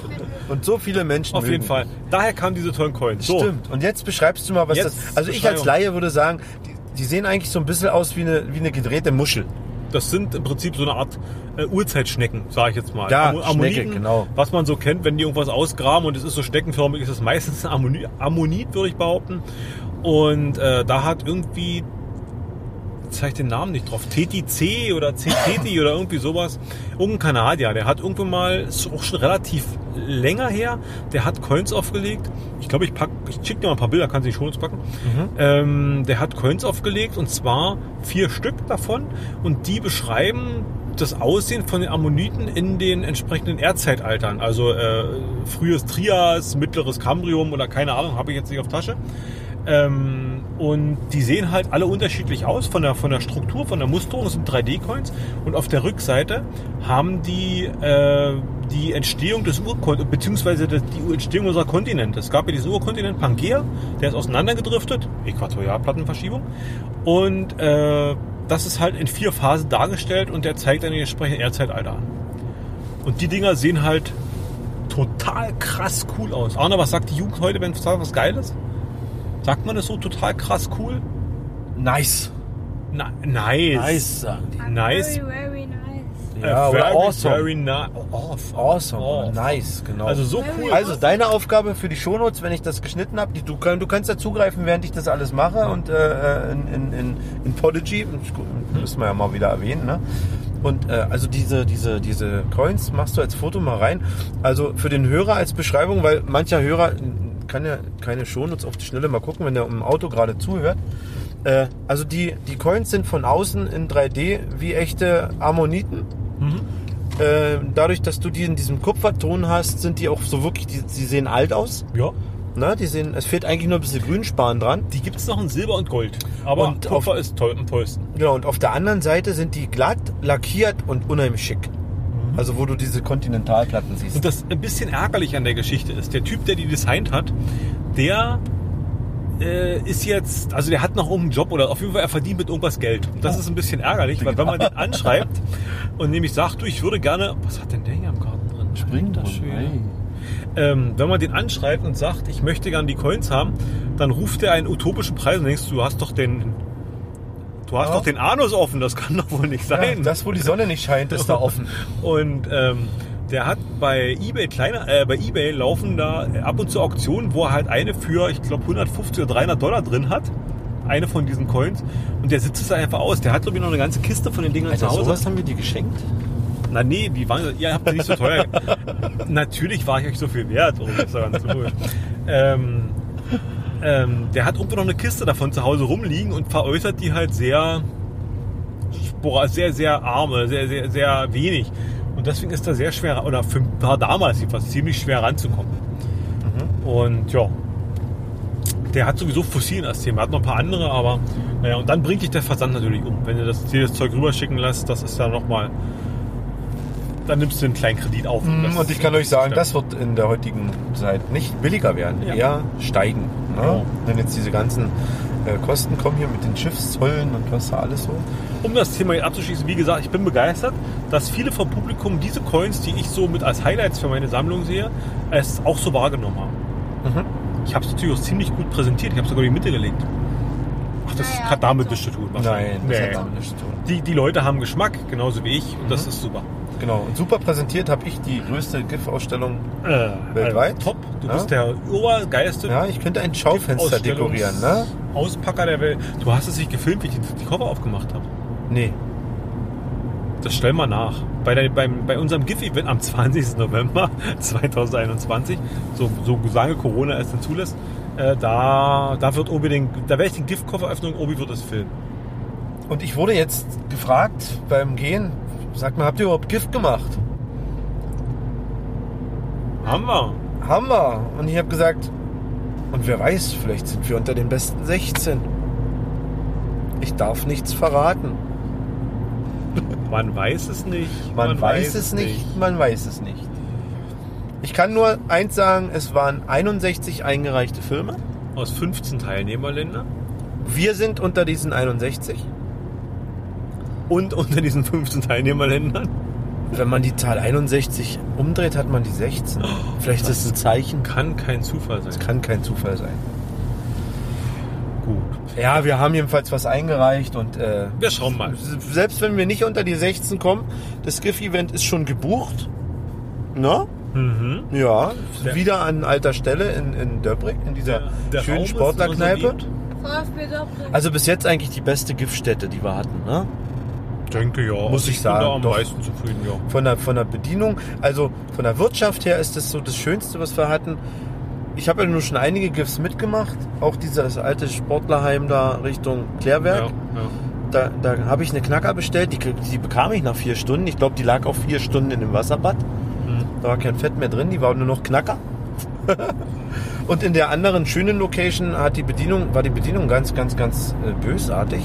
[SPEAKER 1] Und so viele Menschen
[SPEAKER 2] Auf
[SPEAKER 1] mögen
[SPEAKER 2] jeden Fall. Daher kamen diese tollen Coins. So,
[SPEAKER 1] Stimmt. Und jetzt beschreibst du mal, was
[SPEAKER 2] Jetzt
[SPEAKER 1] das. Also ich als. Laie würde sagen, die, die sehen eigentlich so ein bisschen aus wie eine, wie eine gedrehte Muschel.
[SPEAKER 2] Das sind im Prinzip so eine Art äh, Urzeitschnecken, sage ich jetzt mal.
[SPEAKER 1] Ja,
[SPEAKER 2] Ammo-
[SPEAKER 1] Schnecke, genau.
[SPEAKER 2] Was man so kennt, wenn die irgendwas ausgraben und es ist so steckenförmig, ist es meistens ein Ammoni Ammonit, würde ich behaupten. Und äh, da hat irgendwie, jetzt habe ich den Namen nicht drauf, Teti C oder CTT oder irgendwie sowas, irgendein Kanadier, der hat irgendwann mal, ist auch schon relativ länger her, der hat Coins aufgelegt. Ich glaube, ich pack, ich schick dir mal ein paar Bilder, kannst du die schon packen. Ähm, der hat Coins aufgelegt und zwar vier Stück davon und die beschreiben das Aussehen von den Ammoniten in den entsprechenden Erdzeitaltern. Also äh, frühes Trias, mittleres Kambrium oder keine Ahnung, habe ich jetzt nicht auf Tasche. Ähm, und die sehen halt alle unterschiedlich aus von der, von der Struktur, von der Musterung. Es sind 3D-Coins. Und auf der Rückseite haben die äh, die Entstehung des Urkontinents, beziehungsweise das- die Entstehung unserer Kontinente. Es gab ja diesen Urkontinent Pangea, der ist auseinandergedriftet, Äquatorialplattenverschiebung. Und äh, das ist halt in vier Phasen dargestellt und der zeigt dann die entsprechenden Erdzeitalter an. Und die Dinger sehen halt total krass cool aus. Arne, was sagt die Jugend heute, wenn es was Geiles? Sagt man das so total krass cool?
[SPEAKER 1] Nice.
[SPEAKER 2] Na, nice.
[SPEAKER 1] Nice, sagen die.
[SPEAKER 2] Nice.
[SPEAKER 3] Very, very nice.
[SPEAKER 1] Ja,
[SPEAKER 2] Äh,
[SPEAKER 1] oder
[SPEAKER 2] very,
[SPEAKER 1] awesome.
[SPEAKER 2] Very ni- awesome.
[SPEAKER 1] Awesome.
[SPEAKER 2] Awesome.
[SPEAKER 1] Nice, genau.
[SPEAKER 2] Also so cool.
[SPEAKER 1] Also deine Aufgabe für die Shownotes, wenn ich das geschnitten habe, du, kann, du kannst da zugreifen, während ich das alles mache und äh, in, in, in, in Podigy, müssen wir ja mal wieder erwähnen, ne? Und äh, also diese, diese, diese Coins machst du als Foto mal rein. Also für den Hörer als Beschreibung, weil mancher Hörer kann ja keine Shownotes auf die Schnelle mal gucken, wenn der im Auto gerade zuhört. Äh, also die, die Coins sind von außen in 3D wie echte Ammoniten. Äh, dadurch, dass du die in diesem Kupferton hast, sind die auch so wirklich, die, die sehen alt aus.
[SPEAKER 2] Ja.
[SPEAKER 1] Ne? Die sehen, es fehlt eigentlich nur ein bisschen Grünspan dran.
[SPEAKER 2] Die gibt es noch in Silber und Gold. Aber
[SPEAKER 1] Und
[SPEAKER 2] Kupfer ist toll am tollsten.
[SPEAKER 1] Genau, und auf der anderen Seite sind die glatt, lackiert und unheimlich schick. Also wo du diese Kontinentalplatten siehst.
[SPEAKER 2] Und das ein bisschen ärgerlich an der Geschichte ist, der Typ, der die designt hat, der äh, ist jetzt, also der hat noch einen Job oder auf jeden Fall er verdient mit irgendwas Geld. Und das ist ein bisschen ärgerlich, weil wenn man den anschreibt und nämlich sagt, du, ich würde gerne, was hat denn der hier im Garten drin? Alter Schwede. Ähm, wenn man den anschreibt und sagt, ich möchte gerne die Coins haben, dann ruft er einen utopischen Preis und denkst, du hast doch den, du hast
[SPEAKER 1] Ja.
[SPEAKER 2] doch den Anus offen, das kann doch wohl nicht
[SPEAKER 1] Ja,
[SPEAKER 2] sein.
[SPEAKER 1] das, wo die Sonne nicht scheint, ist da offen.
[SPEAKER 2] Und ähm, der hat bei eBay kleiner, äh, bei eBay laufen da ab und zu Auktionen, wo er halt eine für, ich glaube 150 oder 300 Dollar drin hat. Eine von diesen Coins. Und der sitzt es einfach aus. Der hat, glaube ich, noch eine ganze Kiste von den Dingern
[SPEAKER 1] Alter,
[SPEAKER 2] zu Hause.
[SPEAKER 1] sowas haben wir dir geschenkt?
[SPEAKER 2] Na nee, die waren, ihr habt die nicht so teuer. Natürlich war ich euch so viel wert. Oh, das ist ja ganz cool. ähm, ähm, der hat irgendwo noch eine Kiste davon zu Hause rumliegen und veräußert die halt sehr, sehr, sehr arme, sehr, sehr, sehr wenig. Und deswegen ist da sehr schwer, oder für, war damals jedenfalls ziemlich schwer ranzukommen. Und ja, der hat sowieso Fossilien als Thema. Hat noch ein paar andere, aber naja, und dann bringt dich der Versand natürlich um. Wenn du das, dir das Zeug rüberschicken lässt, das ist ja nochmal. Dann nimmst du einen kleinen Kredit auf. Das-
[SPEAKER 1] Mhm, Und ich kann euch sagen,
[SPEAKER 2] Ja.
[SPEAKER 1] das wird in der heutigen Zeit nicht billiger werden,
[SPEAKER 2] Ja.
[SPEAKER 1] eher steigen. Ne?
[SPEAKER 2] Ja.
[SPEAKER 1] Wenn jetzt diese ganzen äh, Kosten kommen hier mit den Schiffszollen und was da alles so.
[SPEAKER 2] Um das Thema abzuschließen, wie gesagt, ich bin begeistert, dass viele vom Publikum diese Coins, die ich so mit als Highlights für meine Sammlung sehe, es auch so wahrgenommen haben.
[SPEAKER 1] Mhm.
[SPEAKER 2] Ich habe es natürlich auch ziemlich gut präsentiert. Ich habe sogar in die Mitte gelegt. Ach, das
[SPEAKER 3] Naja,
[SPEAKER 2] hat damit nichts zu tun.
[SPEAKER 1] Nein, das
[SPEAKER 2] Nee.
[SPEAKER 1] hat damit nichts zu tun.
[SPEAKER 2] Die, die Leute haben Geschmack, genauso wie ich, und das ist super.
[SPEAKER 1] Genau. Und super präsentiert habe ich die größte GIF-Ausstellung.
[SPEAKER 2] Äh,
[SPEAKER 1] Weltweit?
[SPEAKER 2] äh, top. Du
[SPEAKER 1] Ja.
[SPEAKER 2] bist der obergeilste
[SPEAKER 1] Ja, ich könnte ein Schaufenster dekorieren, ne?
[SPEAKER 2] Auspacker der Welt. Du hast es nicht gefilmt, wie ich die, die Cover aufgemacht habe.
[SPEAKER 1] Nee.
[SPEAKER 2] Das stell mal nach. Bei, der, beim, bei unserem GIF-Event am 20. November 2021, so, so lange Corona es denn zulässt, äh, da, da wird Obi den, da werde ich den GIF-Koffer öffnen und Obi wird es filmen.
[SPEAKER 1] Und ich wurde jetzt gefragt beim Gehen, sag mal, habt ihr überhaupt Gift gemacht?
[SPEAKER 2] Haben wir.
[SPEAKER 1] Haben wir. Und ich habe gesagt, und wer weiß, vielleicht sind wir unter den besten 16. Ich darf nichts verraten.
[SPEAKER 2] Man weiß es nicht.
[SPEAKER 1] Man, weiß, es nicht, man weiß es nicht. Ich kann nur eins sagen, es waren 61 eingereichte Filme.
[SPEAKER 2] Aus 15 Teilnehmerländern
[SPEAKER 1] Wir sind unter diesen 61.
[SPEAKER 2] und unter diesen 15 Teilnehmerländern
[SPEAKER 1] Wenn man die Zahl 61 umdreht, hat man die 16. Vielleicht ist es ein Zeichen.
[SPEAKER 2] kann kein Zufall sein.
[SPEAKER 1] Kann kein Zufall sein.
[SPEAKER 2] Gut.
[SPEAKER 1] Ja, wir haben jedenfalls was eingereicht und äh,
[SPEAKER 2] Wir schauen mal.
[SPEAKER 1] selbst wenn wir nicht unter die 16 kommen, das GIF-Event ist schon gebucht. Ne?
[SPEAKER 2] Mhm.
[SPEAKER 1] Ja,
[SPEAKER 2] Der-
[SPEAKER 1] wieder an alter Stelle in, in Döbrig, in dieser
[SPEAKER 2] Der- der
[SPEAKER 1] schönen Sportlerkneipe. Also bis jetzt eigentlich die beste GIF-Stätte, die wir hatten. Ne?
[SPEAKER 2] Denke ja.
[SPEAKER 1] Muss ich
[SPEAKER 2] bin
[SPEAKER 1] sagen,
[SPEAKER 2] da am
[SPEAKER 1] doch.
[SPEAKER 2] meisten zufrieden, ja.
[SPEAKER 1] Von der, von der Bedienung, also von der Wirtschaft her ist das so das Schönste, was wir hatten. Ich habe ja nur schon einige GIFs mitgemacht, auch dieses alte Sportlerheim da Richtung Klärwerk.
[SPEAKER 2] Ja, ja.
[SPEAKER 1] Da, da habe ich eine Knacker bestellt, die, die bekam ich nach vier Stunden. Ich glaube, die lag auch vier Stunden in dem Wasserbad.
[SPEAKER 2] Mhm.
[SPEAKER 1] Da war kein Fett mehr drin, die war nur noch Knacker. Und in der anderen schönen Location hat die Bedienung, war die Bedienung ganz, ganz, ganz äh, bösartig.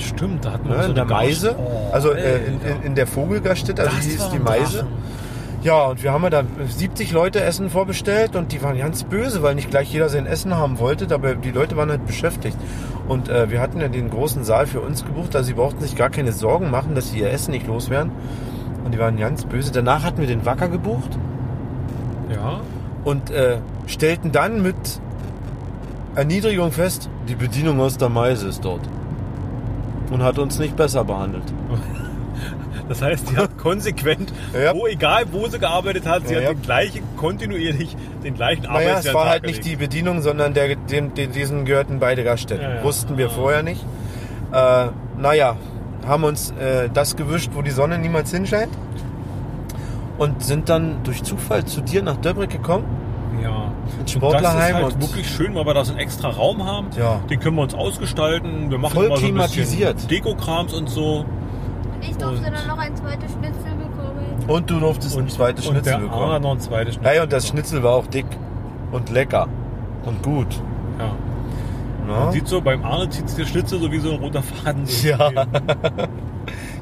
[SPEAKER 2] Stimmt, da hat man
[SPEAKER 1] Ne,
[SPEAKER 2] so
[SPEAKER 1] in
[SPEAKER 2] eine
[SPEAKER 1] Meise,
[SPEAKER 2] Oh,
[SPEAKER 1] also äh, in,
[SPEAKER 2] Alter.
[SPEAKER 1] in, in der Vogelgaststätte, also die ist die Meise.
[SPEAKER 2] Drachen.
[SPEAKER 1] Ja, und wir haben ja da 70 Leute Essen vorbestellt und die waren ganz böse, weil nicht gleich jeder sein Essen haben wollte, aber die Leute waren halt beschäftigt. Und äh, wir hatten ja den großen Saal für uns gebucht, also sie brauchten sich gar keine Sorgen machen, dass sie ihr Essen nicht loswerden. Und die waren ganz böse. Danach hatten wir den Wacker gebucht
[SPEAKER 2] Ja.
[SPEAKER 1] und äh, stellten dann mit Erniedrigung fest, die Bedienung aus der Meise ist dort. Und hat uns nicht besser behandelt.
[SPEAKER 2] Das heißt, die hat konsequent,
[SPEAKER 1] Ja.
[SPEAKER 2] wo egal wo sie gearbeitet hat, sie
[SPEAKER 1] Ja,
[SPEAKER 2] hat
[SPEAKER 1] ja.
[SPEAKER 2] den gleichen, kontinuierlich den gleichen
[SPEAKER 1] Naja, es war halt nicht
[SPEAKER 2] gelegt.
[SPEAKER 1] die Bedienung, sondern der, dem, dem, diesen gehörten beide Gaststätten. Wussten wir vorher nicht. Äh, naja, haben uns äh, das gewischt, wo die Sonne niemals hinscheint. Und sind dann durch Zufall zu dir nach Döbrig gekommen.
[SPEAKER 2] Ja.
[SPEAKER 1] Ein
[SPEAKER 2] Und
[SPEAKER 1] Sportlerheim
[SPEAKER 2] das ist halt
[SPEAKER 1] und-
[SPEAKER 2] wirklich schön, weil wir da so einen extra Raum haben.
[SPEAKER 1] Ja.
[SPEAKER 2] Den können wir uns ausgestalten. Wir machen
[SPEAKER 1] Voll
[SPEAKER 2] immer so ein bisschen
[SPEAKER 1] klimatisiert.
[SPEAKER 2] Dekokrams und so.
[SPEAKER 3] Und ich durfte
[SPEAKER 2] Und-
[SPEAKER 3] dann noch ein zweites Schnitzel bekommen.
[SPEAKER 1] Und du durftest ein zweites
[SPEAKER 2] und
[SPEAKER 1] Schnitzel
[SPEAKER 2] der Arne
[SPEAKER 1] bekommen.
[SPEAKER 2] hat noch ein zweites Schnitzel.
[SPEAKER 1] Hey, und das. Schnitzel war auch dick und lecker und gut.
[SPEAKER 2] Ja. Man sieht so, beim Arne zieht sich der Schnitzel so wie so ein roter Faden. So
[SPEAKER 1] Ja.
[SPEAKER 2] Ja.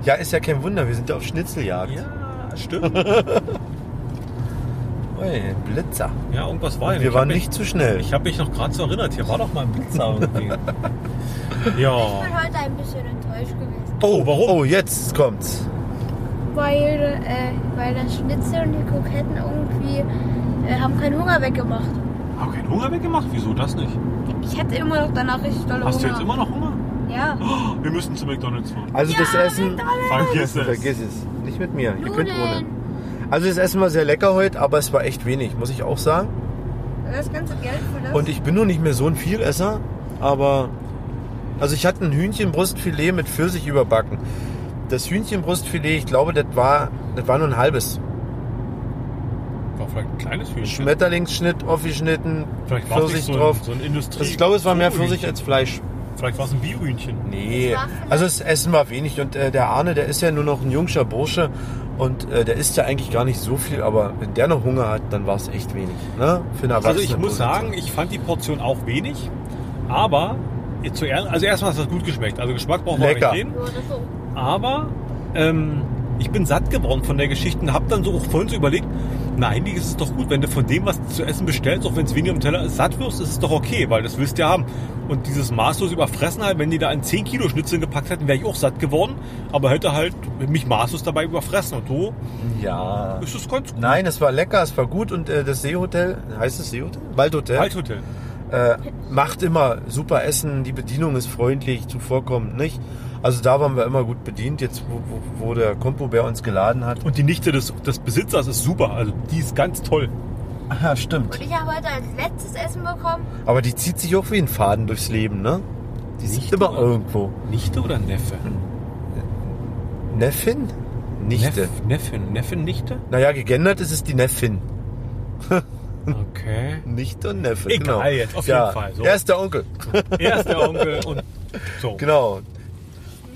[SPEAKER 1] Ja, ist ja kein Wunder, wir sind ja auf Schnitzeljagd.
[SPEAKER 2] ja, stimmt.
[SPEAKER 1] Ui, Blitzer.
[SPEAKER 2] Ja, irgendwas war ja.
[SPEAKER 1] Wir waren
[SPEAKER 2] hab
[SPEAKER 1] nicht zu schnell.
[SPEAKER 2] Mich, ich habe mich noch gerade so erinnert. Hier war doch mal ein Blitzer irgendwie. ja.
[SPEAKER 3] Ich bin heute ein bisschen enttäuscht gewesen.
[SPEAKER 1] Oh, warum? Oh, jetzt kommt's.
[SPEAKER 3] Weil, äh, weil das Schnitzel und die Kroketten irgendwie äh, haben keinen Hunger weggemacht.
[SPEAKER 2] Hab keinen Hunger weggemacht? Wieso das nicht?
[SPEAKER 3] Ich hatte immer noch danach richtig dolle
[SPEAKER 2] Hast du
[SPEAKER 3] Hunger.
[SPEAKER 2] jetzt immer noch Hunger?
[SPEAKER 3] Ja.
[SPEAKER 2] Oh, wir müssen zu McDonalds fahren.
[SPEAKER 1] Also das Essen.
[SPEAKER 2] Vergiss es.
[SPEAKER 1] Vergiss es. Nicht mit mir. Ihr könnt ohne. Also das Essen war sehr lecker heute, aber es war echt wenig, muss ich auch sagen.
[SPEAKER 3] Das ganze Geld für das.
[SPEAKER 1] Und ich bin nur nicht mehr so ein Vielesser, aber also ich hatte ein Hühnchenbrustfilet mit Pfirsich überbacken. Das Hühnchenbrustfilet, ich glaube, das war, das war nur ein halbes.
[SPEAKER 2] War vielleicht ein kleines Hühnchen.
[SPEAKER 1] Schmetterlingsschnitt aufgeschnitten, Pfirsich
[SPEAKER 2] so ein,
[SPEAKER 1] drauf.
[SPEAKER 2] so ein Industrie.
[SPEAKER 1] Also ich glaube, es war mehr. Pfirsich als Fleisch.
[SPEAKER 2] Vielleicht war es ein Biohühnchen.
[SPEAKER 1] Nee, also das Essen war wenig und äh, der Arne, der ist ja nur noch ein jungscher Bursche und äh, der isst ja eigentlich gar nicht so viel, aber wenn der noch Hunger hat, dann war es echt wenig. Ne? Für eine
[SPEAKER 2] Also ich muss sagen, ich fand die Portion auch wenig, aber zuerst, also erstmal hat das gut geschmeckt. Also Geschmack brauchen wir nicht reden. Aber ähm, ich bin satt geworden von der Geschichte und habe dann so auch vorhin so überlegt, eigentlich ist es doch gut, wenn du von dem, was du zu essen bestellst, auch wenn es weniger im Teller ist, satt wirst, ist es doch okay, weil das willst du ja haben. Und dieses maßlos überfressen halt, wenn die da ein 10 Kilo Schnitzel gepackt hätten, wäre ich auch satt geworden, aber hätte halt mich maßlos dabei überfressen und so
[SPEAKER 1] Ja.
[SPEAKER 2] ist es ganz gut.
[SPEAKER 1] Nein, es war lecker, es war gut und äh, das Seehotel, heißt es Seehotel? Waldhotel,
[SPEAKER 2] Waldhotel.
[SPEAKER 1] Äh, macht immer super Essen, die Bedienung ist freundlich, zuvorkommend, nicht? Also da waren wir immer gut bedient, jetzt wo, wo, wo der Kompobär uns geladen hat.
[SPEAKER 2] Und die Nichte des, des Besitzers ist super, also die ist ganz toll.
[SPEAKER 1] Ja, stimmt.
[SPEAKER 3] Und ich habe heute als letztes Essen bekommen.
[SPEAKER 1] Aber die zieht sich auch wie ein Faden durchs Leben, ne? Die
[SPEAKER 2] Nichte
[SPEAKER 1] immer irgendwo.
[SPEAKER 2] Nichte oder Neffe?
[SPEAKER 1] Neffin? Nichte.
[SPEAKER 2] Neff, Neffin, Neffin, Nichte?
[SPEAKER 1] Naja, gegendert ist es die Neffin.
[SPEAKER 2] Okay.
[SPEAKER 1] Nichte und Neffe.
[SPEAKER 2] Egal
[SPEAKER 1] genau.
[SPEAKER 2] jetzt, auf
[SPEAKER 1] ja,
[SPEAKER 2] jeden Fall, so.
[SPEAKER 1] Er ist der Onkel.
[SPEAKER 2] Er ist der Onkel und so.
[SPEAKER 1] Genau.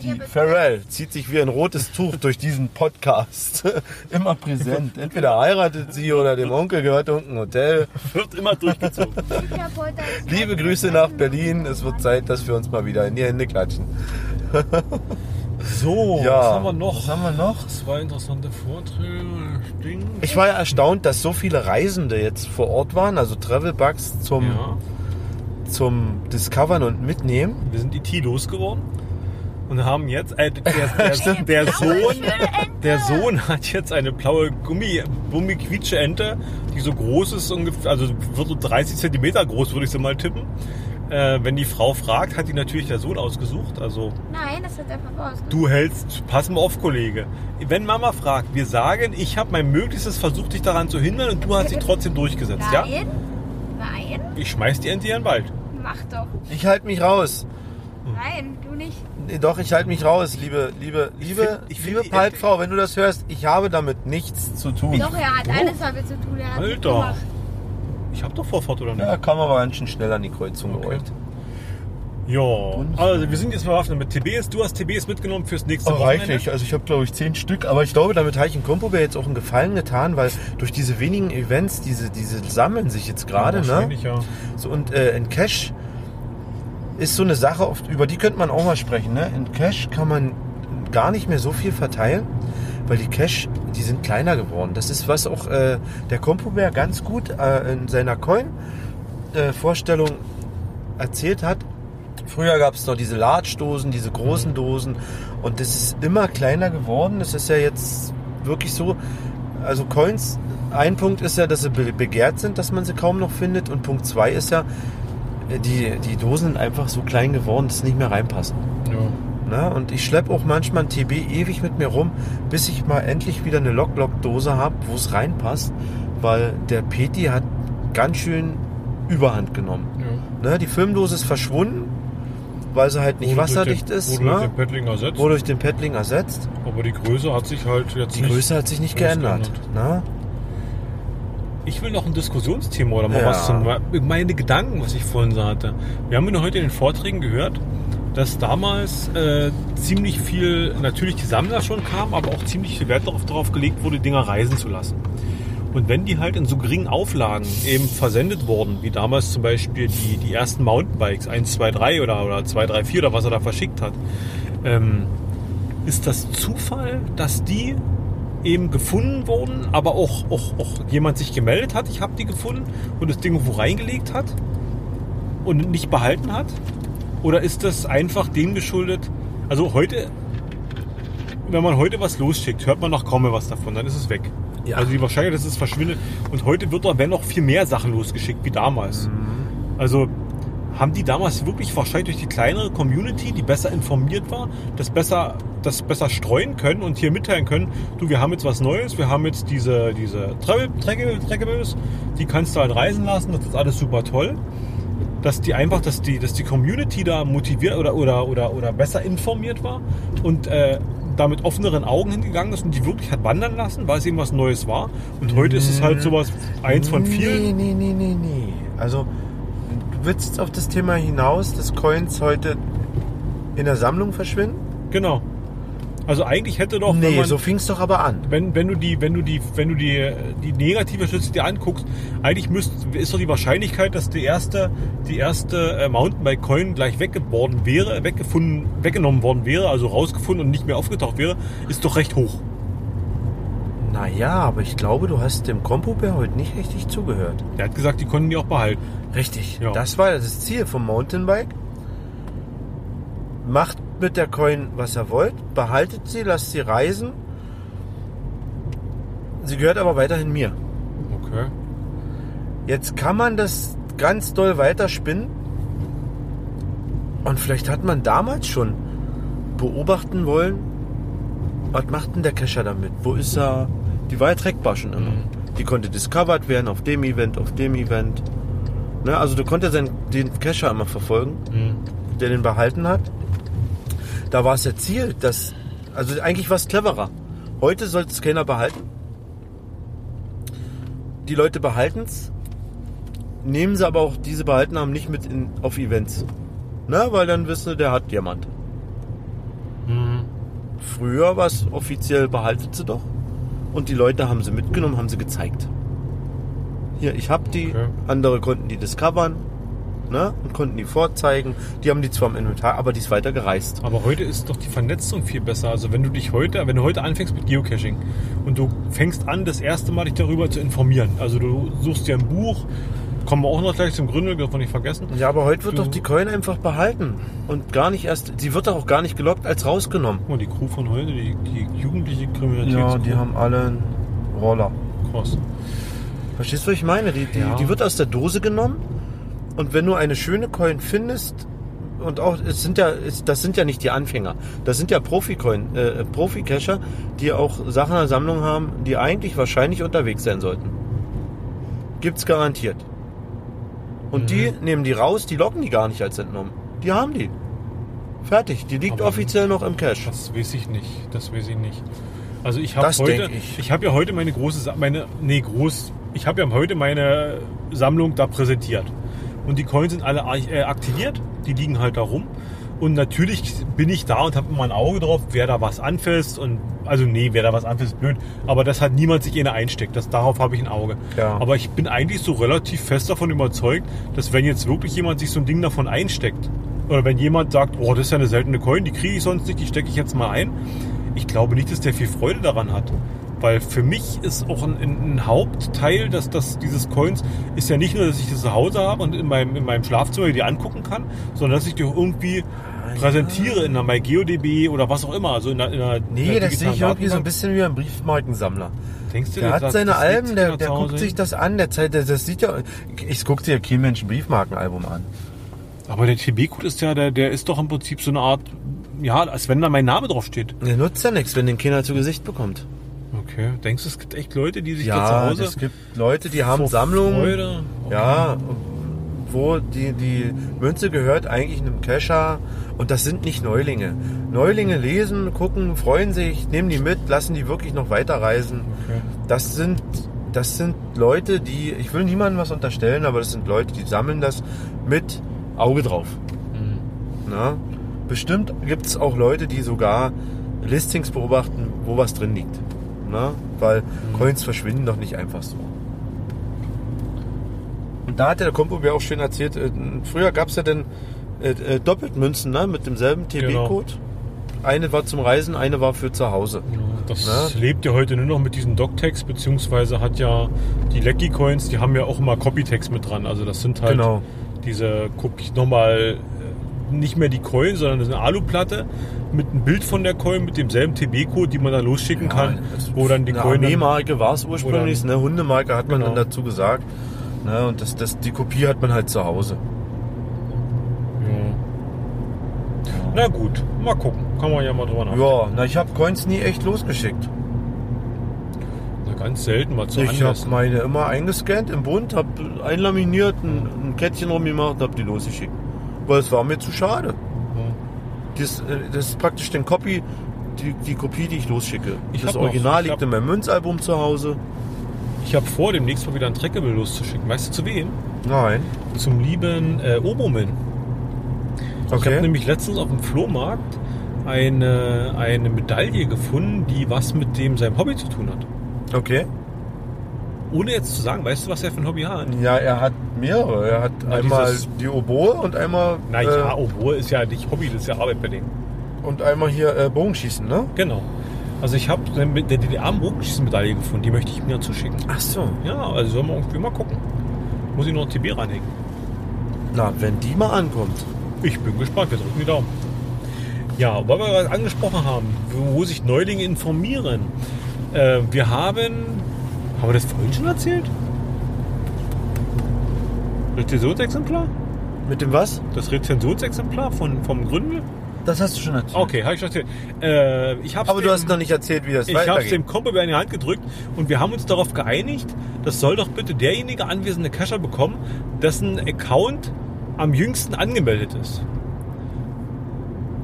[SPEAKER 1] Die Pharrell zieht sich wie ein rotes Tuch durch diesen Podcast. Immer präsent. Entweder heiratet sie oder dem Onkel gehört irgendein Hotel.
[SPEAKER 2] Wird immer durchgezogen.
[SPEAKER 1] Liebe Grüße nach Berlin. Es wird Zeit, dass wir uns mal wieder in die Hände klatschen.
[SPEAKER 2] So,
[SPEAKER 1] Ja.
[SPEAKER 2] was haben wir noch?
[SPEAKER 1] Was haben wir noch?
[SPEAKER 2] Zwei interessante Vorträge. Ding.
[SPEAKER 1] Ich war ja erstaunt, dass so viele Reisende jetzt vor Ort waren, also Travelbugs zum,
[SPEAKER 2] Ja,
[SPEAKER 1] zum Discovern und Mitnehmen.
[SPEAKER 2] wir sind IT losgeworden und haben jetzt, äh, der, der, der Sohn, der Sohn hat jetzt eine blaue Gummi, Gummiquietsche Ente, die so groß ist, ungefähr, also wird so 30 Zentimeter groß, würde ich sie mal tippen. Äh, wenn die Frau fragt, hat die natürlich der Sohn ausgesucht. Also
[SPEAKER 3] Nein, das hat einfach raus.
[SPEAKER 2] du hältst, pass mal auf, Kollege. Wenn Mama fragt, wir sagen, ich habe mein Möglichstes versucht, dich daran zu hindern und du hast dich trotzdem durchgesetzt, ja?
[SPEAKER 3] Nein. Nein.
[SPEAKER 2] Ich schmeiß die Ente in den Wald.
[SPEAKER 3] Mach doch.
[SPEAKER 1] Ich halte mich raus.
[SPEAKER 3] Nein, du nicht.
[SPEAKER 1] Nee, Doch, ich halte mich raus, liebe, liebe, liebe,
[SPEAKER 2] find- ich find
[SPEAKER 1] liebe
[SPEAKER 2] die
[SPEAKER 1] Paltfrau, wenn du das hörst, ich habe damit nichts zu tun.
[SPEAKER 3] Doch, er hat alles damit zu tun. Er hat
[SPEAKER 2] Alter.
[SPEAKER 3] mitgemacht.
[SPEAKER 2] Ich habe doch Vorfahrt, oder nicht?
[SPEAKER 1] Ja, kam aber ganz schön schnell an die Kreuzung
[SPEAKER 2] Okay.
[SPEAKER 1] gerollt.
[SPEAKER 2] Ja, also wir sind jetzt bewaffnet mit TBs. Du hast TBs mitgenommen fürs nächste
[SPEAKER 1] Oh,
[SPEAKER 2] Wochenende.
[SPEAKER 1] reichlich. Also ich habe glaube ich zehn Stück, aber ich glaube, damit habe ich in Kompobär jetzt auch einen Gefallen getan, weil durch diese wenigen Events, diese, diese sammeln sich jetzt gerade,
[SPEAKER 2] ja,
[SPEAKER 1] ne?
[SPEAKER 2] Ja.
[SPEAKER 1] So, und äh, in Cash ist so eine Sache, oft, über die könnte man auch mal sprechen. Ne? In Cash kann man gar nicht mehr so viel verteilen, weil die Cash, die sind kleiner geworden. Das ist was auch äh, der Compobär ganz gut äh, in seiner Coin-Vorstellung erzählt hat. Früher gab es noch diese Large-Dosen, diese großen Dosen und das ist immer kleiner geworden. Das ist ja jetzt wirklich so. Also Coins, ein Punkt ist ja, dass sie be- begehrt sind, dass man sie kaum noch findet und Punkt zwei ist ja, äh, die, die Dosen sind einfach so klein geworden, dass sie nicht mehr reinpassen.
[SPEAKER 2] Ja.
[SPEAKER 1] Ne? Und ich schleppe auch manchmal ein TB ewig mit mir rum, bis ich mal endlich wieder eine Lock-Lock-Dose habe, wo es reinpasst, weil der Peti hat ganz schön Überhand genommen.
[SPEAKER 2] Ja.
[SPEAKER 1] Ne? Die Filmdose ist verschwunden, weil sie halt nicht
[SPEAKER 2] Wurde durch
[SPEAKER 1] wasserdicht
[SPEAKER 2] den,
[SPEAKER 1] ist,
[SPEAKER 2] Wurde durch
[SPEAKER 1] ne?
[SPEAKER 2] den Paddling ersetzt.
[SPEAKER 1] wurde durch den Paddling ersetzt.
[SPEAKER 2] aber die Größe hat sich halt jetzt
[SPEAKER 1] Die
[SPEAKER 2] nicht...
[SPEAKER 1] Größe hat sich nicht
[SPEAKER 2] nicht
[SPEAKER 1] geändert. Ne?
[SPEAKER 2] Ich will noch ein Diskussionsthema oder mal
[SPEAKER 1] Ja.
[SPEAKER 2] was zum meine Gedanken, was ich vorhin so hatte. Wir haben ja heute in den Vorträgen gehört, dass damals äh, ziemlich viel, natürlich die Sammler schon kamen, aber auch ziemlich viel Wert darauf, darauf gelegt wurde, Dinger reisen zu lassen. Und wenn die halt in so geringen Auflagen eben versendet wurden, wie damals zum Beispiel die, die ersten Mountainbikes, 1, 2, 3 oder, oder 2, 3, 4 oder was er da verschickt hat, ähm, ist das Zufall, dass die eben gefunden wurden, aber auch, auch, auch jemand sich gemeldet hat, ich habe die gefunden und das Ding irgendwo reingelegt hat und nicht behalten hat? Oder ist das einfach dem geschuldet? Also heute, wenn man heute was losschickt, hört man noch kaum mehr was davon, dann ist es weg.
[SPEAKER 1] Ja.
[SPEAKER 2] Also die Wahrscheinlichkeit, dass es verschwindet. Und heute wird da wenn noch viel mehr Sachen losgeschickt wie damals. Also haben die damals wirklich wahrscheinlich durch die kleinere Community, die besser informiert war, das besser, das besser streuen können und hier mitteilen können, du, wir haben jetzt was Neues, wir haben jetzt diese, diese Trackables, die kannst du halt reisen lassen, das ist alles super toll. Dass die einfach, dass die, dass die Community da motiviert oder, oder, oder, oder besser informiert war und äh, da mit offeneren Augen hingegangen ist und die wirklich hat wandern lassen, weil es eben was Neues war. Und heute ist es halt sowas, eins von vielen.
[SPEAKER 1] Nee, nee, nee, nee, nee. Also, du willst auf das Thema hinaus, dass Coins heute in der Sammlung verschwinden?
[SPEAKER 2] Genau. Also eigentlich hätte doch, wenn
[SPEAKER 1] nee,
[SPEAKER 2] man,
[SPEAKER 1] so fing es doch aber an.
[SPEAKER 2] wenn, wenn du die, wenn du die, wenn du die, die negative Schlüsse dir anguckst, eigentlich müsst, ist doch die Wahrscheinlichkeit, dass die erste, die erste äh, Mountainbike-Coin gleich weggeboren wäre, weggefunden, weggenommen worden wäre, also rausgefunden und nicht mehr aufgetaucht wäre, ist doch recht hoch.
[SPEAKER 1] Naja, aber ich glaube, du hast dem Kompobär heute nicht richtig zugehört.
[SPEAKER 2] Er hat gesagt, die konnten die auch behalten.
[SPEAKER 1] Richtig.
[SPEAKER 2] Ja.
[SPEAKER 1] Das war das Ziel vom Mountainbike. Macht mit der Coin, was ihr wollt, behaltet sie, lasst sie reisen. Sie gehört aber weiterhin mir.
[SPEAKER 2] Okay.
[SPEAKER 1] Jetzt kann man das ganz doll weiterspinnen. Und vielleicht hat man damals schon beobachten wollen, was macht denn der Cacher damit? Wo ist er? Die war ja trackbar schon immer. Die konnte discovered werden auf dem Event, auf dem Event. Ne, also du konntest den Cacher immer verfolgen, der den behalten hat. Da war es ja Ziel, dass, also eigentlich war es cleverer. Heute sollte es keiner behalten. Die Leute behalten es, nehmen sie aber auch diese behalten haben nicht mit in, auf Events. Na, weil dann wissen sie, der hat Diamant. Früher war es offiziell behaltet sie doch. Und die Leute haben sie mitgenommen, haben sie gezeigt. Hier, ich hab die.
[SPEAKER 2] Okay.
[SPEAKER 1] Andere konnten die discovern. Ne? Und konnten die vorzeigen. Die haben die zwar im Inventar, aber die ist weiter gereist.
[SPEAKER 2] Aber heute ist doch die Vernetzung viel besser. Also wenn du dich heute, wenn du heute anfängst mit Geocaching und du fängst an, das erste Mal dich darüber zu informieren. Also du suchst dir ein Buch, kommen wir auch noch gleich zum Gründel, dürfen wir nicht vergessen.
[SPEAKER 1] Ja, aber heute wird
[SPEAKER 2] Du-
[SPEAKER 1] doch die Coin einfach behalten. Und gar nicht erst, sie wird doch auch gar nicht gelockt als rausgenommen.
[SPEAKER 2] Guck mal, die Crew von heute, die, die jugendliche Kriminalität.
[SPEAKER 1] Ja, die haben alle einen Roller.
[SPEAKER 2] Krass.
[SPEAKER 1] Verstehst du, was ich meine? Die, die,
[SPEAKER 2] Ja.
[SPEAKER 1] die wird aus der Dose genommen und wenn du eine schöne Coin findest, und auch, es sind ja, es, das sind ja nicht die Anfänger, das sind ja Profi-Coin, äh, Profi-Cacher, die auch Sachen in der Sammlung haben, die eigentlich wahrscheinlich unterwegs sein sollten. Gibt's garantiert. Und die nehmen die raus, die locken die gar nicht als entnommen. Die haben die. Fertig, die liegt
[SPEAKER 2] Aber-
[SPEAKER 1] offiziell noch im Cache.
[SPEAKER 2] Das weiß ich nicht. Das weiß ich nicht. Also ich habe heute,
[SPEAKER 1] ich.
[SPEAKER 2] ich habe ja heute meine große, meine, nee groß, ich habe ja heute meine Sammlung da präsentiert. Und die Coins sind alle äh, aktiviert, die liegen halt da rum. Und natürlich bin ich da und habe immer ein Auge drauf, wer da was anfasst und also nee, wer da was anfasst, ist blöd. Aber das hat niemand sich in einsteckt. Das darauf habe ich ein Auge.
[SPEAKER 1] Ja.
[SPEAKER 2] Aber ich bin eigentlich so relativ fest davon überzeugt, dass wenn jetzt wirklich jemand sich so ein Ding davon einsteckt oder wenn jemand sagt, oh, das ist ja eine seltene Coin, die kriege ich sonst nicht, die stecke ich jetzt mal ein. Ich glaube nicht, dass der viel Freude daran hat. Weil für mich ist auch ein, ein, Hauptteil dass, dass dieses Coins ist ja nicht nur, dass ich das zu Hause habe und in meinem, in meinem Schlafzimmer die angucken kann, sondern dass ich die auch irgendwie präsentiere in einer MyGeoDB oder was auch immer. Also in einer, in einer
[SPEAKER 1] Nee, das sehe ich irgendwie so ein bisschen wie ein Briefmarkensammler.
[SPEAKER 2] Denkst du,
[SPEAKER 1] Der hat seine Alben, der, der guckt sich das an, der Zeit, das sieht ja, ich gucke dir ja kein Mensch ein Briefmarkenalbum an.
[SPEAKER 2] Aber der TB-Code ist ja, der, der ist doch im Prinzip so eine Art, ja, als wenn da mein Name drauf steht.
[SPEAKER 1] Der nutzt ja nichts, wenn den Kinder zu Gesicht bekommt.
[SPEAKER 2] Okay. Denkst du, es gibt echt Leute, die sich da
[SPEAKER 1] Ja,
[SPEAKER 2] zu Hause
[SPEAKER 1] es gibt Leute, die haben
[SPEAKER 2] vor
[SPEAKER 1] Sammlungen.
[SPEAKER 2] Freude?
[SPEAKER 1] Ja, wo die, die Münze gehört eigentlich einem Cacher und das sind nicht Neulinge. Neulinge lesen, gucken, freuen sich, nehmen die mit, lassen die wirklich noch weiterreisen.
[SPEAKER 2] Okay.
[SPEAKER 1] Das sind, das sind Leute, die, ich will niemandem was unterstellen, aber das sind Leute, die sammeln das mit Auge drauf. Na? Bestimmt gibt es auch Leute, die sogar Listings beobachten, wo was drin liegt. Na? Weil Coins verschwinden doch nicht einfach so. Und da hat der Kompo mir auch schön erzählt, äh, früher gab es ja dann äh, äh, Doppeltmünzen ne? mit demselben TB-Code. Eine war zum Reisen, eine war für zu Hause.
[SPEAKER 2] Das lebt ja heute nur noch mit diesen Doctags, beziehungsweise hat ja die Lecky Coins, die haben ja auch immer Copytags mit dran. Also das sind halt
[SPEAKER 1] Genau.
[SPEAKER 2] diese Kopie nochmal nicht mehr die Coin, sondern das ist eine Aluplatte mit einem Bild von der Coin mit demselben TB-Code, die man dann losschicken kann, wo dann die
[SPEAKER 1] eine
[SPEAKER 2] Coin.
[SPEAKER 1] Armeemarke war es ursprünglich, eine Hundemarke hat man
[SPEAKER 2] Genau.
[SPEAKER 1] dann dazu gesagt. Ne? Und das, das, die Kopie hat man halt zu Hause.
[SPEAKER 2] Ja. Na gut, mal gucken. Kann man ja mal drüber nachdenken.
[SPEAKER 1] Ja, na ich habe Coins nie echt losgeschickt.
[SPEAKER 2] Na, ganz selten mal zu
[SPEAKER 1] Ich habe meine immer eingescannt im Bund, habe einlaminiert, ein, ein Kettchen rumgemacht und habe die losgeschickt. Weil es war mir zu schade. Das, äh, das ist praktisch den Copy, die, die Kopie, die ich losschicke.
[SPEAKER 2] Ich
[SPEAKER 1] das
[SPEAKER 2] noch-
[SPEAKER 1] Original
[SPEAKER 2] ich
[SPEAKER 1] liegt in meinem Münzalbum zu Hause.
[SPEAKER 2] Ich habe vor, demnächst mal wieder ein Trackable loszuschicken. Weißt du zu wem?
[SPEAKER 1] Nein.
[SPEAKER 2] Zum lieben äh, Oboman. Ich habe
[SPEAKER 1] Okay.
[SPEAKER 2] nämlich letztens auf dem Flohmarkt eine, eine Medaille gefunden, die was mit dem seinem Hobby zu tun hat.
[SPEAKER 1] Okay.
[SPEAKER 2] Ohne jetzt zu sagen, weißt du, was er für ein Hobby hat?
[SPEAKER 1] Ja, er hat mehrere. Er hat
[SPEAKER 2] Na,
[SPEAKER 1] einmal
[SPEAKER 2] dieses-
[SPEAKER 1] die Oboe und einmal
[SPEAKER 2] Na ja,
[SPEAKER 1] äh,
[SPEAKER 2] Oboe ist ja nicht Hobby, das ist ja Arbeit bei dem.
[SPEAKER 1] und einmal hier äh, Bogenschießen, ne?
[SPEAKER 2] Genau. Also ich habe der DDR-Bogenschießmedaille gefunden, die möchte ich mir zuschicken.
[SPEAKER 1] Ach so.
[SPEAKER 2] Ja, also sollen wir irgendwie mal gucken. Muss ich noch ein TB ranhängen.
[SPEAKER 1] Na, wenn die mal ankommt.
[SPEAKER 2] Ich bin gespannt, wir drücken die Daumen. Ja, weil wir gerade angesprochen haben, wo sich Neulinge informieren. Äh, wir haben, haben wir das vorhin schon erzählt? Rezensionsexemplar?
[SPEAKER 1] Mit dem was?
[SPEAKER 2] Das Rezensionsexemplar von, vom Gründel?
[SPEAKER 1] Das hast du schon erzählt.
[SPEAKER 2] Okay, habe ich schon erzählt. Äh, ich hab's
[SPEAKER 1] Aber du
[SPEAKER 2] dem-
[SPEAKER 1] hast noch nicht erzählt, wie das
[SPEAKER 2] Ich habe es
[SPEAKER 1] weitergeht.
[SPEAKER 2] dem Kompo in die Hand gedrückt und wir haben uns darauf geeinigt, das soll doch bitte derjenige anwesende Cacher bekommen, dessen Account am jüngsten angemeldet ist.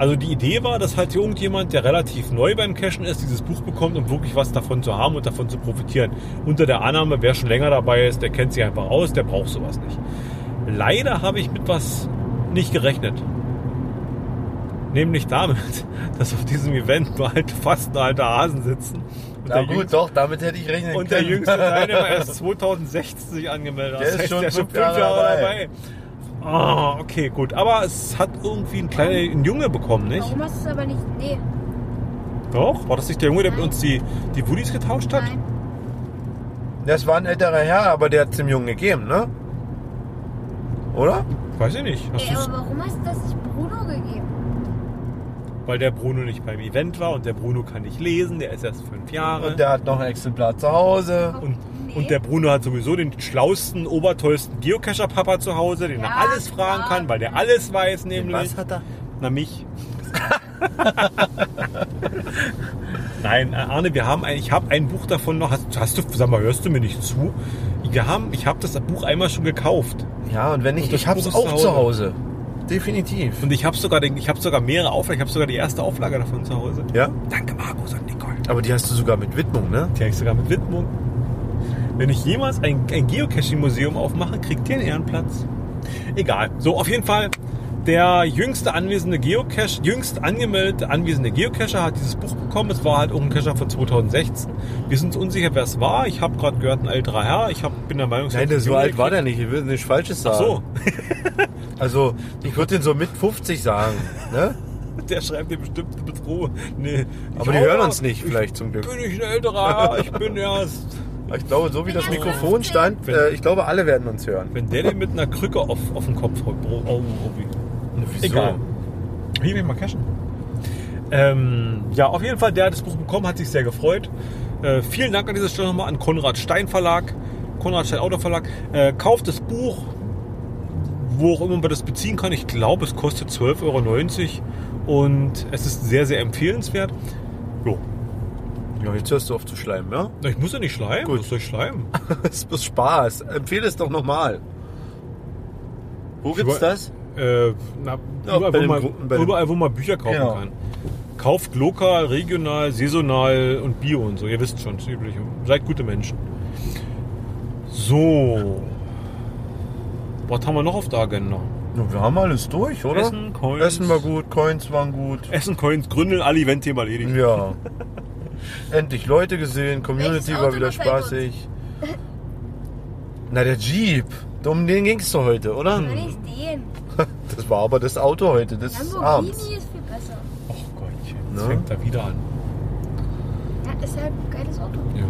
[SPEAKER 2] Also die Idee war, dass halt irgendjemand, der relativ neu beim Cachen ist, dieses Buch bekommt, um wirklich was davon zu haben und davon zu profitieren. Unter der Annahme, wer schon länger dabei ist, der kennt sich einfach aus, der braucht sowas nicht. Leider habe ich mit was nicht gerechnet. Nämlich damit, dass auf diesem Event nur alte, fast alte Hasen sitzen. Und
[SPEAKER 1] Na gut,
[SPEAKER 2] Jüngste-
[SPEAKER 1] doch, damit hätte ich rechnen
[SPEAKER 2] und der
[SPEAKER 1] können.
[SPEAKER 2] jüngste Teilnehmer erst 2016 sich angemeldet.
[SPEAKER 1] Der ist schon
[SPEAKER 2] der
[SPEAKER 1] fünf Jahre dabei.
[SPEAKER 2] Ah, okay, gut. Aber es hat irgendwie ein kleiner ein Junge bekommen, nicht?
[SPEAKER 3] Warum hast du es aber nicht? Nee,
[SPEAKER 2] Doch? War das nicht der Junge, der mit
[SPEAKER 3] Nein.
[SPEAKER 2] uns die, die Woodies getauscht hat?
[SPEAKER 3] nein.
[SPEAKER 1] Das war ein älterer Herr, aber der hat es dem Jungen gegeben, ne? Oder?
[SPEAKER 2] Weiß ich nicht. Hast
[SPEAKER 3] Ey,
[SPEAKER 2] du's-
[SPEAKER 3] aber warum hast du das nicht Bruno gegeben?
[SPEAKER 2] weil der Bruno nicht beim Event war und der Bruno kann nicht lesen, der ist erst fünf Jahre.
[SPEAKER 1] Und der hat noch ein Exemplar zu Hause.
[SPEAKER 2] Und. Und der Bruno hat sowieso den schlausten, obertollsten Geocacher-Papa zu Hause, den er alles fragen kann, weil der alles weiß, nämlich.
[SPEAKER 1] Was hat er?
[SPEAKER 2] Na, mich. Nein, äh, Arne, wir haben ein, ich habe ein Buch davon noch. Hast, hast du, sag mal, hörst du mir nicht zu? Wir haben, ich habe das Buch einmal schon gekauft.
[SPEAKER 1] Ja, und wenn nicht,
[SPEAKER 2] Und
[SPEAKER 1] ich hab's
[SPEAKER 2] Buch ist
[SPEAKER 1] auch
[SPEAKER 2] zu
[SPEAKER 1] zu Hause. Definitiv.
[SPEAKER 2] Und ich habe sogar, ich habe sogar mehrere Auflagen. Ich habe sogar die erste Auflage davon zu Hause.
[SPEAKER 1] Ja?
[SPEAKER 2] Danke, Markus und Nicole.
[SPEAKER 1] Aber die hast du sogar mit Widmung, ne?
[SPEAKER 2] Die habe ich sogar mit Widmung. Wenn ich jemals ein, ein Geocaching-Museum aufmache, kriegt ihr einen Ehrenplatz. Egal. So, auf jeden Fall. Der jüngste anwesende Geocache, jüngst angemeldete anwesende Geocacher hat dieses Buch bekommen. Es war halt auch ein Cacher von 2016. Wir sind uns unsicher, wer es war. Ich habe gerade gehört, ein älterer Herr. Ich hab, bin der Meinung,
[SPEAKER 1] Nein, der so alt war der
[SPEAKER 2] gekriegt.
[SPEAKER 1] nicht. Ich will nichts Falsches sagen.
[SPEAKER 2] Ach so,
[SPEAKER 1] Also, ich würde den so mit 50 sagen. Ne?
[SPEAKER 2] der schreibt dir bestimmt, bist froh. Nee.
[SPEAKER 1] Aber die hören uns nicht, vielleicht zum Glück.
[SPEAKER 2] Bin ich ein älterer Herr? Ich bin erst.
[SPEAKER 1] Ich glaube, so wie das Mikrofon stand, äh, ich glaube, alle werden uns hören.
[SPEAKER 2] Wenn der den mit einer Krücke auf, auf den Kopf haut, oh, oh, oh? Egal. Hier will ich mal cashen. Ähm, ja, auf jeden Fall, der hat das Buch bekommen, hat sich sehr gefreut. Äh, vielen Dank an dieser Stelle nochmal an Konrad Stein Verlag, Konrad Stein Auto Verlag. Äh, kauft das Buch, wo auch immer man das beziehen kann. Ich glaube, es kostet 12,90 Euro und es ist sehr, sehr empfehlenswert. Jo.
[SPEAKER 1] Ja, jetzt hörst du auf zu schleimen, ja?
[SPEAKER 2] Na, Ich muss ja nicht schleimen.
[SPEAKER 1] Gut.
[SPEAKER 2] Was soll ich schleimen?
[SPEAKER 1] Das ist Spaß. Empfehle es doch nochmal. Wo gibt's
[SPEAKER 2] über-
[SPEAKER 1] das?
[SPEAKER 2] Äh, na,
[SPEAKER 1] Ja,
[SPEAKER 2] überall, wo man,
[SPEAKER 1] Gru- bei den-
[SPEAKER 2] überall, wo man Bücher kaufen
[SPEAKER 1] Genau.
[SPEAKER 2] kann. Kauft lokal, regional, saisonal und bio und so. Ihr wisst schon, das Übliche. Seid gute Menschen. So. Was haben wir noch auf der Agenda?
[SPEAKER 1] Ja, wir haben alles durch, oder?
[SPEAKER 2] Essen, Coins.
[SPEAKER 1] Essen war gut, Coins waren gut.
[SPEAKER 2] Essen, Coins, Gründeln, alle Event-Thema erledigt.
[SPEAKER 1] Ja. Endlich Leute gesehen, Community war wieder spaßig. Na, der Jeep. Um den ging es doch heute, oder?
[SPEAKER 3] Kann ich den?
[SPEAKER 1] Das war aber das Auto heute, des
[SPEAKER 3] Lamborghini
[SPEAKER 1] Abends.
[SPEAKER 3] ist viel besser.
[SPEAKER 2] Oh Gottchen, jetzt
[SPEAKER 1] Ne?
[SPEAKER 2] fängt er wieder an.
[SPEAKER 3] Ja, ist halt ein geiles Auto.
[SPEAKER 2] Ja.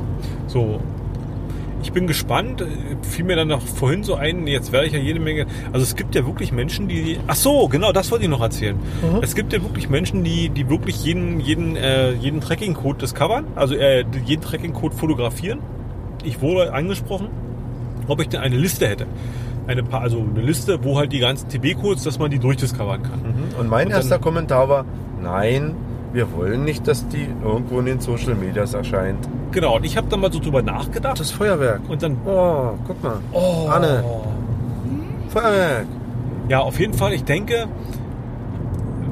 [SPEAKER 2] So. Ich bin gespannt. Fiel mir dann noch vorhin so ein, jetzt werde ich ja jede Menge. Also es gibt ja wirklich Menschen, die. Ach so, genau, das wollte ich noch erzählen. Es gibt ja wirklich Menschen, die, die wirklich jeden, jeden, äh, jeden Tracking-Code discovern, also äh, jeden Tracking-Code fotografieren. Ich wurde angesprochen, ob ich denn eine Liste hätte. Eine paar, also eine Liste, wo halt die ganzen TB-Codes, dass man die durchdiscovern kann.
[SPEAKER 1] Mhm. Und mein
[SPEAKER 2] Und dann-
[SPEAKER 1] erster Kommentar war, nein, wir wollen nicht, dass die irgendwo in den Social Medias erscheint.
[SPEAKER 2] Genau, und ich habe dann mal so drüber nachgedacht.
[SPEAKER 1] Das Feuerwerk.
[SPEAKER 2] und dann
[SPEAKER 1] Oh, guck mal.
[SPEAKER 2] Oh.
[SPEAKER 1] Anne. Feuerwerk.
[SPEAKER 2] Ja, auf jeden Fall. Ich denke,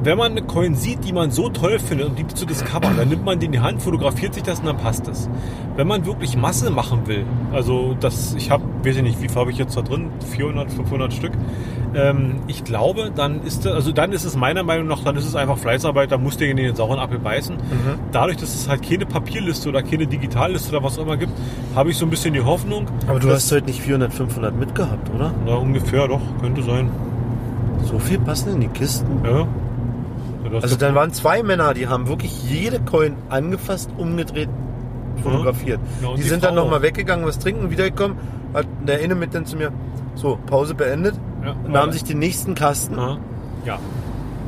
[SPEAKER 2] wenn man eine Coin sieht, die man so toll findet und die zu discovern, dann nimmt man die in die Hand, fotografiert sich das und dann passt es. Wenn man wirklich Masse machen will, also das, ich habe, weiß ich nicht, wie viel habe ich jetzt da drin? 400, 500 Stück. Ähm, ich glaube, dann ist das, also dann ist es meiner Meinung nach, dann ist es einfach Fleißarbeit, da muss der in den sauren Apfel beißen. Dadurch, dass es halt keine Papierliste oder keine Digitalliste oder was auch immer gibt, habe ich so ein bisschen die Hoffnung.
[SPEAKER 1] Aber du hast heute nicht 400, 500 mitgehabt, oder?
[SPEAKER 2] na, ungefähr, doch, könnte sein.
[SPEAKER 1] So viel passen in die Kisten.
[SPEAKER 2] Ja.
[SPEAKER 1] Also dann waren zwei Männer, die haben wirklich jede Coin angefasst, umgedreht, fotografiert.
[SPEAKER 2] Ja, und
[SPEAKER 1] die,
[SPEAKER 2] die
[SPEAKER 1] sind dann
[SPEAKER 2] Frau
[SPEAKER 1] nochmal
[SPEAKER 2] auch.
[SPEAKER 1] weggegangen, was trinken, wiedergekommen, hat der eine mit dann zu mir, so, Pause beendet,
[SPEAKER 2] Ja,
[SPEAKER 1] nahm sich den nächsten Kasten.
[SPEAKER 2] Ja.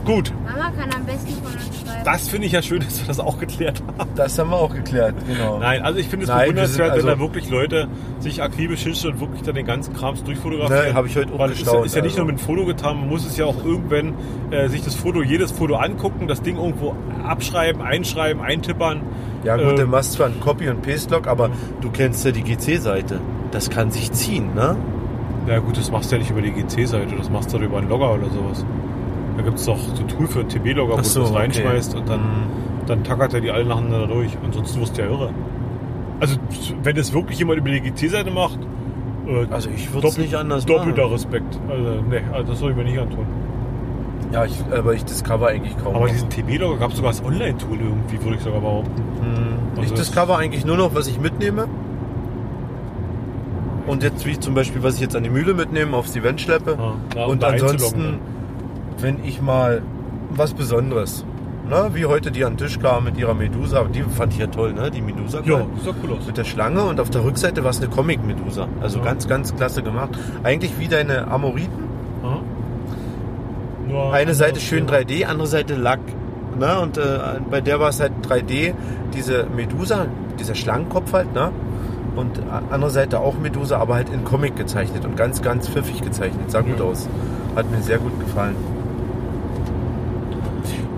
[SPEAKER 2] Gut,
[SPEAKER 3] Mama kann am besten von uns schreiben.
[SPEAKER 2] das finde ich ja schön, dass wir das auch geklärt haben.
[SPEAKER 1] Das haben wir auch geklärt, genau.
[SPEAKER 2] Nein, also ich finde es bewundernswert,
[SPEAKER 1] sind
[SPEAKER 2] wenn
[SPEAKER 1] also-
[SPEAKER 2] da wirklich Leute sich akribisch hinstellen und wirklich dann den ganzen Krams durchfotografieren.
[SPEAKER 1] Nein, habe ich heute auch
[SPEAKER 2] Weil es ist, ja- ist ja nicht
[SPEAKER 1] also.
[SPEAKER 2] nur mit dem Foto getan, man muss es ja auch irgendwann äh, sich das Foto, jedes Foto angucken, das Ding irgendwo abschreiben, einschreiben, eintippern.
[SPEAKER 1] Ja gut,
[SPEAKER 2] Ähm,
[SPEAKER 1] du machst zwar einen Copy- und Paste-Log, aber du kennst ja die GC-Seite. Das kann sich ziehen, ne?
[SPEAKER 2] Ja gut, das machst du ja nicht über die GC-Seite, das machst du über einen Logger oder sowas. Da gibt es doch so ein Tool für TB-Logger, wo
[SPEAKER 1] so,
[SPEAKER 2] du das
[SPEAKER 1] okay.
[SPEAKER 2] reinschmeißt und dann, dann tackert er die alle nacheinander durch. Ansonsten wirst du ja irre. Also wenn das wirklich jemand über die GC-Seite macht, äh,
[SPEAKER 1] Also ich würde es nicht anders
[SPEAKER 2] doppelter
[SPEAKER 1] machen.
[SPEAKER 2] Respekt. Also, nee, also das soll ich mir nicht antun.
[SPEAKER 1] Ja, ich, aber ich discover eigentlich kaum.
[SPEAKER 2] Aber
[SPEAKER 1] noch.
[SPEAKER 2] diesen TB-Logger gab es sogar als Online-Tool irgendwie, würde ich sogar behaupten.
[SPEAKER 1] ich
[SPEAKER 2] also das-
[SPEAKER 1] discover eigentlich nur noch, was ich mitnehme. Und jetzt wie zum Beispiel, was ich jetzt an die Mühle mitnehme, aufs Event schleppe.
[SPEAKER 2] Ja, um
[SPEAKER 1] und
[SPEAKER 2] einzuloggen
[SPEAKER 1] ansonsten, wenn ich mal was Besonderes, ne, wie heute die an den Tisch kam mit ihrer Medusa, die fand ich ja toll, ne, die Medusa.
[SPEAKER 2] Ja, doch cool aus.
[SPEAKER 1] Mit der Schlange und auf der Rückseite war es eine Comic-Medusa. Also
[SPEAKER 2] Ja.
[SPEAKER 1] ganz, ganz klasse gemacht. Eigentlich wie deine Amoriten.
[SPEAKER 2] Ja.
[SPEAKER 1] Eine Seite schön
[SPEAKER 2] Thema.
[SPEAKER 1] 3D, andere Seite Lack. Ne? Und äh, bei der war es halt 3D, diese Medusa, dieser Schlangenkopf halt, ne? Und a- andere Seite auch Medusa, aber halt in Comic gezeichnet und ganz, ganz pfiffig gezeichnet. Sah gut
[SPEAKER 2] Ja.
[SPEAKER 1] aus. Hat mir sehr gut gefallen.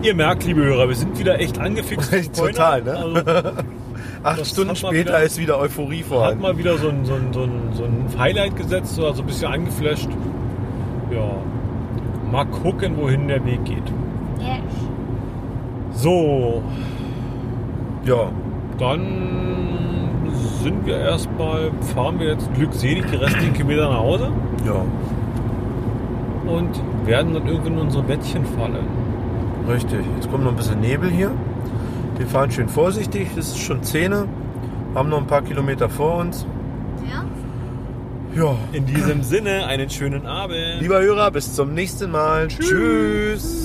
[SPEAKER 2] Ihr merkt, liebe Hörer, wir sind wieder echt angefixt.
[SPEAKER 1] Total, ne?
[SPEAKER 2] Also,
[SPEAKER 1] Acht Stunden
[SPEAKER 2] hat
[SPEAKER 1] später
[SPEAKER 2] wieder-
[SPEAKER 1] ist wieder Euphorie
[SPEAKER 2] hat
[SPEAKER 1] vorhanden.
[SPEAKER 2] mal wieder so ein, so ein, so ein, so ein Highlight gesetzt, so also ein bisschen angeflasht. Ja. Mal gucken, wohin der Weg geht.
[SPEAKER 3] Yes.
[SPEAKER 2] So,
[SPEAKER 1] Ja,
[SPEAKER 2] dann sind wir erstmal, fahren wir jetzt glückselig die restlichen Kilometer nach Hause
[SPEAKER 1] ja,
[SPEAKER 2] und werden dann irgendwann in unsere Bettchen fallen.
[SPEAKER 1] Richtig. Jetzt kommt noch ein bisschen Nebel hier. Wir fahren schön vorsichtig. Es ist schon 10. Haben noch ein paar Kilometer vor uns.
[SPEAKER 3] Ja?
[SPEAKER 1] Ja,
[SPEAKER 2] In diesem Sinne, einen schönen Abend.
[SPEAKER 1] Lieber Hörer, bis zum nächsten Mal. Tschüss.